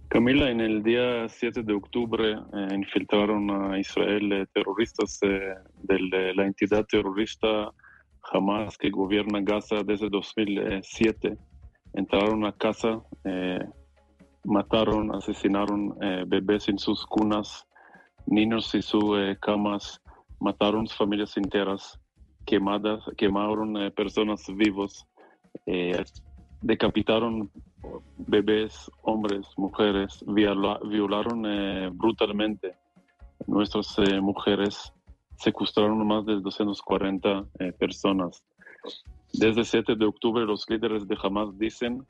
Camila, en el día 7 de octubre eh, infiltraron a Israel eh, terroristas eh, de la entidad terrorista Hamas que gobierna Gaza desde 2007. Entraron a casa mataron, asesinaron eh, bebés en sus cunas, niños en sus eh, camas, mataron familias enteras, quemadas, quemaron eh, personas vivos, decapitaron bebés, hombres, mujeres, violaron brutalmente nuestras mujeres, secuestraron más de 240 personas. Desde el 7 de octubre los líderes de Hamas dicen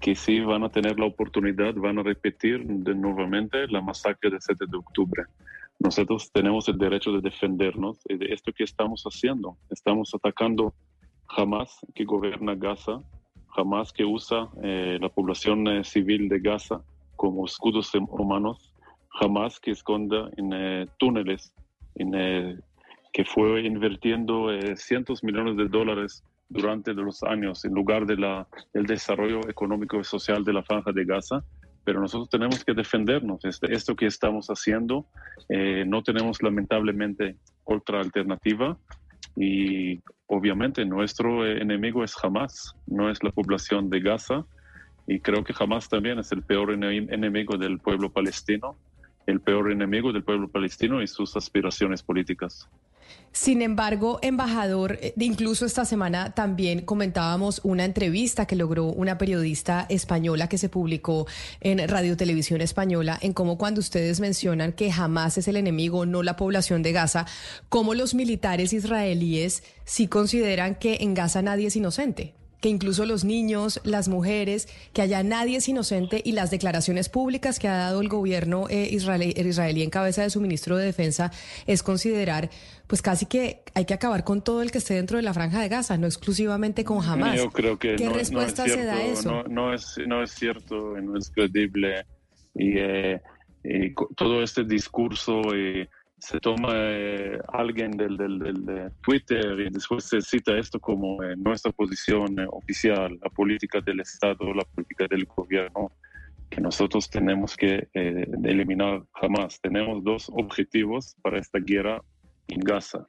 que si van a tener la oportunidad, van a repetir de nuevamente la masacre del 7 de octubre. Nosotros tenemos el derecho de defendernos y de esto que estamos haciendo. Estamos atacando jamás que gobierna Gaza, jamás que usa eh, la población eh, civil de Gaza como escudos humanos, jamás que esconda en eh, túneles, en, que fue invirtiendo cientos millones de dólares durante los años en lugar de del desarrollo económico y social de la franja de Gaza, pero nosotros tenemos que defendernos. Este, esto que estamos haciendo, eh, no tenemos lamentablemente otra alternativa y obviamente nuestro eh, enemigo es Hamas, no es la población de Gaza y creo que Hamas también es el peor enemigo del pueblo palestino, el peor enemigo del pueblo palestino y sus aspiraciones políticas. Sin embargo, embajador, eh, incluso esta semana también comentábamos una entrevista que logró una periodista española que se publicó en Radio Televisión Española, en cómo cuando ustedes mencionan que jamás es el enemigo, no la población de Gaza, cómo los militares israelíes sí consideran que en Gaza nadie es inocente que incluso los niños, las mujeres, que allá nadie es inocente y las declaraciones públicas que ha dado el gobierno eh, israelí, israelí en cabeza de su ministro de Defensa es considerar, pues casi que hay que acabar con todo el que esté dentro de la franja de Gaza, no exclusivamente con Hamas. Yo creo que ¿Qué respuesta es se da a eso? No, es, no es cierto, no es credible y, eh, todo este discurso... y se toma eh, alguien del, Twitter y después se cita esto como eh, nuestra posición eh, oficial, la política del Estado, la política del gobierno, que nosotros tenemos que eliminar jamás. Tenemos dos objetivos para esta guerra en Gaza.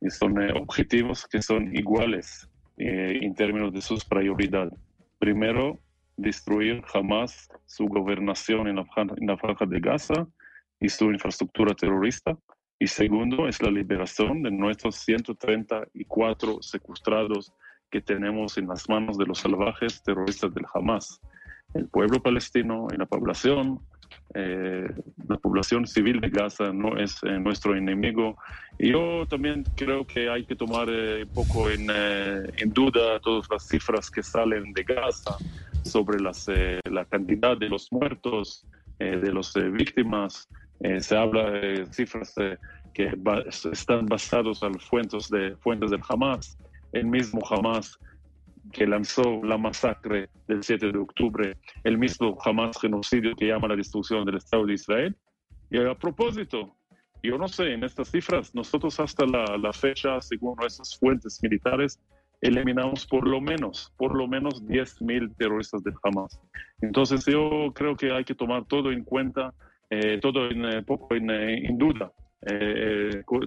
Y son objetivos que son iguales en términos de sus prioridades. Primero, destruir jamás su gobernación en la, en la franja de Gaza y su infraestructura terrorista. Y segundo, es la liberación de nuestros 134 secuestrados que tenemos en las manos de los salvajes terroristas del Hamas. El pueblo palestino y la población, eh, la población civil de Gaza no es eh, nuestro enemigo. Y yo también creo que hay que tomar eh, un poco en, en, duda todas las cifras que salen de Gaza sobre las, la cantidad de los muertos, de las víctimas. Eh, se habla de cifras que están basados en fuentes, de, fuentes del Hamas. El mismo Hamas que lanzó la masacre del 7 de octubre, el mismo Hamas genocidio que llama la destrucción del Estado de Israel. Y a propósito, yo no sé, en estas cifras, nosotros hasta la, la fecha, según nuestras fuentes militares, eliminamos por lo menos, por lo menos 10.000 terroristas del Hamas. Entonces yo creo que hay que tomar todo en cuenta eh, todo en, eh, poco en, eh, en duda.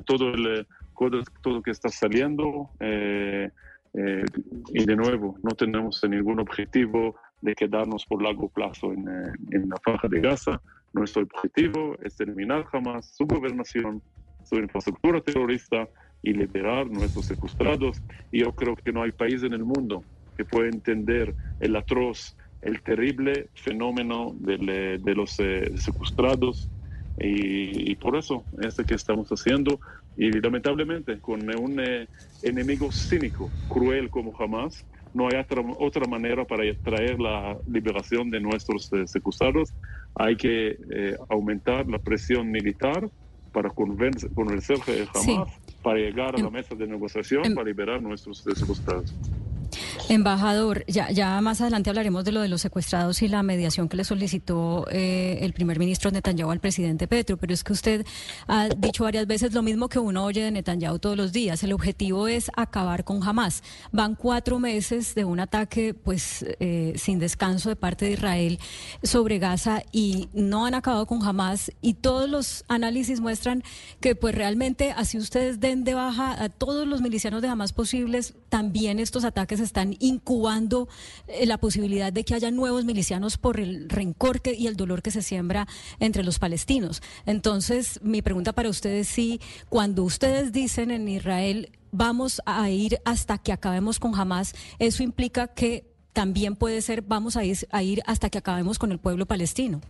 todo el todo que está saliendo y de nuevo no tenemos ningún objetivo de quedarnos por largo plazo en, eh, en la faja de Gaza. Nuestro objetivo es eliminar jamás su gobernación, su infraestructura terrorista y liberar nuestros secuestrados. Y yo creo que no hay país en el mundo que pueda entender el atroz, el terrible fenómeno de, de los eh, secuestrados. Y, y, por eso es lo que estamos haciendo. Y lamentablemente, con un eh, enemigo cínico, cruel como jamás, no hay otra, otra manera para traer la liberación de nuestros eh, secuestrados. Hay que eh, aumentar la presión militar para convencer, convencer jamás, sí. para llegar a la mesa de negociación, en... para liberar nuestros secuestrados. Embajador, ya, ya más adelante hablaremos de lo de los secuestrados y la mediación que le solicitó eh, el primer ministro Netanyahu al presidente Petro, pero es que usted ha dicho varias veces lo mismo que uno oye de Netanyahu todos los días. El objetivo es acabar con Hamas. Van cuatro meses de un ataque pues eh, sin descanso de parte de Israel sobre Gaza y no han acabado con Hamas y todos los análisis muestran que pues realmente así ustedes den de baja a todos los milicianos de Hamas posibles, también estos ataques están incubando eh, la posibilidad de que haya nuevos milicianos por el rencor y el dolor que se siembra entre los palestinos. Entonces, mi pregunta para ustedes es si cuando ustedes dicen en Israel vamos a ir hasta que acabemos con Hamas, eso implica que también puede ser vamos a ir, a ir hasta que acabemos con el pueblo palestino.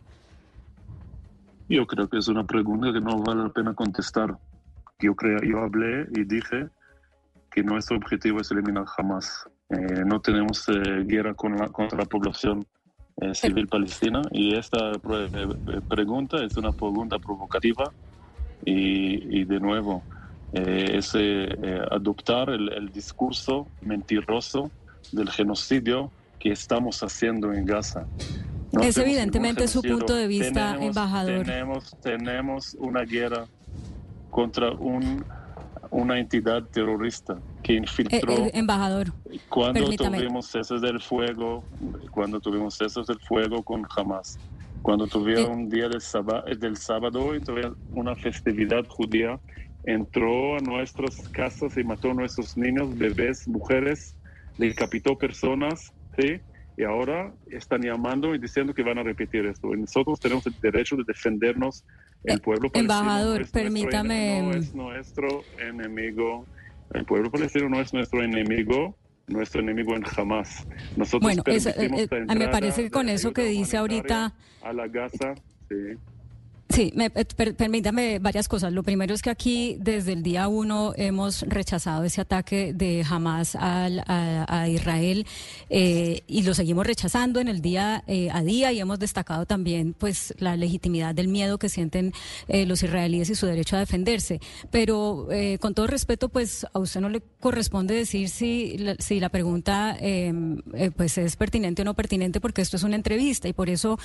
Yo creo que es una pregunta que no vale la pena contestar. Yo creo, yo hablé y dije que nuestro objetivo es eliminar Hamas. Eh, no tenemos eh, guerra con la, contra la población eh, civil palestina. Y esta pregunta es una pregunta provocativa. Y, y de nuevo es adoptar el, el, discurso mentiroso del genocidio que estamos haciendo en Gaza. No es evidentemente su punto de vista, tenemos, embajador. Tenemos, tenemos una guerra contra un una entidad terrorista que infiltró. Eh, eh, embajador. Cuando permítame. tuvimos cesos del fuego, cuando tuvimos cesos del fuego con Hamas, cuando tuvieron Eh. un día del, sábado, del sábado y tuvieron una festividad judía, entró a nuestras casas y mató a nuestros niños, bebés, mujeres, decapitó personas, ¿sí? Y ahora están llamando y diciendo que van a repetir esto. Y nosotros tenemos el derecho de defendernos. El pueblo palestino Embajador, es permítame. Nuestro, no es nuestro enemigo. El pueblo palestino no es nuestro enemigo. Nuestro enemigo en jamás. Nosotros Bueno, eso, eh, eh, me parece que con eso que dice ahorita. A la Gaza, sí. Sí, me, eh, per- permítame varias cosas. Lo primero es que aquí desde el día uno hemos rechazado ese ataque de Hamas al- a, Israel eh, y lo seguimos rechazando en el día eh, a día y hemos destacado también pues la legitimidad del miedo que sienten eh, los israelíes y su derecho a defenderse. Pero eh, con todo respeto, pues a usted no le corresponde decir si la, si la pregunta eh, pues es pertinente o no pertinente porque esto es una entrevista y por eso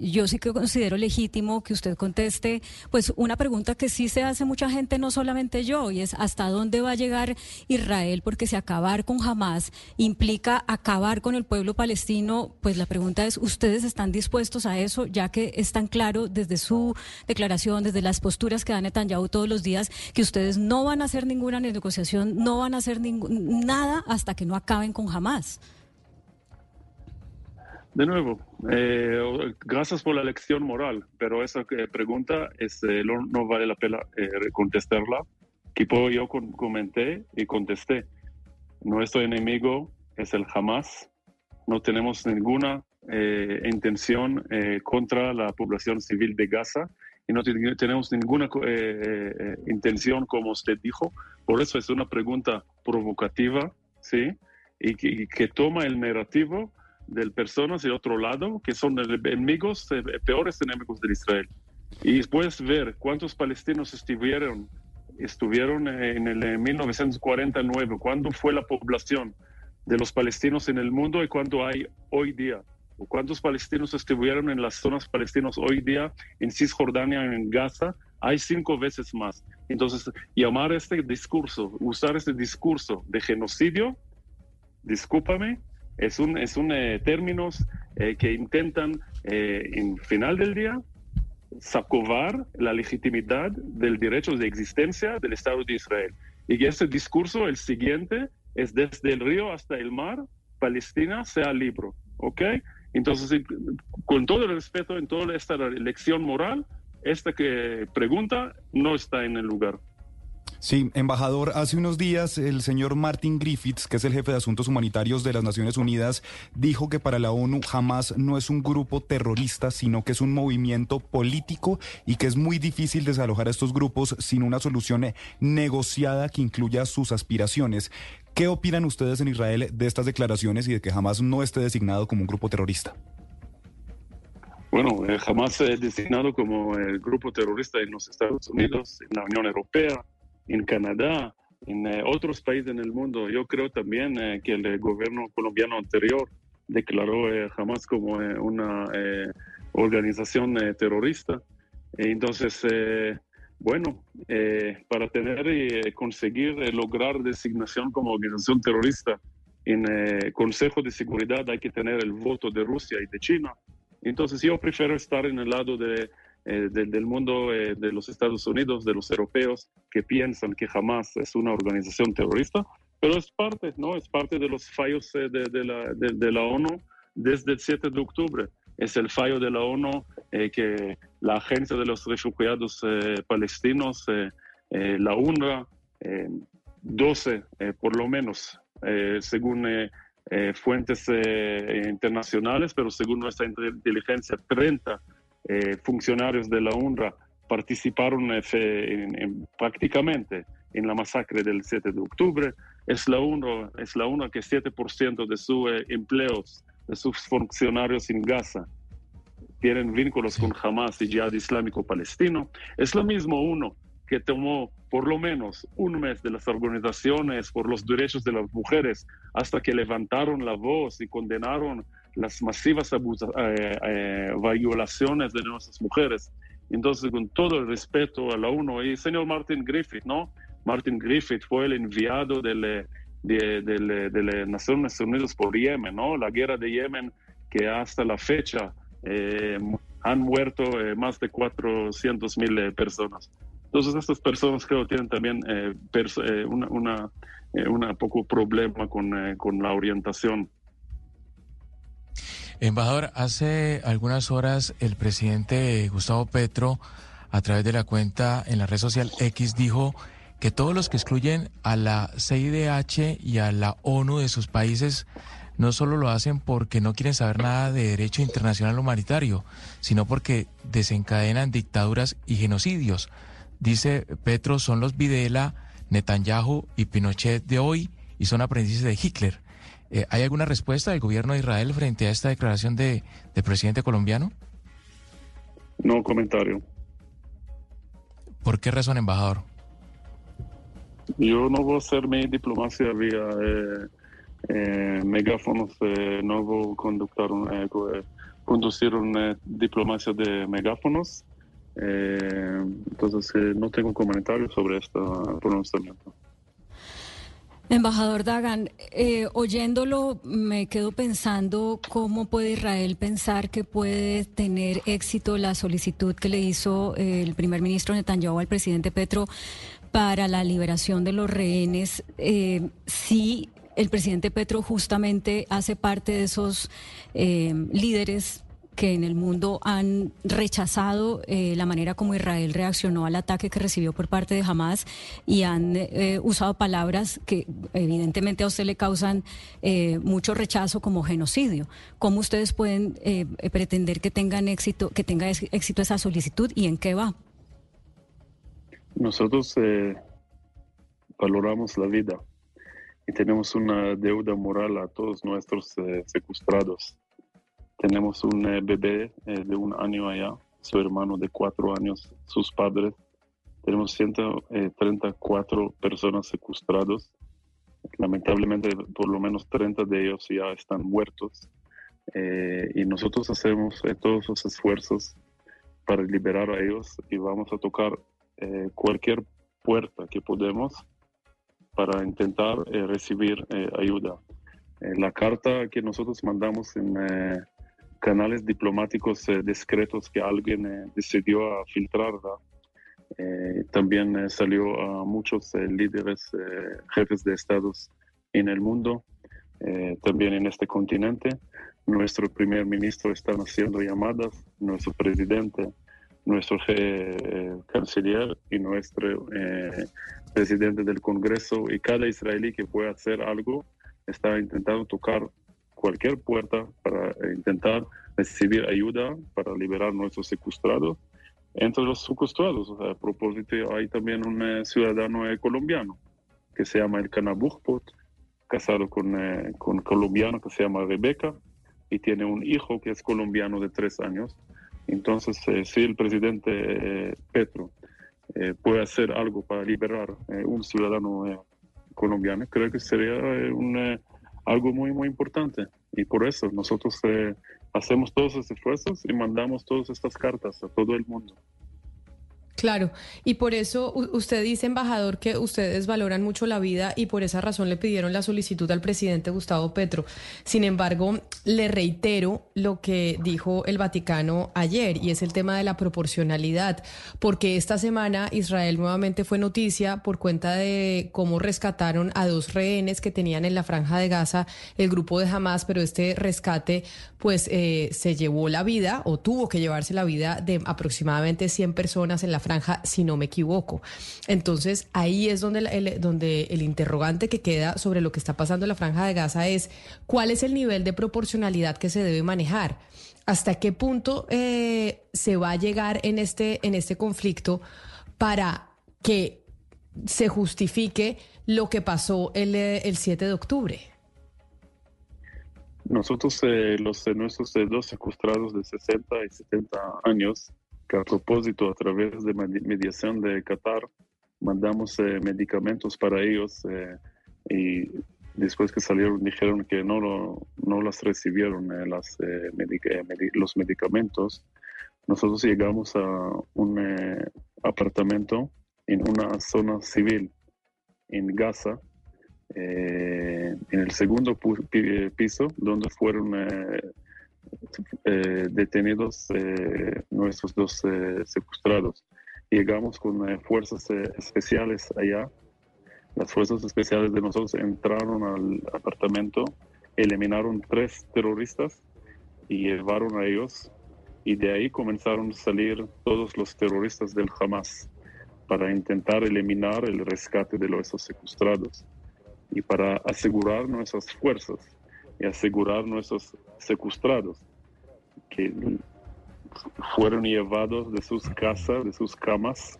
yo sí que considero legítimo que usted conteste pues una pregunta que sí se hace mucha gente, no solamente yo, y es hasta dónde va a llegar Israel, porque si acabar con Hamas implica acabar con el pueblo palestino, pues la pregunta es, ¿ustedes están dispuestos a eso, ya que es tan claro desde su declaración, desde las posturas que da Netanyahu todos los días, que ustedes no van a hacer ninguna negociación, no van a hacer nada hasta que no acaben con Hamas? De nuevo, eh, gracias por la lección moral, pero esa eh, pregunta es, eh, no, no vale la pena eh, contestarla. Puedo- yo comenté y contesté. Nuestro enemigo es el Hamas. No tenemos ninguna eh, intención eh, contra la población civil de Gaza y no ten- tenemos ninguna intención, como usted dijo. Por eso es una pregunta provocativa, ¿sí? Y que, y que toma el narrativo de personas de otro lado que son enemigos, eh, peores enemigos de Israel. Y puedes ver cuántos palestinos estuvieron, estuvieron en el eh, 1949, cuándo fue la población de los palestinos en el mundo y cuánto hay hoy día. Cuántos palestinos estuvieron en las zonas palestinas hoy día, en Cisjordania, en Gaza, hay cinco veces más. Entonces, llamar este discurso, usar este discurso de genocidio, discúlpame, es un, es un eh, términos eh, que intentan, eh, en final del día, sacovar la legitimidad del derecho de existencia del Estado de Israel. Y ese discurso, el siguiente, es desde el río hasta el mar, Palestina sea libre. ¿ok? Entonces, con todo el respeto, en toda esta lección moral, esta que pregunta no está en el lugar. Sí, embajador, hace unos días el señor Martin Griffiths, que es el jefe de asuntos humanitarios de las Naciones Unidas, dijo que para la ONU jamás no es un grupo terrorista, sino que es un movimiento político y que es muy difícil desalojar a estos grupos sin una solución negociada que incluya sus aspiraciones. ¿Qué opinan ustedes en Israel de estas declaraciones y de que jamás no esté designado como un grupo terrorista? Bueno, eh, jamás es designado como el grupo terrorista en los Estados Unidos, en la Unión Europea, en Canadá, en eh, otros países en el mundo. Yo creo también eh, que el gobierno colombiano anterior declaró eh, jamás como una organización terrorista. Entonces, bueno, para tener y conseguir lograr designación como organización terrorista en Consejo de Seguridad hay que tener el voto de Rusia y de China. Entonces, yo prefiero estar en el lado de eh, del mundo eh, de los Estados Unidos, de los europeos, que piensan que jamás es una organización terrorista, pero es parte, ¿no? Es parte de los fallos eh, de, la, de, la, ONU desde el 7 de octubre. Es el fallo de la ONU que la Agencia de los Refugiados Palestinos, la UNRWA, 12 por lo menos, según fuentes internacionales, pero según nuestra inteligencia, 30 eh, funcionarios de la UNRWA participaron en, prácticamente en la masacre del 7 de octubre. Es la UNRWA, es la UNRWA que 7% de sus eh, empleos, de sus funcionarios en Gaza, tienen vínculos con Hamas y Jihad Islámico Palestino. Es lo mismo uno que tomó por lo menos un mes de las organizaciones por los derechos de las mujeres hasta que levantaron la voz y condenaron las masivas eh, eh, violaciones de nuestras mujeres. Entonces, con todo el respeto a la ONU y señor Martin Griffith, ¿no? Martin Griffith fue el enviado de, de, de, las Naciones Unidas por Yemen, ¿no? La guerra de Yemen que hasta la fecha eh, han muerto más de 400 mil personas. Entonces, estas personas creo tienen también una, una, una, poco problema con, con la orientación Embajador, hace algunas horas el presidente Gustavo Petro, a través de la cuenta en la red social X, dijo que todos los que excluyen a la CIDH y a la ONU de sus países no solo lo hacen porque no quieren saber nada de derecho internacional humanitario, sino porque desencadenan dictaduras y genocidios. Dice Petro, son los Videla, Netanyahu y Pinochet de hoy y son aprendices de Hitler. Eh, ¿Hay alguna respuesta del gobierno de Israel frente a esta declaración de, del presidente colombiano? No comentario. ¿Por qué razón, embajador? Yo no voy a hacer mi diplomacia vía eh, eh, megáfonos, no voy a conductar conducir una diplomacia de megáfonos. entonces, no tengo comentario sobre este pronunciamiento. Embajador Dagan, eh, oyéndolo me quedo pensando cómo puede Israel pensar que puede tener éxito la solicitud que le hizo el primer ministro Netanyahu al presidente Petro para la liberación de los rehenes. Eh, si el presidente Petro justamente hace parte de esos eh, líderes que en el mundo han rechazado eh, la manera como Israel reaccionó al ataque que recibió por parte de Hamas y han eh, usado palabras que evidentemente a usted le causan eh, mucho rechazo como genocidio. ¿Cómo ustedes pueden pretender que tengan éxito, que tenga éxito esa solicitud y en qué va? Nosotros valoramos la vida y tenemos una deuda moral a todos nuestros secuestrados tenemos un eh, bebé eh, de un año allá, su hermano de cuatro años, sus padres. Tenemos 134 eh, personas secuestradas. Lamentablemente, por lo menos 30 de ellos ya están muertos. y nosotros hacemos todos los esfuerzos para liberar a ellos y vamos a tocar cualquier puerta que podemos para intentar recibir ayuda. la carta que nosotros mandamos en canales diplomáticos eh, discretos que alguien eh, decidió filtrar. Eh, también salió a muchos líderes, jefes de estados en el mundo, también en este continente. nuestro primer ministro están haciendo llamadas, nuestro presidente, nuestro canciller y nuestro presidente del Congreso y cada israelí que pueda hacer algo está intentando tocar cualquier puerta para intentar recibir ayuda para liberar nuestros secuestrados. Entre los secuestrados, a propósito, hay también un eh, ciudadano colombiano que se llama el Canabujpot, casado con, un con colombiano que se llama Rebeca y tiene un hijo que es colombiano de tres años. Entonces, eh, si el presidente eh, Petro eh, puede hacer algo para liberar un ciudadano colombiano, creo que sería un, algo muy, muy importante. Y por eso nosotros hacemos todos estos esfuerzos y mandamos todas estas cartas a todo el mundo. Claro, y por eso usted dice, embajador, que ustedes valoran mucho la vida y por esa razón le pidieron la solicitud al presidente Gustavo Petro. Sin embargo, le reitero lo que dijo el Vaticano ayer y es el tema de la proporcionalidad, porque esta semana Israel nuevamente fue noticia por cuenta de cómo rescataron a dos rehenes que tenían en la franja de Gaza el grupo de Hamas, pero este rescate pues eh, se llevó la vida o tuvo que llevarse la vida de aproximadamente 100 personas en la franja, si no me equivoco. Entonces, ahí es donde el, donde el interrogante que queda sobre lo que está pasando en la franja de Gaza es cuál es el nivel de proporcionalidad que se debe manejar. ¿Hasta qué punto eh, se va a llegar en este, en este conflicto para que se justifique lo que pasó el, el 7 de octubre? Nosotros, eh, los nuestros dos secuestrados de 60 y 70 años, que a propósito, a través de mediación de Qatar, mandamos eh, medicamentos para ellos eh, y después que salieron dijeron que no, lo, no las recibieron eh, las, los medicamentos. Nosotros llegamos a un apartamento en una zona civil en Gaza, en el segundo piso, donde fueron eh, detenidos eh, nuestros dos eh, secuestrados. Llegamos con fuerzas especiales allá. Las fuerzas especiales de nosotros entraron al apartamento, eliminaron tres terroristas y llevaron a ellos. Y de ahí comenzaron a salir todos los terroristas del Hamas para intentar eliminar el rescate de los secuestrados y para asegurar nuestras fuerzas y asegurar nuestros secuestrados que fueron llevados de sus casas, de sus camas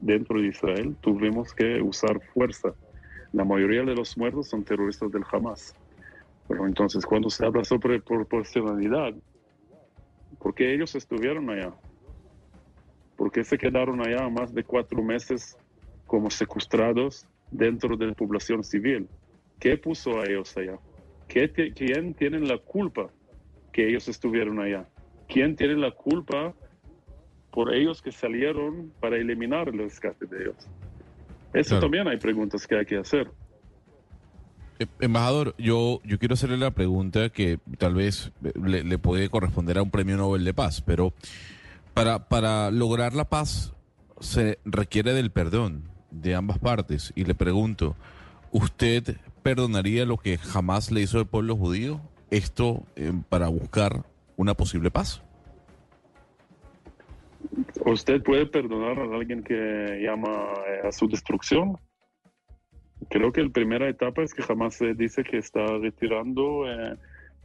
dentro de Israel, tuvimos que usar fuerza. La mayoría de los muertos son terroristas del Hamas. Pero entonces, cuando se habla sobre proporcionalidad, ¿por qué ellos estuvieron allá? ¿Por qué se quedaron allá más de cuatro meses como secuestrados dentro de la población civil? ¿Qué puso a ellos allá? ¿Quién tiene la culpa que ellos estuvieron allá? ¿Quién tiene la culpa por ellos que salieron para eliminar el rescate de ellos? Eso también hay preguntas que hay que hacer. Eh, embajador, yo, yo quiero hacerle la pregunta que tal vez le, puede corresponder a un premio Nobel de Paz, pero para, para lograr la paz se requiere del perdón de ambas partes. Y le pregunto, ¿usted perdonaría lo que jamás le hizo el pueblo judío? Esto eh, para buscar una posible paz. ¿Usted puede perdonar a alguien que llama eh, a su destrucción? Creo que la primera etapa es que jamás se dice que está retirando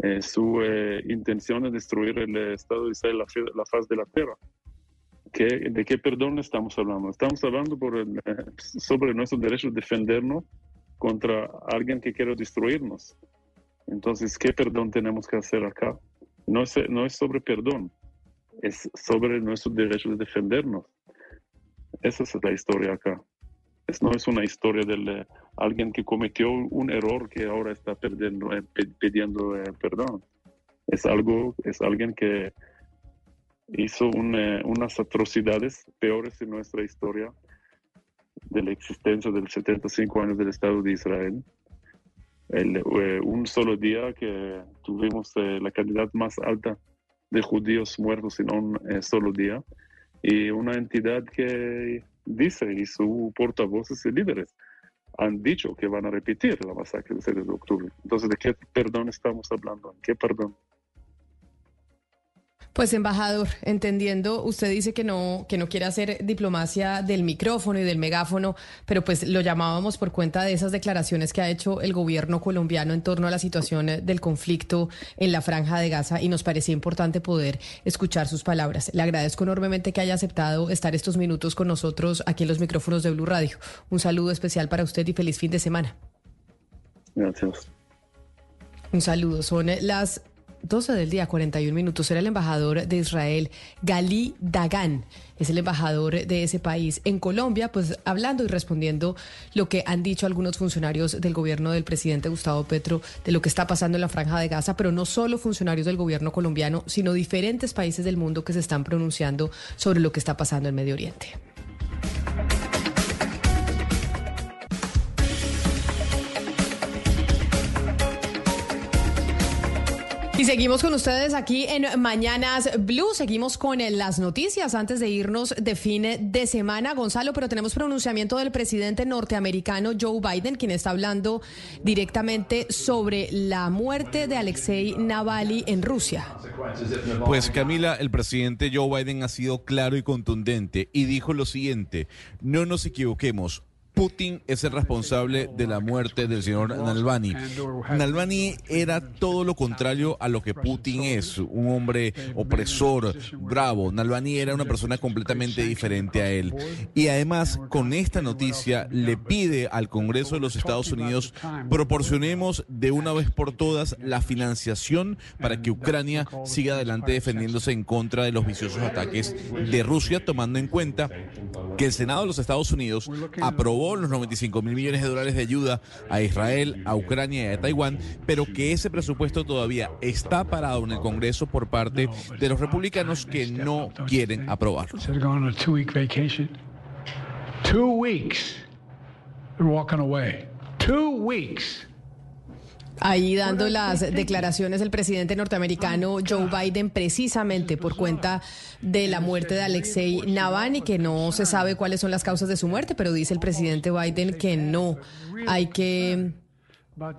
eh, su intención de destruir el Estado de Israel, la, faz de la tierra. ¿De qué perdón estamos hablando? Estamos hablando por sobre nuestro derecho de defendernos contra alguien que quiere destruirnos. Entonces, ¿qué perdón tenemos que hacer acá? No es, no es sobre perdón, es sobre nuestro derecho de defendernos. Esa es la historia acá. Es, no es una historia de alguien que cometió un error que ahora está perdiendo, eh, pidiendo eh, perdón. Es, algo, es alguien que hizo eh, unas atrocidades peores en nuestra historia de la existencia de los 75 años del Estado de Israel. El, eh, un solo día que tuvimos eh, la cantidad más alta de judíos muertos en un eh, solo día y una entidad que dice y su portavoces y líderes han dicho que van a repetir la masacre del 7 de octubre. Entonces, ¿de qué perdón estamos hablando? ¿Qué perdón? Pues embajador, entendiendo, usted dice que no que no quiere hacer diplomacia del micrófono y del megáfono, pero pues lo llamábamos por cuenta de esas declaraciones que ha hecho el gobierno colombiano en torno a la situación del conflicto en la franja de Gaza y nos parecía importante poder escuchar sus palabras. Le agradezco enormemente que haya aceptado estar estos minutos con nosotros aquí en los micrófonos de Blue Radio. Un saludo especial para usted y feliz fin de semana. Gracias. Un saludo. Son las 12 del día, 41 minutos. Era el embajador de Israel, Gali Dagan. Es el embajador de ese país en Colombia, pues hablando y respondiendo lo que han dicho algunos funcionarios del gobierno del presidente Gustavo Petro de lo que está pasando en la franja de Gaza, pero no solo funcionarios del gobierno colombiano, sino diferentes países del mundo que se están pronunciando sobre lo que está pasando en Medio Oriente. Y seguimos con ustedes aquí en Mañanas Blue. Seguimos con las noticias antes de irnos de fin de semana, Gonzalo, pero tenemos pronunciamiento del presidente norteamericano Joe Biden, quien está hablando directamente sobre la muerte de Alexei Navalny en Rusia. Pues Camila, el presidente Joe Biden ha sido claro y contundente y dijo lo siguiente, no nos equivoquemos, Putin es el responsable de la muerte del señor Navalny. Navalny era todo lo contrario a lo que Putin es, un hombre opresor, bravo. Navalny era una persona completamente diferente a él. Y además, con esta noticia, le pide al Congreso de los Estados Unidos proporcionemos de una vez por todas la financiación para que Ucrania siga adelante defendiéndose en contra de los viciosos ataques de Rusia, tomando en cuenta que el Senado de los Estados Unidos aprobó los 95 mil millones de dólares de ayuda a Israel, a Ucrania y a Taiwán, pero que ese presupuesto todavía está parado en el Congreso por parte de los republicanos que no quieren aprobarlo. Two weeks. They're walking away. Two weeks. Ahí dando las declaraciones del presidente norteamericano Joe Biden precisamente por cuenta de la muerte de Alexei Navalny, que no se sabe cuáles son las causas de su muerte, pero dice el presidente Biden que no hay que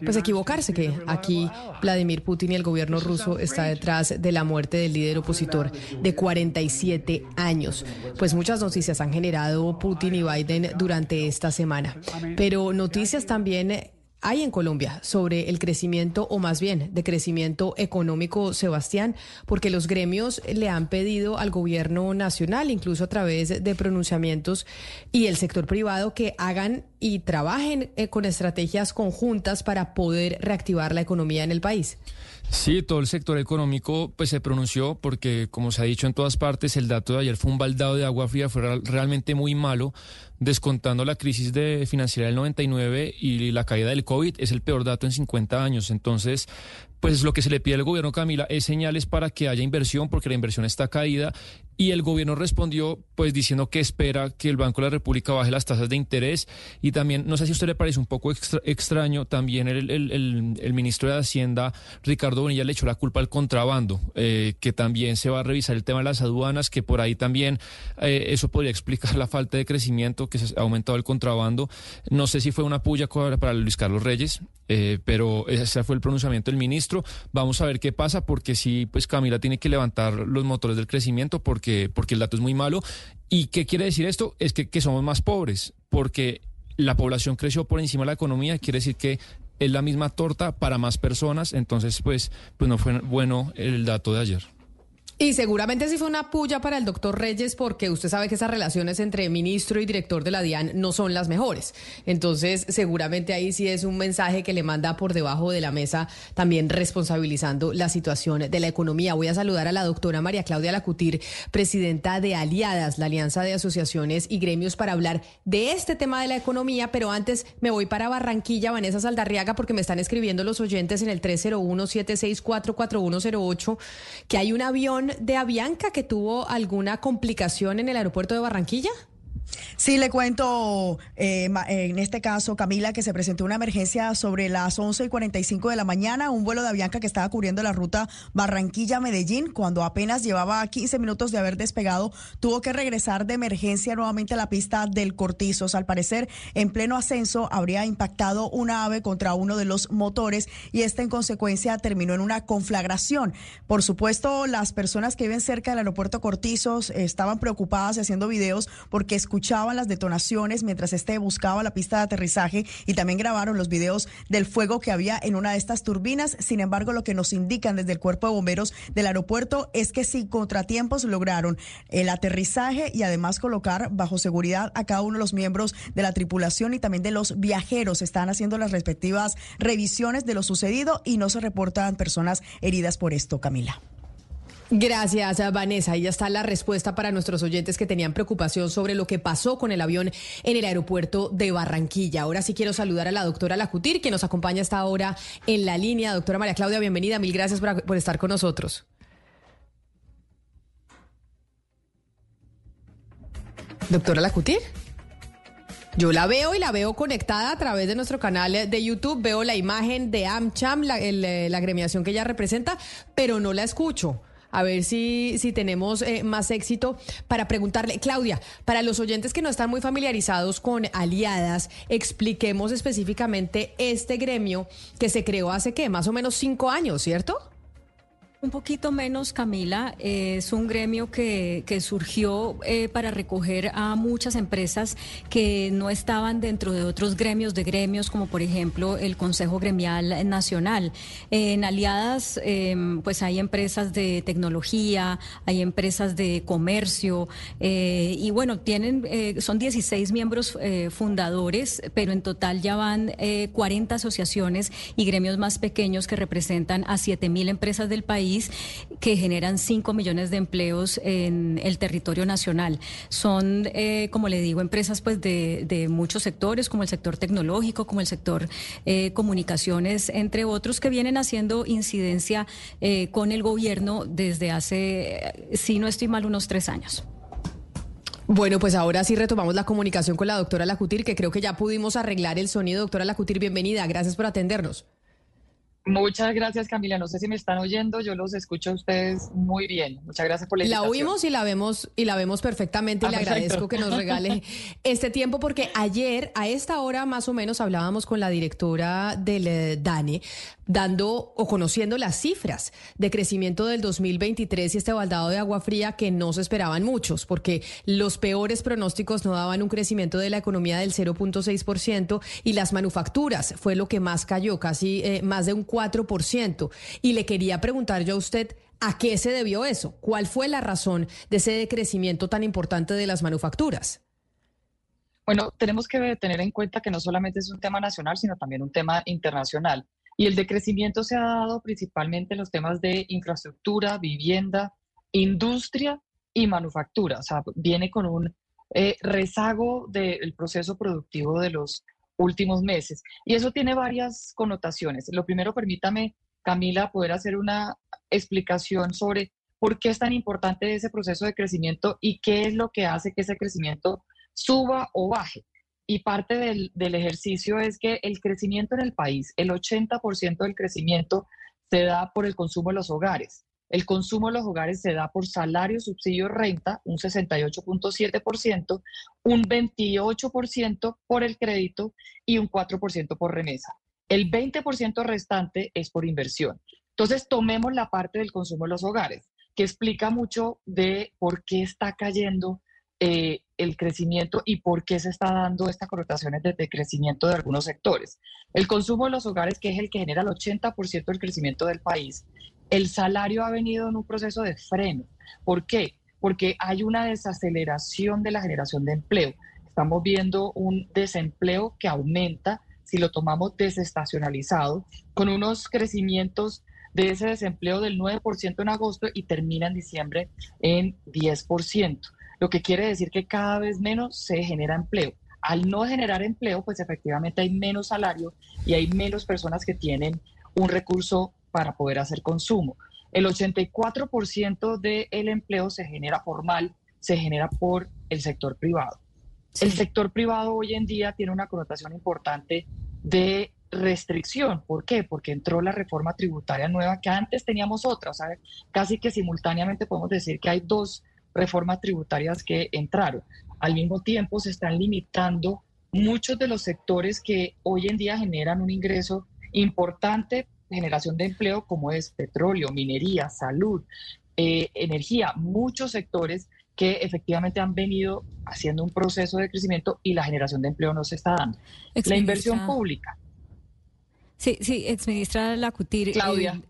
pues equivocarse que aquí Vladimir Putin y el gobierno ruso está detrás de la muerte del líder opositor de 47 años. Pues muchas noticias han generado Putin y Biden durante esta semana, pero noticias también hay en Colombia sobre el crecimiento, o más bien de crecimiento económico, Sebastián, porque los gremios le han pedido al gobierno nacional, incluso a través de pronunciamientos, y el sector privado que hagan y trabajen eh, con estrategias conjuntas para poder reactivar la economía en el país. Sí, todo el sector económico pues se pronunció porque como se ha dicho en todas partes, el dato de ayer fue un baldado de agua fría, fue realmente muy malo, descontando la crisis de financiera del 99 y la caída del COVID, es el peor dato en 50 años. Entonces, pues lo que se le pide al gobierno, Camila, es señales para que haya inversión, porque la inversión está caída. Y el gobierno respondió, pues diciendo que espera que el Banco de la República baje las tasas de interés. Y también, no sé si a usted le parece un poco extraño, también el, ministro de Hacienda, Ricardo Bonilla, le echó la culpa al contrabando, eh, que también se va a revisar el tema de las aduanas, que por ahí también eh, eso podría explicar la falta de crecimiento, que se ha aumentado el contrabando. No sé si fue una puya para Luis Carlos Reyes, eh, pero ese fue el pronunciamiento del ministro. Vamos a ver qué pasa, porque sí, pues Camila tiene que levantar los motores del crecimiento, porque, porque el dato es muy malo. ¿Y qué quiere decir esto? Es que, que somos más pobres, porque la población creció por encima de la economía, quiere decir que es la misma torta para más personas, entonces pues, pues no fue bueno el dato de ayer. Y seguramente sí fue una puya para el doctor Reyes porque usted sabe que esas relaciones entre ministro y director de la DIAN no son las mejores. Entonces seguramente ahí sí es un mensaje que le manda por debajo de la mesa también responsabilizando la situación de la economía. Voy a saludar a la doctora María Claudia Lacutir, presidenta de Aliadas, la Alianza de Asociaciones y Gremios para hablar de este tema de la economía. Pero antes me voy para Barranquilla, Vanessa Saldarriaga, porque me están escribiendo los oyentes en el 301 764 4108 que hay un avión de Avianca que tuvo alguna complicación en el aeropuerto de Barranquilla? Sí, le cuento eh, en este caso, Camila, que se presentó una emergencia sobre las 11 y 45 de la mañana, un vuelo de Avianca que estaba cubriendo la ruta Barranquilla-Medellín, cuando apenas llevaba 15 minutos de haber despegado, tuvo que regresar de emergencia nuevamente a la pista del Cortizos. Al parecer, en pleno ascenso, habría impactado una ave contra uno de los motores y esta en consecuencia terminó en una conflagración. Por supuesto, las personas que viven cerca del aeropuerto Cortizos estaban preocupadas y haciendo videos porque escuchaban las detonaciones mientras este buscaba la pista de aterrizaje y también grabaron los videos del fuego que había en una de estas turbinas. Sin embargo, lo que nos indican desde el cuerpo de bomberos del aeropuerto es que sin contratiempos lograron el aterrizaje y además colocar bajo seguridad a cada uno de los miembros de la tripulación y también de los viajeros. Están haciendo las respectivas revisiones de lo sucedido y no se reportan personas heridas por esto, Camila. Gracias, Vanessa. Ahí ya está la respuesta para nuestros oyentes que tenían preocupación sobre lo que pasó con el avión en el aeropuerto de Barranquilla. Ahora sí quiero saludar a la doctora Lacutir, que nos acompaña hasta ahora en la línea. Doctora María Claudia, bienvenida. Mil gracias por, estar con nosotros. Doctora Lacutir. Yo la veo y la veo conectada a través de nuestro canal de YouTube. Veo la imagen de AmCham, la, la agremiación que ella representa, pero no la escucho a ver si, si tenemos eh, más éxito para preguntarle. Claudia, para los oyentes que no están muy familiarizados con aliadas, expliquemos específicamente este gremio que se creó hace, ¿qué? Más o menos cinco años, ¿cierto? Un poquito menos, Camila. es un gremio que, surgió eh, para recoger a muchas empresas que no estaban dentro de otros gremios de gremios, como por ejemplo el Consejo Gremial Nacional. en Aliadas, em, pues hay empresas de tecnología, hay empresas de comercio, eh, y bueno, tienen, eh, son 16 miembros fundadores, pero en total ya van 40 asociaciones y gremios más pequeños que representan a 7 mil empresas del país que generan 5 millones de empleos en el territorio nacional. Son, eh, como le digo, empresas pues de, muchos sectores, como el sector tecnológico, como el sector eh, comunicaciones, entre otros, que vienen haciendo incidencia eh, con el gobierno desde hace, si no estoy mal, unos tres años. Bueno, pues ahora sí retomamos la comunicación con la doctora Lacutir, que creo que ya pudimos arreglar el sonido. Doctora Lacutir, bienvenida. Gracias por atendernos. Muchas gracias, Camila. No sé si me están oyendo, yo los escucho a ustedes muy bien. Muchas gracias por la invitación. La oímos y la vemos y la vemos perfectamente y ah, le agradezco que nos regale este tiempo porque ayer a esta hora más o menos hablábamos con la directora del eh, DANE dando o conociendo las cifras de crecimiento del 2023 y este baldado de agua fría que no se esperaban muchos, porque los peores pronósticos no daban un crecimiento de la economía del 0.6% y las manufacturas fue lo que más cayó, casi eh, más de un 4%. Y le quería preguntar yo a usted, ¿a qué se debió eso? ¿Cuál fue la razón de ese decrecimiento tan importante de las manufacturas? Bueno, tenemos que tener en cuenta que no solamente es un tema nacional, sino también un tema internacional. Y el decrecimiento se ha dado principalmente en los temas de infraestructura, vivienda, industria y manufactura. O sea, viene con un eh, rezago del proceso productivo de los últimos meses. Y eso tiene varias connotaciones. Lo primero, permítame, Camila, poder hacer una explicación sobre por qué es tan importante ese proceso de crecimiento y qué es lo que hace que ese crecimiento suba o baje. Y parte del, ejercicio es que el crecimiento en el país, el 80% del crecimiento se da por el consumo de los hogares. El consumo de los hogares se da por salario, subsidio, renta, un 68.7%, un 28% por el crédito y un 4% por remesa. El 20% restante es por inversión. Entonces, tomemos la parte del consumo de los hogares, que explica mucho de por qué está cayendo eh, el crecimiento y por qué se está dando estas connotaciones de crecimiento de algunos sectores. El consumo de los hogares, que es el que genera el 80% del crecimiento del país, el salario ha venido en un proceso de freno. ¿Por qué? Porque hay una desaceleración de la generación de empleo. Estamos viendo un desempleo que aumenta si lo tomamos desestacionalizado, con unos crecimientos de ese desempleo del 9% en agosto y termina en diciembre en 10% lo que quiere decir que cada vez menos se genera empleo. Al no generar empleo, pues efectivamente hay menos salario y hay menos personas que tienen un recurso para poder hacer consumo. El 84% del empleo se genera formal, se genera por el sector privado. El sector privado hoy en día tiene una connotación importante de restricción. ¿Por qué? Porque entró la reforma tributaria nueva que antes teníamos otra. O sea, casi que simultáneamente podemos decir que hay dos reformas tributarias que entraron. Al mismo tiempo se están limitando muchos de los sectores que hoy en día generan un ingreso importante, generación de empleo, como es petróleo, minería, salud, eh, energía, muchos sectores que efectivamente han venido haciendo un proceso de crecimiento y la generación de empleo no se está dando. La inversión pública. Sí, sí, exministra Lacutir. Claudia.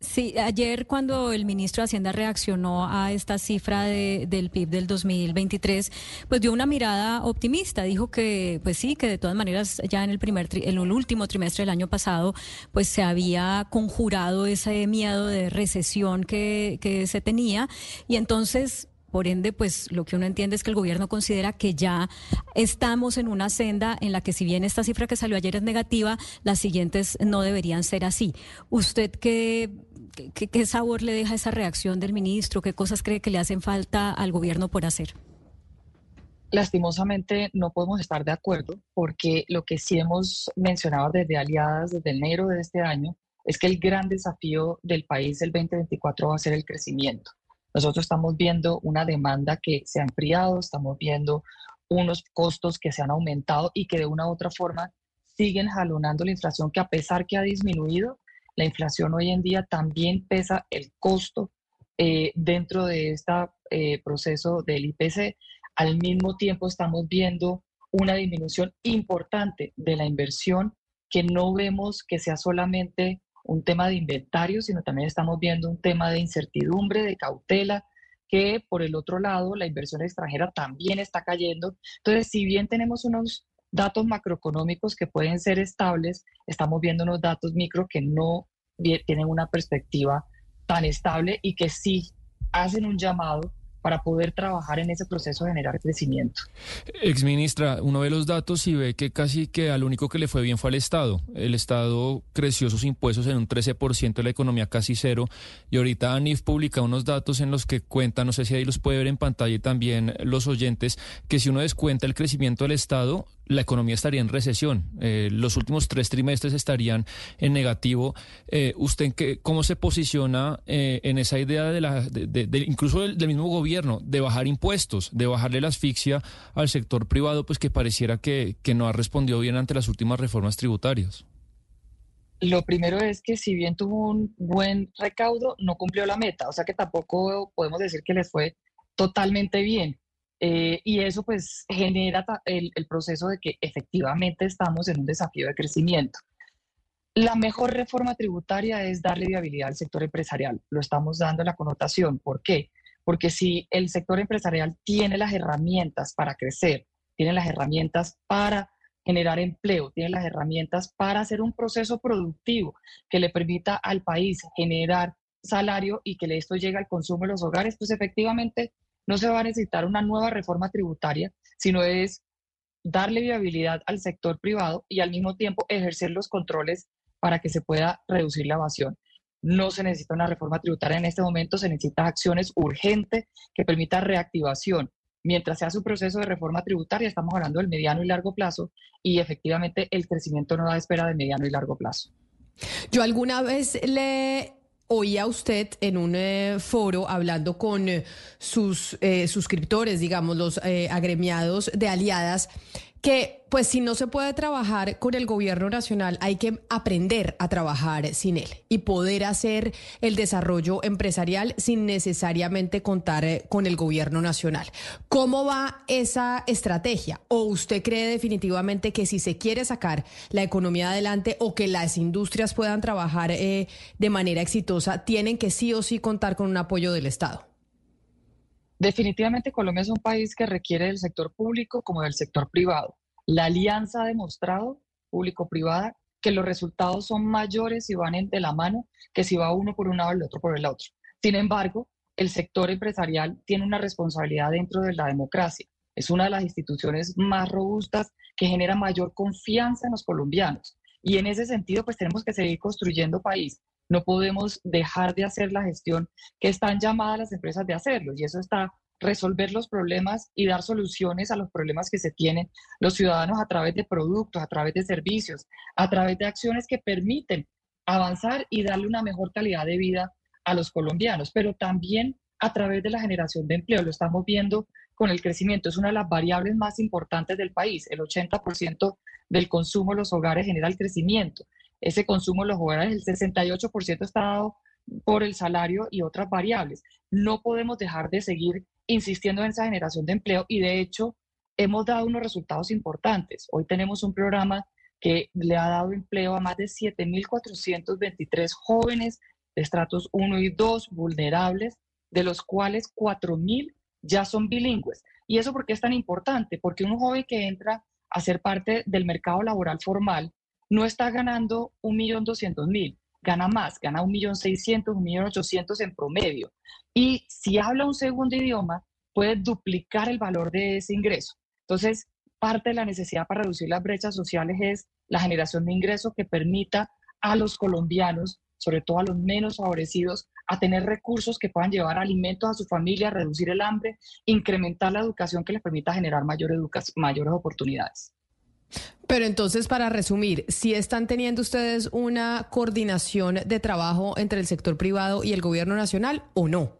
Sí, ayer cuando el ministro de Hacienda reaccionó a esta cifra del PIB del 2023, pues dio una mirada optimista. Dijo que, pues sí, que de todas maneras ya en el primer, en el último trimestre del año pasado, pues se había conjurado ese miedo de recesión que, que se tenía y entonces por ende, pues lo que uno entiende es que el gobierno considera que ya estamos en una senda en la que si bien esta cifra que salió ayer es negativa, las siguientes no deberían ser así. ¿Usted qué, qué, sabor le deja esa reacción del ministro? ¿Qué cosas cree que le hacen falta al gobierno por hacer? Lastimosamente no podemos estar de acuerdo porque lo que sí hemos mencionado desde Aliadas desde enero de este año es que el gran desafío del país el 2024 va a ser el crecimiento. Nosotros estamos viendo una demanda que se ha enfriado, estamos viendo unos costos que se han aumentado y que de una u otra forma siguen jalonando la inflación, que a pesar que ha disminuido, la inflación hoy en día también pesa el costo eh, dentro de este proceso del IPC. Al mismo tiempo estamos viendo una disminución importante de la inversión que no vemos que sea solamente un tema de inventario, sino también estamos viendo un tema de incertidumbre, de cautela, que por el otro lado la inversión extranjera también está cayendo. Entonces, si bien tenemos unos datos macroeconómicos que pueden ser estables, estamos viendo unos datos micro que no tienen una perspectiva tan estable y que sí hacen un llamado para poder trabajar en ese proceso de generar crecimiento. Exministra, uno ve los datos y ve que casi que al único que le fue bien fue al Estado. El Estado creció sus impuestos en un 13%, la economía casi cero. Y ahorita ANIF publica unos datos en los que cuenta, no sé si ahí los puede ver en pantalla también los oyentes, que si uno descuenta el crecimiento del Estado, la economía estaría en recesión. Eh, los últimos tres trimestres estarían en negativo. Eh, ¿Usted qué, cómo se posiciona eh, en esa idea de la, de, incluso del, mismo gobierno, de bajar impuestos, de bajarle la asfixia al sector privado, pues que pareciera que, que no ha respondido bien ante las últimas reformas tributarias? Lo primero es que si bien tuvo un buen recaudo, no cumplió la meta, o sea que tampoco podemos decir que le fue totalmente bien. Eh, y eso pues genera el, proceso de que efectivamente estamos en un desafío de crecimiento. La mejor reforma tributaria es darle viabilidad al sector empresarial. Lo estamos dando la connotación. ¿Por qué? Porque si el sector empresarial tiene las herramientas para crecer, tiene las herramientas para generar empleo, tiene las herramientas para hacer un proceso productivo que le permita al país generar salario y que esto llegue al consumo de los hogares, pues efectivamente no se va a necesitar una nueva reforma tributaria, sino es darle viabilidad al sector privado y al mismo tiempo ejercer los controles para que se pueda reducir la evasión. No se necesita una reforma tributaria en este momento, se necesitan acciones urgentes que permitan reactivación. Mientras sea su proceso de reforma tributaria, estamos hablando del mediano y largo plazo y efectivamente el crecimiento no da espera de mediano y largo plazo. Yo alguna vez le oía usted en un eh, foro hablando con eh, sus eh, suscriptores, digamos, los agremiados de aliadas, que pues si no se puede trabajar con el gobierno nacional, hay que aprender a trabajar sin él y poder hacer el desarrollo empresarial sin necesariamente contar eh, con el gobierno nacional. ¿Cómo va esa estrategia? ¿O usted cree definitivamente que si se quiere sacar la economía adelante o que las industrias puedan trabajar eh, de manera exitosa, tienen que sí o sí contar con un apoyo del Estado? Definitivamente Colombia es un país que requiere del sector público como del sector privado. La alianza ha demostrado, público-privada, que los resultados son mayores si van de la mano que si va uno por un lado el otro por el otro. Sin embargo, el sector empresarial tiene una responsabilidad dentro de la democracia. Es una de las instituciones más robustas que genera mayor confianza en los colombianos. Y en ese sentido, pues tenemos que seguir construyendo país. No podemos dejar de hacer la gestión que están llamadas las empresas de hacerlo. Y eso está resolver los problemas y dar soluciones a los problemas que se tienen los ciudadanos a través de productos, a través de servicios, a través de acciones que permiten avanzar y darle una mejor calidad de vida a los colombianos, pero también a través de la generación de empleo. Lo estamos viendo con el crecimiento. Es una de las variables más importantes del país. El 80% del consumo de los hogares genera el crecimiento. Ese consumo de los hogares, el 68% está dado por el salario y otras variables. No podemos dejar de seguir insistiendo en esa generación de empleo y de hecho hemos dado unos resultados importantes. Hoy tenemos un programa que le ha dado empleo a más de 7.423 jóvenes de estratos 1 y 2 vulnerables, de los cuales 4.000 ya son bilingües. ¿Y eso por qué es tan importante? Porque un joven que entra a ser parte del mercado laboral formal no está ganando 1.200.000, gana más, gana 1.600.000, 1.800.000 en promedio. Y si habla un segundo idioma, puede duplicar el valor de ese ingreso. Entonces, parte de la necesidad para reducir las brechas sociales es la generación de ingresos que permita a los colombianos, sobre todo a los menos favorecidos, a tener recursos que puedan llevar alimentos a su familia, reducir el hambre, incrementar la educación que les permita generar mayor mayores oportunidades. Pero entonces, para resumir, si están teniendo ustedes una coordinación de trabajo entre el sector privado y el gobierno nacional o no?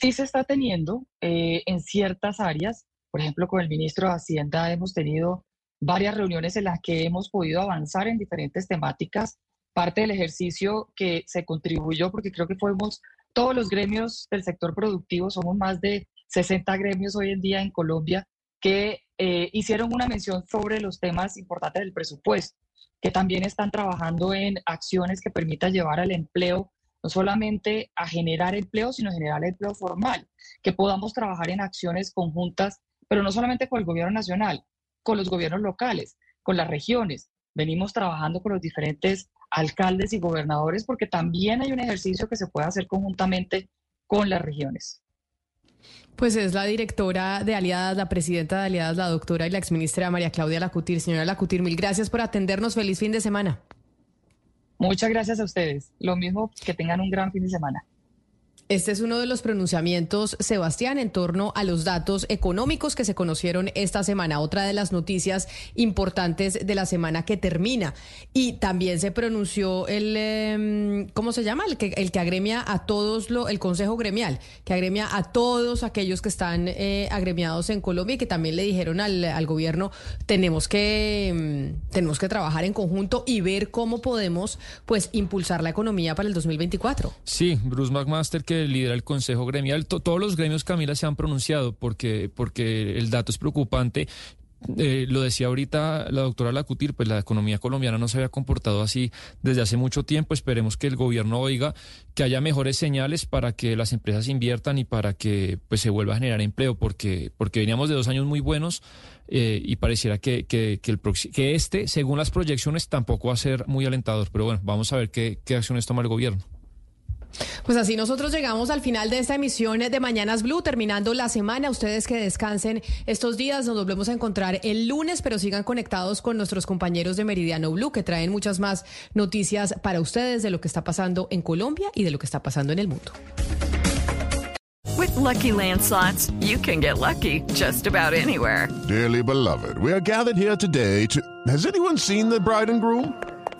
Sí se está teniendo eh, en ciertas áreas. Por ejemplo, con el ministro de Hacienda hemos tenido varias reuniones en las que hemos podido avanzar en diferentes temáticas. Parte del ejercicio que se contribuyó, porque creo que fuimos todos los gremios del sector productivo, somos más de 60 gremios hoy en día en Colombia, que eh, hicieron una mención sobre los temas importantes del presupuesto, que también están trabajando en acciones que permitan llevar al empleo, no solamente a generar empleo, sino generar empleo formal, que podamos trabajar en acciones conjuntas, pero no solamente con el gobierno nacional, con los gobiernos locales, con las regiones. Venimos trabajando con los diferentes alcaldes y gobernadores porque también hay un ejercicio que se puede hacer conjuntamente con las regiones. Pues es la directora de Aliadas, la presidenta de Aliadas, la doctora y la exministra María Claudia Lacutir. Señora Lacutir, mil gracias por atendernos. Feliz fin de semana. Muchas gracias a ustedes. Lo mismo, que tengan un gran fin de semana. Este es uno de los pronunciamientos, Sebastián, en torno a los datos económicos que se conocieron esta semana. Otra de las noticias importantes de la semana que termina. Y también se pronunció el, em, ¿cómo se llama? El que, el que agremia a todos, lo, el Consejo Gremial, que agremia a todos aquellos que están eh, agremiados en Colombia y que también le dijeron al, gobierno, tenemos que, em, tenemos que trabajar en conjunto y ver cómo podemos, pues, impulsar la economía para el 2024. Sí, Bruce McMaster, que lidera el Consejo Gremial. todos los gremios, Camila, se han pronunciado porque, porque el dato es preocupante. Eh, lo decía ahorita la doctora Lacutir, pues la economía colombiana no se había comportado así desde hace mucho tiempo. Esperemos que el gobierno oiga, que haya mejores señales para que las empresas inviertan y para que pues se vuelva a generar empleo, porque, porque veníamos de dos años muy buenos eh, y pareciera que, que, el que este, según las proyecciones, tampoco va a ser muy alentador. Pero bueno, vamos a ver qué, qué acciones toma el gobierno. Pues así nosotros llegamos al final de esta emisión de Mañanas Blue, terminando la semana. Ustedes que descansen estos días, nos volvemos a encontrar el lunes, pero sigan conectados con nuestros compañeros de Meridiano Blue, que traen muchas más noticias para ustedes de lo que está pasando en Colombia y de lo que está pasando en el mundo. With lucky landslots, you can get lucky just about anywhere. Dearly beloved, we are gathered here today to. Has anyone seen the bride and groom?